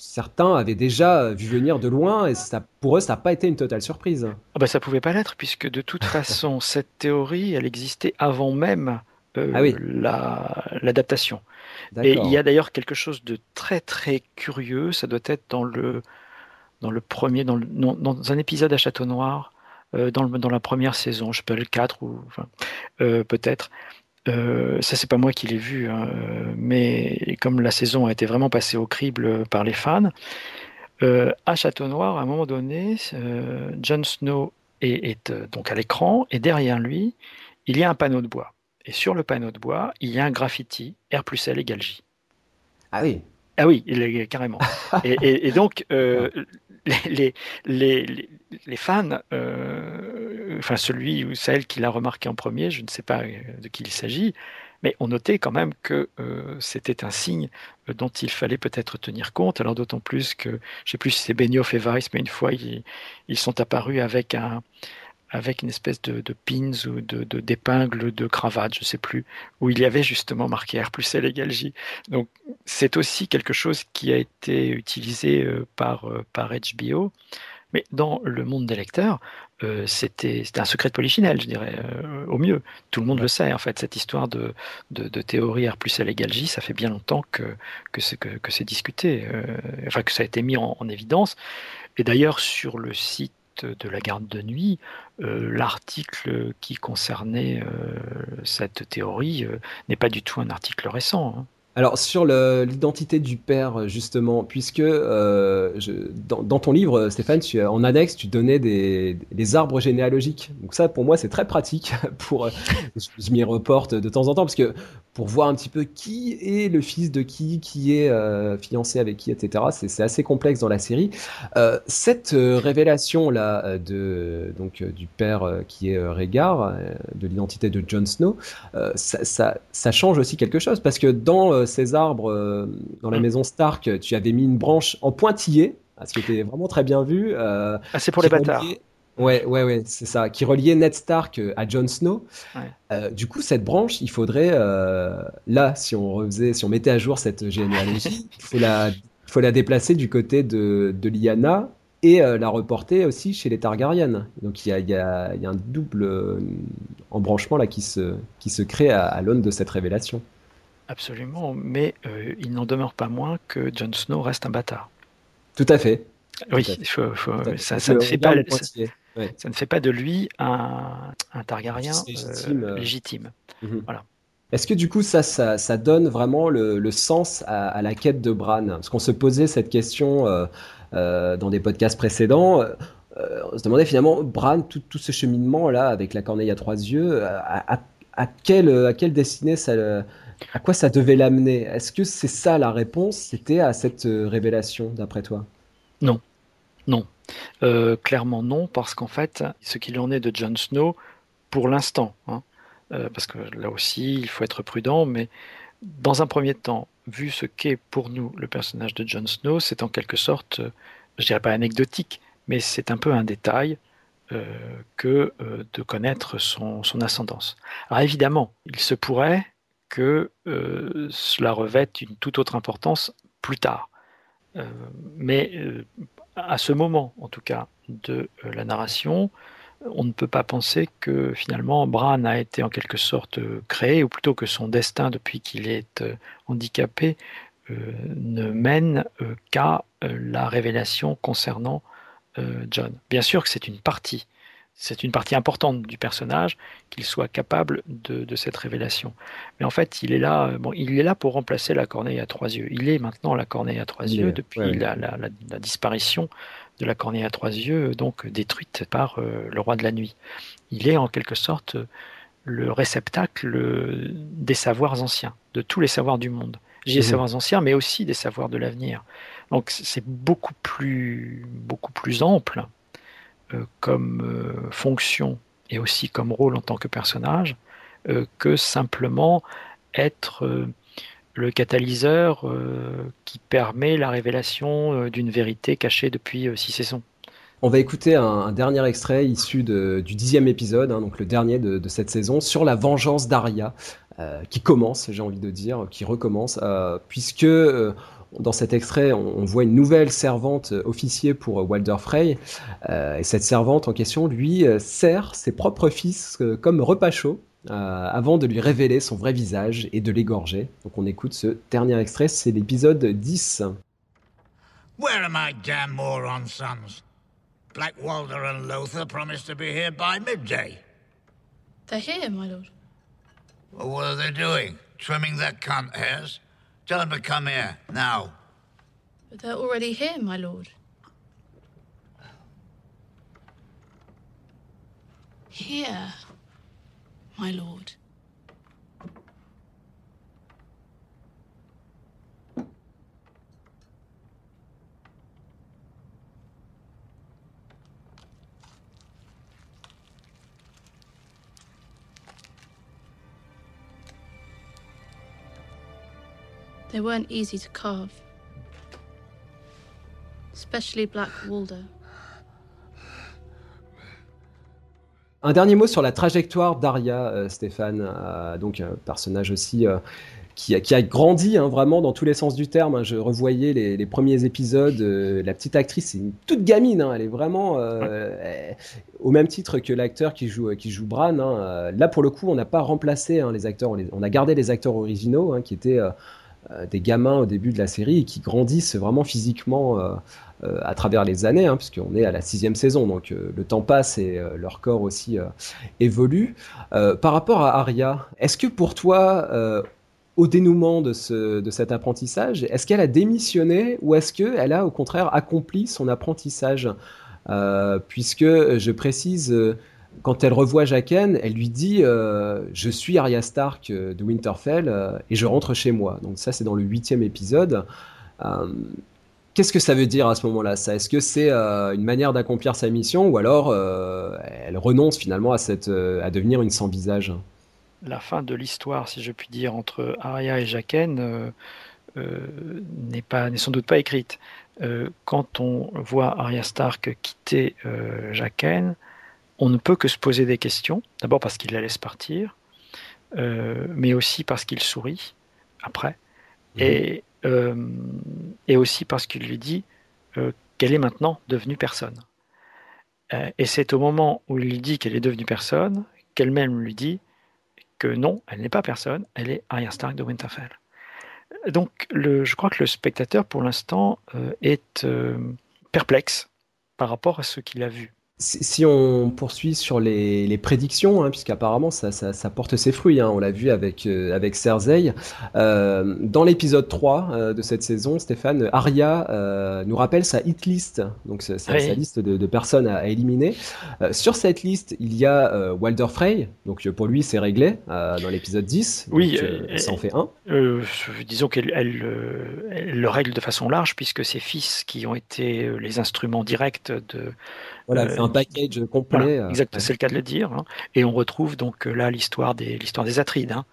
certains avaient déjà vu venir de loin et ça, pour eux, ça n'a pas été une totale surprise. Ah bah, ça pouvait pas l'être puisque de toute <laughs> façon, cette théorie, elle existait avant même euh, ah l'adaptation. et il y a d'ailleurs quelque chose de très très curieux, ça doit être dans le, dans le premier, dans, dans un épisode à Château Noir, euh, dans, le, dans, la première saison, je peux le 4 ou enfin, euh, peut-être. Euh, ça, c'est pas moi qui l'ai vu, hein, mais comme la saison a été vraiment passée au crible par les fans, euh, à Château Noir, à un moment donné, euh, Jon Snow est, donc à l'écran et derrière lui, il y a un panneau de bois. Et sur le panneau de bois, il y a un graffiti R plus L égale J. Ah oui. Ah oui, il est carrément. <laughs> et, donc, les, les, les, fans, euh, enfin celui ou celle qui l'a remarqué en premier, je ne sais pas euh, de qui il s'agit, mais on notait quand même que euh, c'était un signe dont il fallait peut-être tenir compte. Alors d'autant plus que, je ne sais plus si c'est Benioff et Weiss, mais une fois ils, ils sont apparus avec un, avec une espèce de, pins ou de, d'épingles de, cravate, je ne sais plus, où il y avait justement marqué R plus L égale J. Donc c'est aussi quelque chose qui a été utilisé euh, par, euh, par HBO. Mais dans le monde des lecteurs, euh, c'était un secret de polichinelle, je dirais, au mieux. Tout le monde le sait, en fait, cette histoire de, de, théorie R plus L égale J, ça fait bien longtemps que, que c'est que, discuté, enfin que ça a été mis en évidence. Et d'ailleurs, sur le site de la garde de nuit, euh, l'article qui concernait euh, cette théorie euh, n'est pas du tout un article récent. Hein. Alors sur l'identité du père justement, puisque euh, dans, ton livre Stéphane, en annexe tu donnais des, arbres généalogiques. Donc ça pour moi c'est très pratique <laughs> pour je, m'y reporte de temps en temps parce que pour voir un petit peu qui est le fils de qui, qui est euh, fiancé avec qui, etc. C'est assez complexe dans la série. Euh, cette révélation là de donc du père qui est Rhaegar, de l'identité de Jon Snow, ça, ça change aussi quelque chose parce que dans euh, ces arbres euh, dans la mm. maison Stark, tu avais mis une branche en pointillé, ce qui était vraiment très bien vu. Euh, ah, c'est pour les bâtards. Ouais, ouais, ouais, c'est ça, qui reliait Ned Stark à Jon Snow. du coup, cette branche, il faudrait, là, si on refaisait, si on mettait à jour cette généalogie, <laughs> il faut la, faut la déplacer du côté de, de Lyanna et la reporter aussi chez les Targaryen. Donc il y a, y, a, y a, un double embranchement là qui se, qui se crée à, à l'aune de cette révélation. Absolument, mais euh, il n'en demeure pas moins que Jon Snow reste un bâtard. Tout à fait. Oui, ça, ne fait pas, ça, ne fait pas de lui un, Targaryen légitime. Euh, euh. Mhm. Voilà. Est-ce que du coup ça, ça, donne vraiment le, sens à, la quête de Bran? Parce qu'on se posait cette question dans des podcasts précédents. on se demandait finalement, Bran, tout, tout, ce cheminement-là avec la corneille à trois yeux, à, à, à quelle, à quelle destinée ça, à quoi ça devait l'amener? Est-ce que c'est ça la réponse? C'était à cette révélation, d'après toi? Non, non. Euh, clairement non, parce qu'en fait, ce qu'il en est de Jon Snow, pour l'instant, hein, euh, parce que là aussi, il faut être prudent, mais dans un premier temps, vu ce qu'est pour nous le personnage de Jon Snow, c'est en quelque sorte, je dirais pas anecdotique, mais c'est un peu un détail euh, que de connaître son, son, ascendance. Alors évidemment, il se pourrait que cela revête une toute autre importance plus tard. mais à ce moment, en tout cas, de euh, la narration, on ne peut pas penser que finalement Bran a été en quelque sorte euh, créé, ou plutôt que son destin depuis qu'il est euh, handicapé ne mène qu'à la révélation concernant John. Bien sûr que c'est une partie c'est une partie importante du personnage qu'il soit capable de, cette révélation. Mais en fait, il est là, euh, bon, il est là pour remplacer la corneille à trois yeux. Il est maintenant la corneille à trois yeux depuis la, disparition de la corneille à trois yeux, donc détruite par euh, le roi de la nuit. Il est en quelque sorte le réceptacle des savoirs anciens, de tous les savoirs du monde. J'ai des mhm. savoirs anciens, mais aussi des savoirs de l'avenir. Donc c'est beaucoup plus, beaucoup plus ample comme euh, fonction et aussi comme rôle en tant que personnage euh, que simplement être le catalyseur qui permet la révélation d'une vérité cachée depuis six saisons. On va écouter un, dernier extrait issu du dixième épisode, hein, donc le dernier de, cette saison, sur la vengeance d'Aria, qui commence, j'ai envie de dire, qui recommence, puisque dans cet extrait, on, voit une nouvelle servante euh, officier pour euh, Walder Frey. Euh, et cette servante en question, lui, sert ses propres fils comme repas chaud avant de lui révéler son vrai visage et de l'égorger. Donc on écoute ce dernier extrait, c'est l'épisode 10. Where are my damn moron sons? Black Walder and Lothar promised to be here by midday. They're here, my lord. Well, what are they doing? Trimming their cunt hairs? Tell them to come here, now. But they're already here, my lord. Here, my lord. They weren't easy to carve. Especially Black Walder. Un dernier mot sur la trajectoire d'Aria, euh, Stéphane, euh, donc un personnage aussi euh, qui, a, qui, a, grandi hein, vraiment dans tous les sens du terme. Hein. Je revoyais les, les premiers épisodes, la petite actrice, c'est une toute gamine, hein. elle est vraiment au même titre que l'acteur qui joue, qui joue Bran. Hein. là, pour le coup, on n'a pas remplacé les acteurs, on, on, a gardé les acteurs originaux qui étaient euh, des gamins au début de la série et qui grandissent vraiment physiquement euh, euh, à travers les années, hein, puisqu'on est à la sixième saison, donc le temps passe et leur corps aussi évolue. par rapport à Arya, est-ce que pour toi, au dénouement de, ce, de cet apprentissage, est-ce qu'elle a démissionné ou est-ce qu'elle a au contraire accompli son apprentissage? Puisque je précise quand elle revoit Jaqen, elle lui dit euh, Je suis Arya Stark euh, de Winterfell euh, et je rentre chez moi. Donc, ça, c'est dans le huitième épisode. Qu'est-ce que ça veut dire à ce moment-là ça? Est-ce que c'est une manière d'accomplir sa mission ou alors elle renonce finalement à, devenir une sans visage? La fin de l'histoire, si je puis dire, entre Arya et Jaqen n'est pas n'est sans doute pas écrite. quand on voit Arya Stark quitter Jaqen, on ne peut que se poser des questions. D'abord parce qu'il la laisse partir, euh, mais aussi parce qu'il sourit après, mhm. et, euh, et, aussi parce qu'il lui dit euh, qu'elle est maintenant devenue personne. et c'est au moment où il lui dit qu'elle est devenue personne qu'elle-même lui dit que non, elle n'est pas personne, elle est Arya Stark de Winterfell. Donc le, je crois que le spectateur, pour l'instant, est perplexe par rapport à ce qu'il a vu. Si, on poursuit sur les, prédictions, hein, puisqu'apparemment ça, ça, porte ses fruits, hein, on l'a vu avec, euh, avec Cersei. Euh, dans l'épisode 3 euh, de cette saison, Stéphane, Arya nous rappelle sa hit list, donc sa, sa liste de, personnes à, éliminer. sur cette liste, il y a Walder Frey, donc pour lui c'est réglé dans l'épisode 10. Oui, ça en fait un. disons qu'elle elle, le règle de façon large, puisque ses fils qui ont été les instruments directs de voilà, c'est un package complet. Euh, exact, c'est le cas de le dire. Hein. Et on retrouve donc euh, là l'histoire des, l'histoire des Atrides. Hein.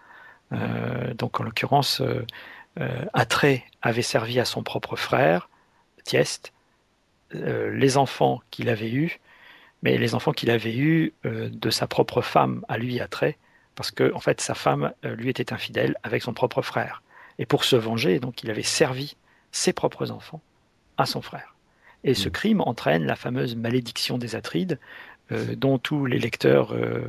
Euh, donc en l'occurrence, Atrée avait servi à son propre frère, Tieste, les enfants qu'il avait eus, mais les enfants qu'il avait eus de sa propre femme à lui, Atrée, parce que en fait sa femme lui était infidèle avec son propre frère. Et pour se venger, donc il avait servi ses propres enfants à son frère. Et ce mm. crime entraîne la fameuse malédiction des Atrides, euh, dont tous les lecteurs euh,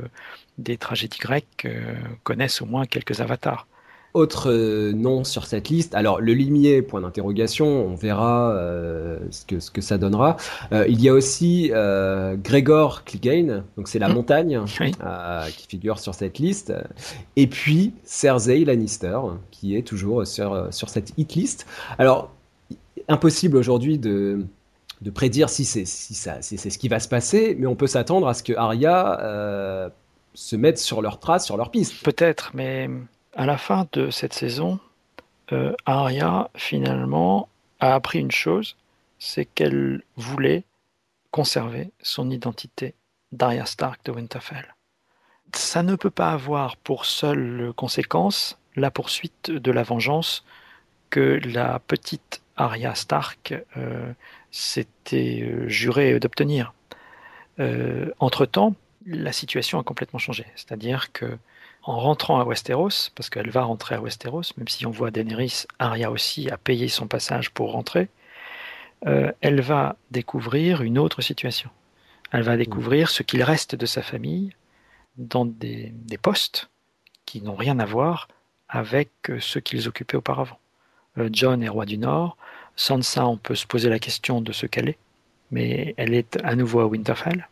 des tragédies grecques euh, connaissent au moins quelques avatars. Autre nom sur cette liste, alors le limier, point d'interrogation, on verra ce, que, ce que ça donnera. il y a aussi Gregor Clegane, donc c'est la mm. montagne <laughs> qui figure sur cette liste. Et puis Cersei Lannister, qui est toujours sur, sur cette hit list. Alors, impossible aujourd'hui de, de prédire si c'est si ça c'est ce qui va se passer, mais on peut s'attendre à ce que Arya euh, se mette sur leur trace, sur leur piste. Peut-être, mais à la fin de cette saison, euh, Arya finalement a appris une chose, c'est qu'elle voulait conserver son identité d'Arya Stark de Winterfell. Ça ne peut pas avoir pour seule conséquence la poursuite de la vengeance que la petite Arya Stark euh, s'était euh, juré d'obtenir. Euh, entre-temps, la situation a complètement changé. C'est-à-dire que en rentrant à Westeros, parce qu'elle va rentrer à Westeros, même si on voit Daenerys, Arya aussi a payé son passage pour rentrer, elle va découvrir une autre situation. Elle va découvrir ce qu'il reste de sa famille dans des postes qui n'ont rien à voir avec ceux qu'ils occupaient auparavant. John est roi du Nord, Sansa, on peut se poser la question de ce qu'elle est, mais elle est à nouveau à Winterfell.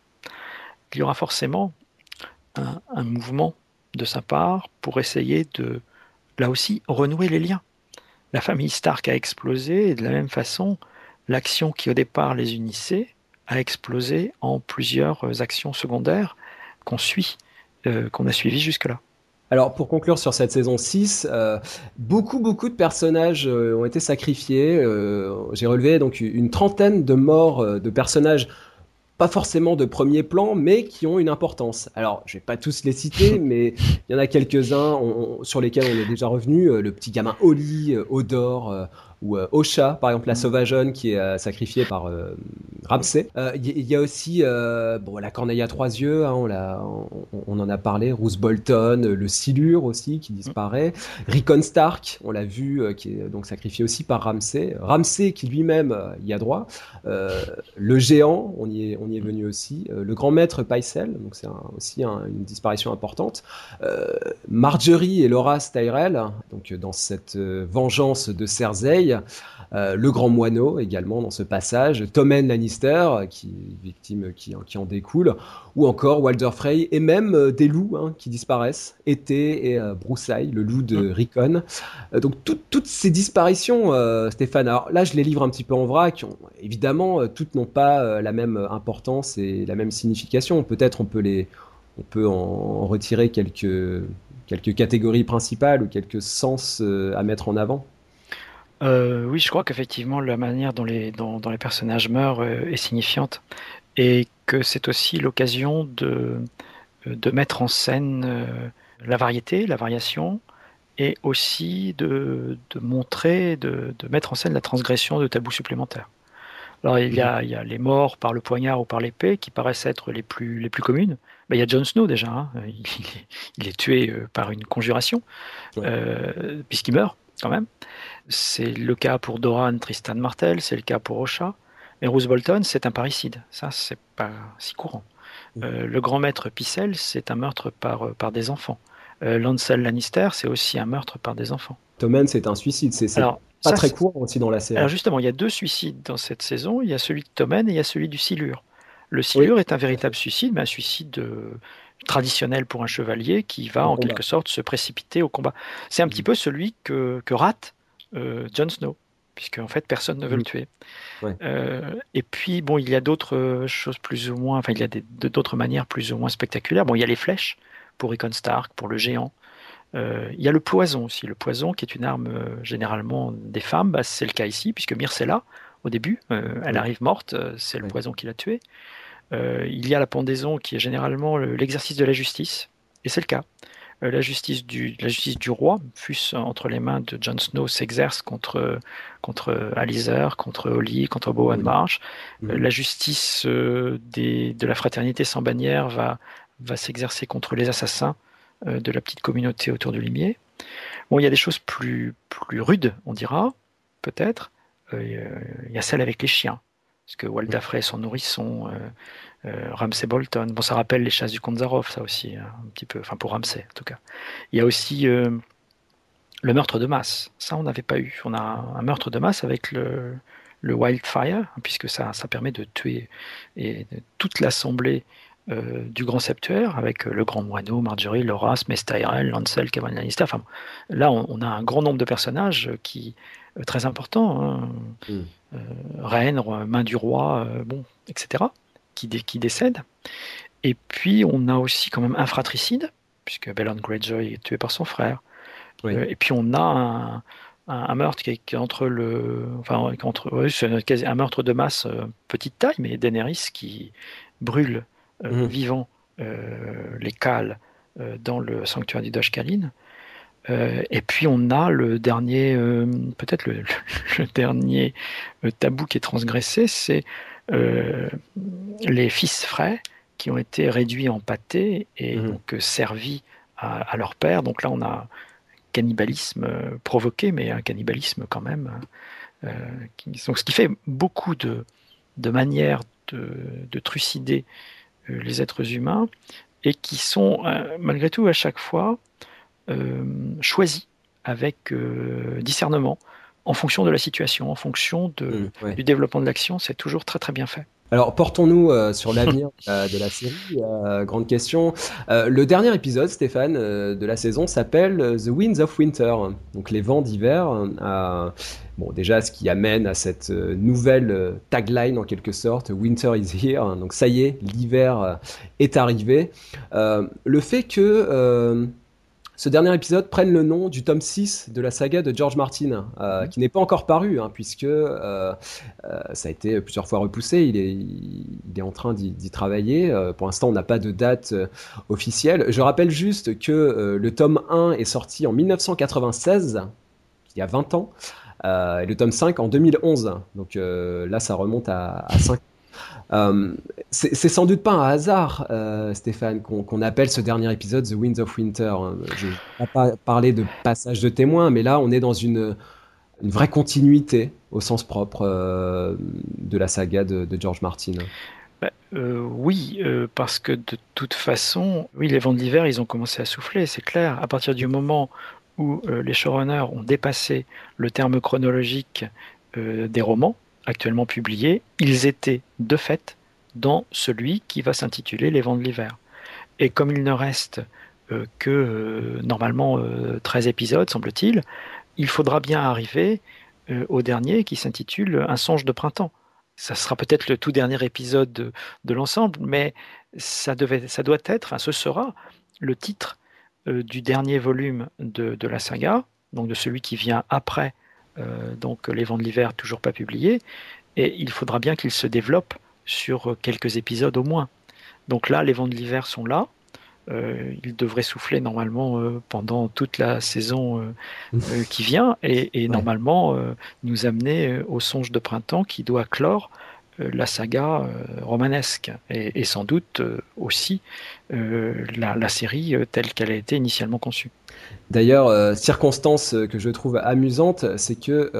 Il y aura forcément un, mouvement de sa part pour essayer de, là aussi, renouer les liens. La famille Stark a explosé et de la même façon, l'action qui au départ les unissait a explosé en plusieurs actions secondaires qu'on suit, euh, qu'on a suivies jusque-là. Alors pour conclure sur cette saison 6, euh, beaucoup beaucoup de personnages euh, ont été sacrifiés. Euh, j'ai relevé donc une trentaine de morts de personnages pas forcément de premier plan, mais qui ont une importance. Alors, je vais pas tous les citer, <laughs> mais il y en a quelques-uns sur lesquels on est déjà revenu. le petit gamin Oli, Odor, ou euh, Osha, par exemple la mm. sauvageonne qui est euh, sacrifiée par euh, Ramsay. Il y, a aussi bon, la corneille à trois yeux, hein, on, on, en a parlé, Roose Bolton, le Silure aussi qui disparaît, Rickon Stark, on l'a vu, qui est donc sacrifié aussi par Ramsay, Ramsay qui lui-même y a droit, le géant, on y est, on y est venu aussi, le grand maître Pycelle, donc c'est aussi une disparition importante, Marjorie et Laura Tyrell, donc dans cette vengeance de Cersei, euh, le grand moineau également dans ce passage, Tommen Lannister, qui victime qui, qui, en découle, ou encore Walder Frey, et même euh, des loups hein, qui disparaissent, Été et euh, Broussailles, le loup de mm. Rickon. donc toutes ces disparitions, Stéphane, alors là je les livre un petit peu en vrac, évidemment toutes n'ont pas la même importance et la même signification, peut-être on peut les... On peut en retirer quelques, quelques catégories principales ou quelques sens à mettre en avant. Euh, oui, je crois qu'effectivement, la manière dont les, dont, les personnages meurent euh, est signifiante et que c'est aussi l'occasion de, de mettre en scène euh, la variété, la variation et aussi de, de montrer, de, de, mettre en scène la transgression de tabous supplémentaires. Alors, il y, a, il y a les morts par le poignard ou par l'épée qui paraissent être les plus, les plus communes. Ben, il y a Jon Snow déjà, hein. il, il, est, tué par une conjuration, puisqu'il meurt quand même. C'est le cas pour Doran, Tristan Martel, c'est le cas pour Osha. Mais Roose Bolton, c'est un parricide. Ça, c'est pas si courant. Euh, le grand maître Picel, c'est un meurtre par, euh, par des enfants. Euh, Lancel Lannister, c'est aussi un meurtre par des enfants. Tommen, c'est un suicide. C'est pas très court aussi dans la série. Alors justement, il y a deux suicides dans cette saison. Il y a celui de Tommen et il y a celui du Silure. Le silure est un véritable suicide, mais un suicide traditionnel pour un chevalier qui va en quelque sorte se précipiter au combat. C'est un petit peu celui que, que rate Jon Snow puisque en fait personne ne veut le tuer. et puis bon, il y a d'autres choses plus ou moins, enfin il y a d'autres manières plus ou moins spectaculaires. Bon, il y a les flèches pour Rickon Stark, pour le géant. Euh, il y a le poison aussi. Le poison, qui est une arme euh, généralement des femmes, bah, c'est le cas ici, puisque Myrcella, au début, euh, elle arrive morte, c'est le poison qui l'a tuée. il y a la pendaison, qui est généralement l'exercice de la justice, et c'est le cas. La, justice du, la justice du roi, fût entre les mains de Jon Snow, s'exerce contre, contre contre Holly, contre Bowen March. la justice des, de la fraternité sans bannière va, va s'exercer contre les assassins euh, de la petite communauté autour du limier. Bon, il y a des choses plus, plus rudes, on dira, peut-être. Euh, il y a celle avec les chiens, parce que Walda Frey, son nourrisson, euh, Ramsay Bolton, bon, ça rappelle les chasses du Zaroff, ça aussi, hein, un petit peu, enfin pour Ramsay en tout cas. Il y a aussi le meurtre de masse, ça on n'avait pas eu. On a un meurtre de masse avec le, le Wildfire, puisque ça, ça permet de tuer et, toute l'assemblée euh, du grand septuaire, avec euh, le grand moineau, Marjorie, Loras, Mestyrel, Lancel, Cameron Lannister. Enfin, là, on, a un grand nombre de personnages qui euh, très importants. Hein. Mm. Reine, main du roi, bon, etc., qui, qui décèdent. Et puis, on a aussi quand même un fratricide, puisque Bellon Greyjoy est tué par son frère. et puis, on a un, meurtre qui est, entre le. Enfin, entre, un meurtre de masse, petite taille, mais Daenerys qui brûle euh, mhm. vivant euh, les cales euh, dans le sanctuaire du Dashkalin. et puis on a le dernier, peut-être le, <laughs> dernier tabou qui est transgressé, c'est les fils frais qui ont été réduits en pâté et mhm. donc servis à, leur père. Donc là, on a cannibalisme provoqué, mais un cannibalisme quand même. donc, ce qui fait beaucoup de, de manières de, de, trucider euh, les êtres humains, et qui sont euh, malgré tout à chaque fois euh, choisis avec discernement en fonction de la situation, en fonction de, mmh, du développement de l'action. C'est toujours très très bien fait. Alors portons-nous sur <laughs> l'avenir de la série. grande question. le dernier épisode, Stéphane, de la saison s'appelle The Winds of Winter, donc les vents d'hiver. Bon, déjà, ce qui amène à cette euh, nouvelle euh, tagline en quelque sorte, Winter is here. Donc ça y est, l'hiver euh, est arrivé. le fait que ce dernier épisode prenne le nom du tome 6 de la saga de George Martin, mhm. qui n'est pas encore paru, hein, puisque ça a été plusieurs fois repoussé. Il est, il est en train d'y travailler. pour l'instant, on n'a pas de date officielle. Je rappelle juste que le tome 1 est sorti en 1996, il y a 20 ans. Euh, et le tome 5 en 2011. Donc euh, là, ça remonte à, 5 euh, c'est sans doute pas un hasard, Stéphane, qu'on appelle ce dernier épisode The Winds of Winter. Je ne vais pas parler de passage de témoin, mais là, on est dans une, vraie continuité, au sens propre, de la saga de, George Martin. Bah, oui, parce que de toute façon, oui, les vents de l'hiver, ils ont commencé à souffler, c'est clair. À partir du moment où euh, les showrunners ont dépassé le terme chronologique euh, des romans actuellement publiés, ils étaient de fait dans celui qui va s'intituler Les Vents de l'hiver. Et comme il ne reste euh, que normalement 13 épisodes, semble-t-il, il faudra bien arriver au dernier qui s'intitule Un songe de printemps. Ça sera peut-être le tout dernier épisode de, l'ensemble, mais ça, devait, ça doit être, ce sera le titre euh, du dernier volume de, la saga, donc de celui qui vient après euh, donc Les Vents de l'hiver, toujours pas publié, et il faudra bien qu'il se développe sur quelques épisodes au moins. Donc là, Les Vents de l'hiver sont là. Euh, il devrait souffler normalement pendant toute la saison <laughs> qui vient et, normalement nous amener au songe de printemps qui doit clore la saga romanesque et, sans doute aussi euh, la, série euh, telle qu'elle a été initialement conçue. D'ailleurs, euh, circonstance que je trouve amusante, c'est que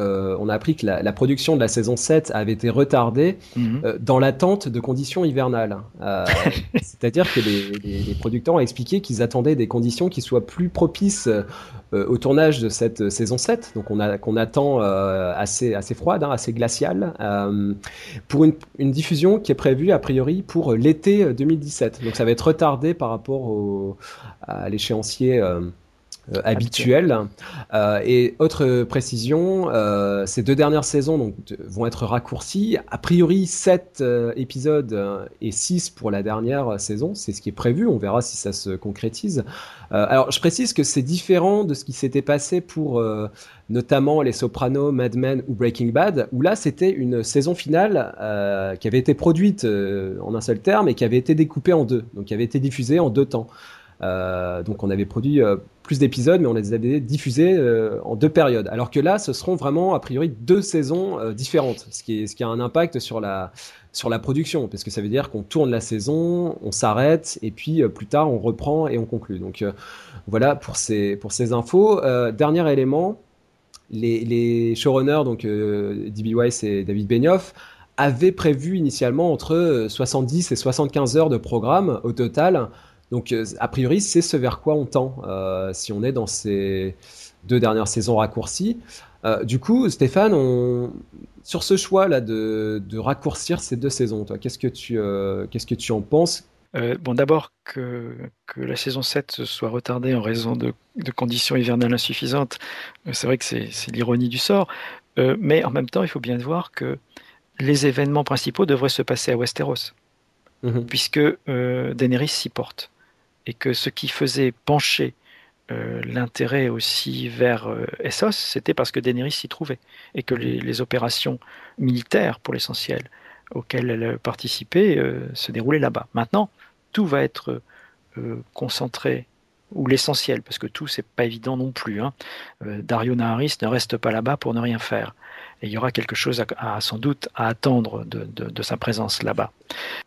on a appris que la, production de la saison 7 avait été retardée mhm. dans l'attente de conditions hivernales. <laughs> C'est-à-dire que les, producteurs ont expliqué qu'ils attendaient des conditions qui soient plus propices au tournage de cette saison 7, donc on a qu'on attend assez assez froide, hein, assez glaciale, pour une, une, diffusion qui est prévue a priori pour l'été 2017. Donc ça va être retardé par rapport au, à l'échéancier. Euh, habituel. Euh, et autre précision, euh, ces deux dernières saisons donc, vont être raccourcies. A priori, 7 épisodes et 6 pour la dernière saison. C'est ce qui est prévu. On verra si ça se concrétise. alors, je précise que c'est différent de ce qui s'était passé pour notamment Les Sopranos, Mad Men ou Breaking Bad, où là, c'était une saison finale qui avait été produite en un seul terme et qui avait été découpée en deux. Donc, qui avait été diffusée en deux temps. Euh, donc on avait produit euh, plus d'épisodes, mais on les avait diffusés euh, en deux périodes. Alors que là, ce seront vraiment a priori deux saisons différentes, ce qui, a un impact sur la sur la production, parce que ça veut dire qu'on tourne la saison, on s'arrête, et puis plus tard on reprend et on conclut. Donc voilà pour ces pour ces infos. dernier élément, les, les showrunners donc D.B. Weiss et David Benioff avaient prévu initialement entre 70 et 75 heures de programme au total donc, euh, a priori, c'est ce vers quoi on tend euh, si on est dans ces deux dernières saisons raccourcies. Euh, du coup, Stéphane, on... sur ce choix-là de, raccourcir ces deux saisons, toi, qu'est-ce que tu, qu'est-ce que tu en penses? Bon, d'abord que, que, la saison 7 soit retardée en raison de, de conditions hivernales insuffisantes, c'est vrai que c'est, l'ironie du sort, mais en même temps, il faut bien voir que les événements principaux devraient se passer à Westeros, mhm. puisque Daenerys s'y porte et que ce qui faisait pencher euh, l'intérêt aussi vers euh, Essos, c'était parce que Daenerys s'y trouvait et que les, opérations militaires, pour l'essentiel, auxquelles elle participait, euh, se déroulaient là-bas. Maintenant, tout va être concentré ou l'essentiel, parce que tout c'est pas évident non plus. Hein. Dario Naharis ne reste pas là-bas pour ne rien faire. Et il y aura quelque chose sans doute à attendre de, de, sa présence là-bas.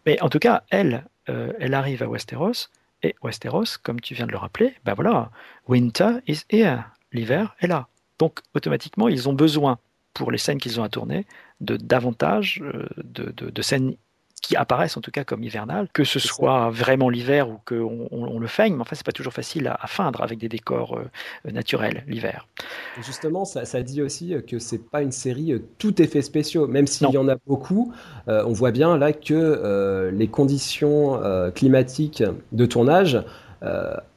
Mais en tout cas, elle, elle arrive à Westeros et Westeros, comme tu viens de le rappeler, ben voilà, winter is here, l'hiver est là. Donc automatiquement, ils ont besoin, pour les scènes qu'ils ont à tourner, de davantage euh, de, de scènes qui apparaissent en tout cas comme hivernales, que ce soit vraiment l'hiver ou qu'on on, le feigne, mais enfin c'est pas toujours facile à, feindre avec des décors euh, naturels l'hiver. Justement, ça, dit aussi que c'est pas une série euh, tout effets spéciaux, même s'il y en a beaucoup, euh, on voit bien là que les conditions climatiques de tournage euh,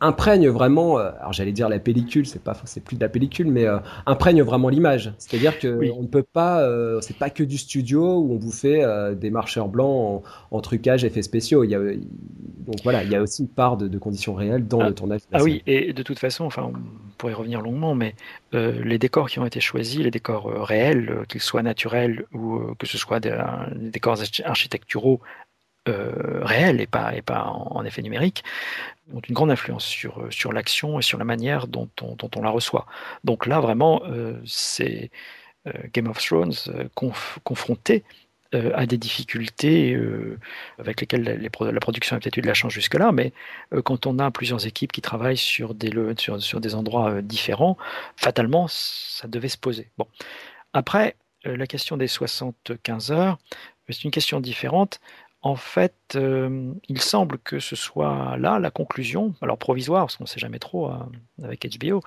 imprègne vraiment, euh, alors j'allais dire la pellicule, c'est pas, c'est plus de la pellicule, mais euh, imprègne vraiment l'image. C'est-à-dire que on ne peut pas, c'est pas que du studio où on vous fait des marcheurs blancs en, trucage, effets spéciaux. Il y a, donc voilà, il y a aussi une part de, conditions réelles dans ah, le tournage. ah oui, et de toute façon, enfin, on pourrait revenir longuement, mais les décors qui ont été choisis, les décors réels, qu'ils soient naturels ou que ce soit des décors architecturaux euh, réel et pas, et pas en, effet numérique, ont une grande influence sur, euh, sur l'action et sur la manière dont on, dont on la reçoit. Donc là, vraiment, euh, c'est Game of Thrones confronté à des difficultés avec lesquelles la production a peut-être eu de la chance jusque-là, mais quand on a plusieurs équipes qui travaillent sur des, sur des endroits différents, fatalement, ça devait se poser. Bon. Après, la question des 75 heures, c'est une question différente en fait, euh, il semble que ce soit là la conclusion, alors provisoire, parce qu'on ne sait jamais trop hein, avec HBO,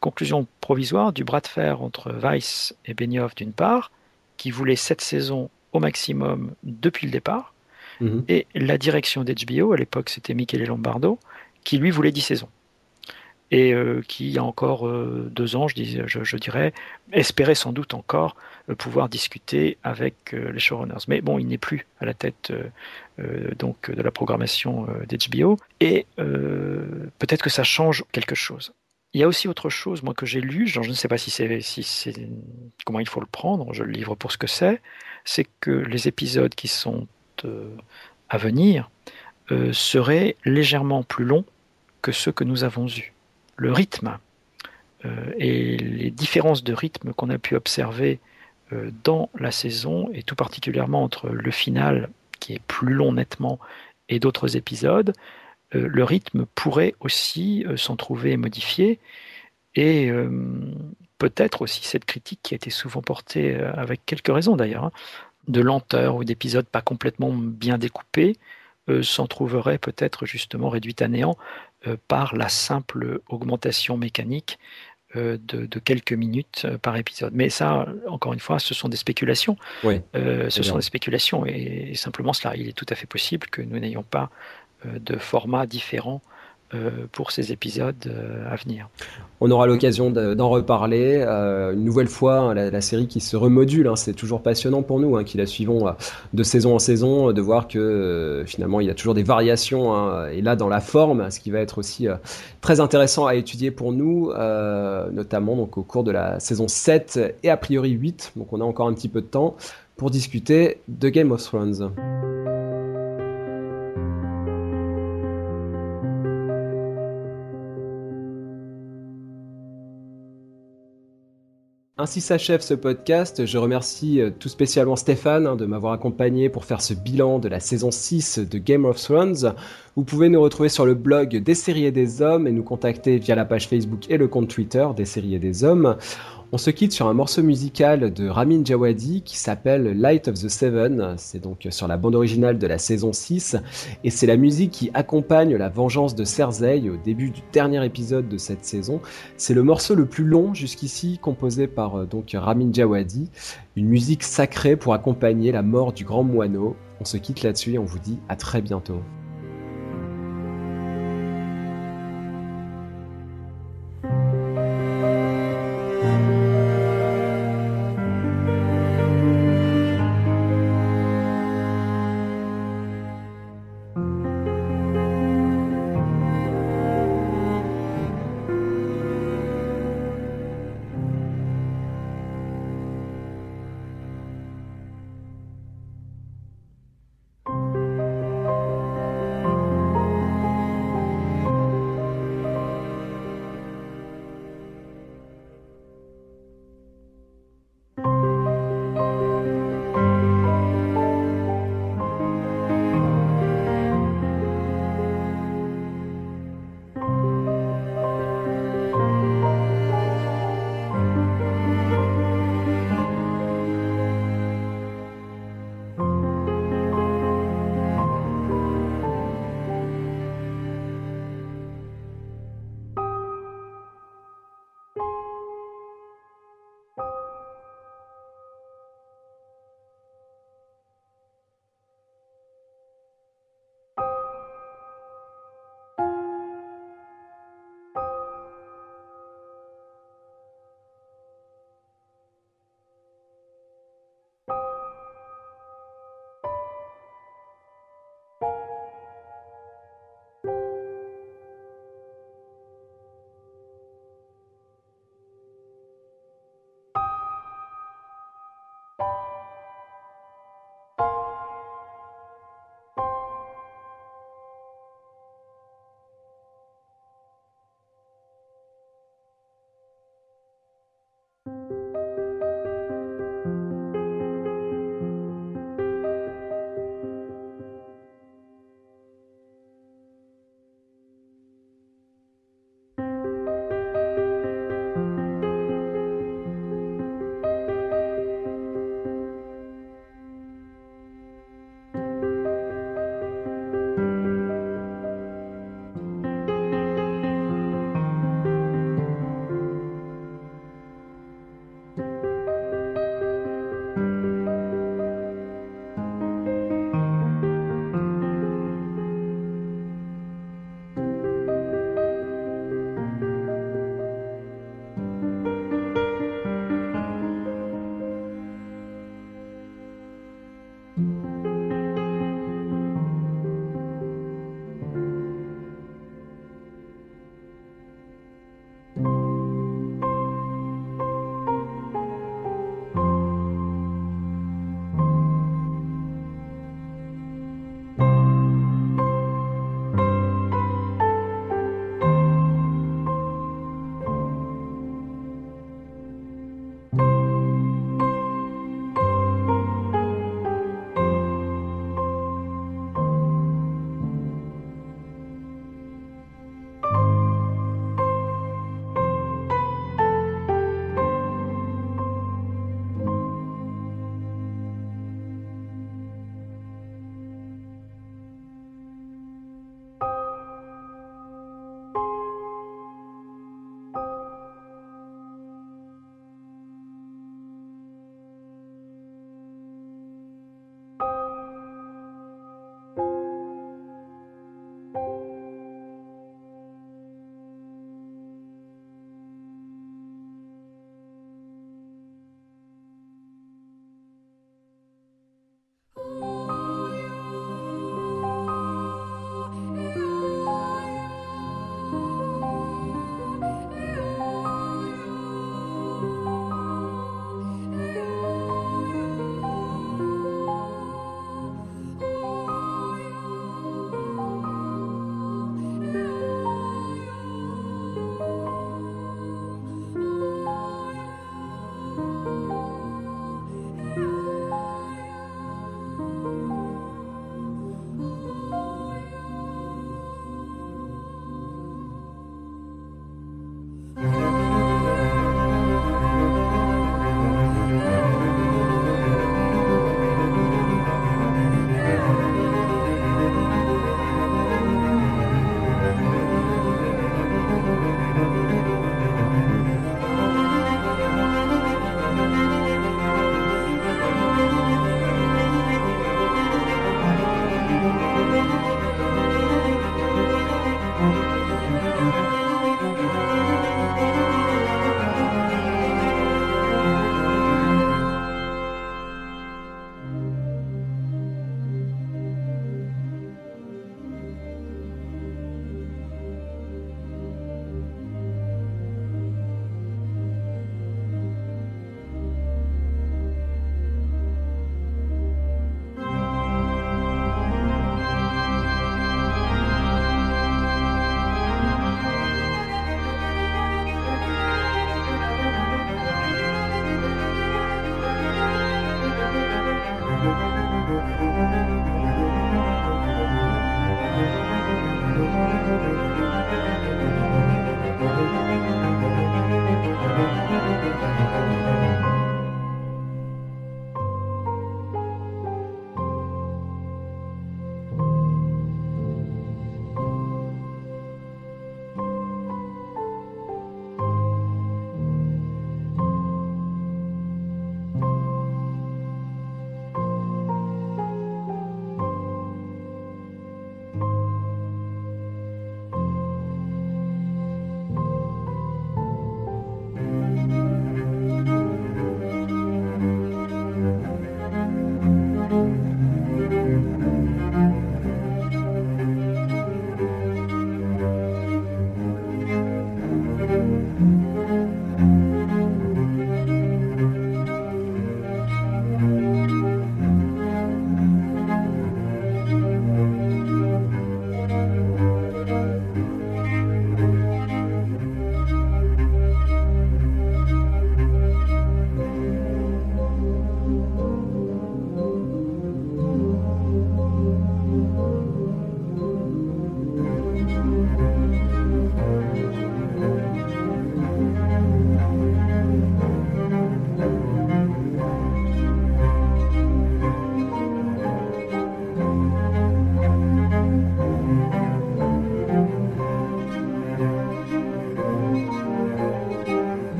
conclusion provisoire du bras de fer entre Weiss et Benioff d'une part, qui voulait sept saisons au maximum depuis le départ, mhm. et la direction d'HBO, à l'époque c'était Michele Lombardo, qui lui voulait dix saisons. Et euh, qui, il y a encore euh, deux ans, je, dirais, espérait sans doute encore euh, pouvoir discuter avec les showrunners. Mais bon, il n'est plus à la tête donc de la programmation d'HBO et peut-être que ça change quelque chose. Il y a aussi autre chose, moi, que j'ai lu, je ne sais pas si c'est, comment il faut le prendre, je le livre pour ce que c'est, c'est que les épisodes qui sont à venir seraient légèrement plus longs que ceux que nous avons eus. Le rythme et les différences de rythme qu'on a pu observer euh, dans la saison, et tout particulièrement entre le final, qui est plus long nettement, et d'autres épisodes, euh, le rythme pourrait aussi euh, s'en trouver modifié. Et peut-être aussi cette critique qui a été souvent portée, avec quelques raisons d'ailleurs, hein, de lenteur ou d'épisodes pas complètement bien découpés, s'en trouverait peut-être justement réduite à néant par la simple augmentation mécanique de, de, quelques minutes par épisode. Mais ça, encore une fois, ce sont des spéculations. Oui, ce sont des spéculations et, simplement cela, il est tout à fait possible que nous n'ayons pas de format différent euh, pour ces épisodes euh, à venir. On aura l'occasion d'en reparler euh, une nouvelle fois, hein, la, série qui se remodule, hein, c'est toujours passionnant pour nous hein, qui la suivons de saison en saison, de voir que finalement il y a toujours des variations, et là dans la forme, ce qui va être aussi très intéressant à étudier pour nous, notamment donc, au cours de la saison 7 et a priori 8, donc on a encore un petit peu de temps pour discuter de Game of Thrones. Ainsi s'achève ce podcast. Je remercie euh, tout spécialement Stéphane hein, de m'avoir accompagné pour faire ce bilan de la saison 6 de Game of Thrones. Vous pouvez nous retrouver sur le blog des séries et des hommes et nous contacter via la page Facebook et le compte Twitter des séries et des hommes. On se quitte sur un morceau musical de Ramin Djawadi qui s'appelle Light of the Seven. C'est donc sur la bande originale de la saison 6 et c'est la musique qui accompagne la vengeance de Cersei au début du dernier épisode de cette saison. C'est le morceau le plus long jusqu'ici composé par euh, donc Ramin Djawadi, une musique sacrée pour accompagner la mort du grand moineau. On se quitte là-dessus et on vous dit à très bientôt. you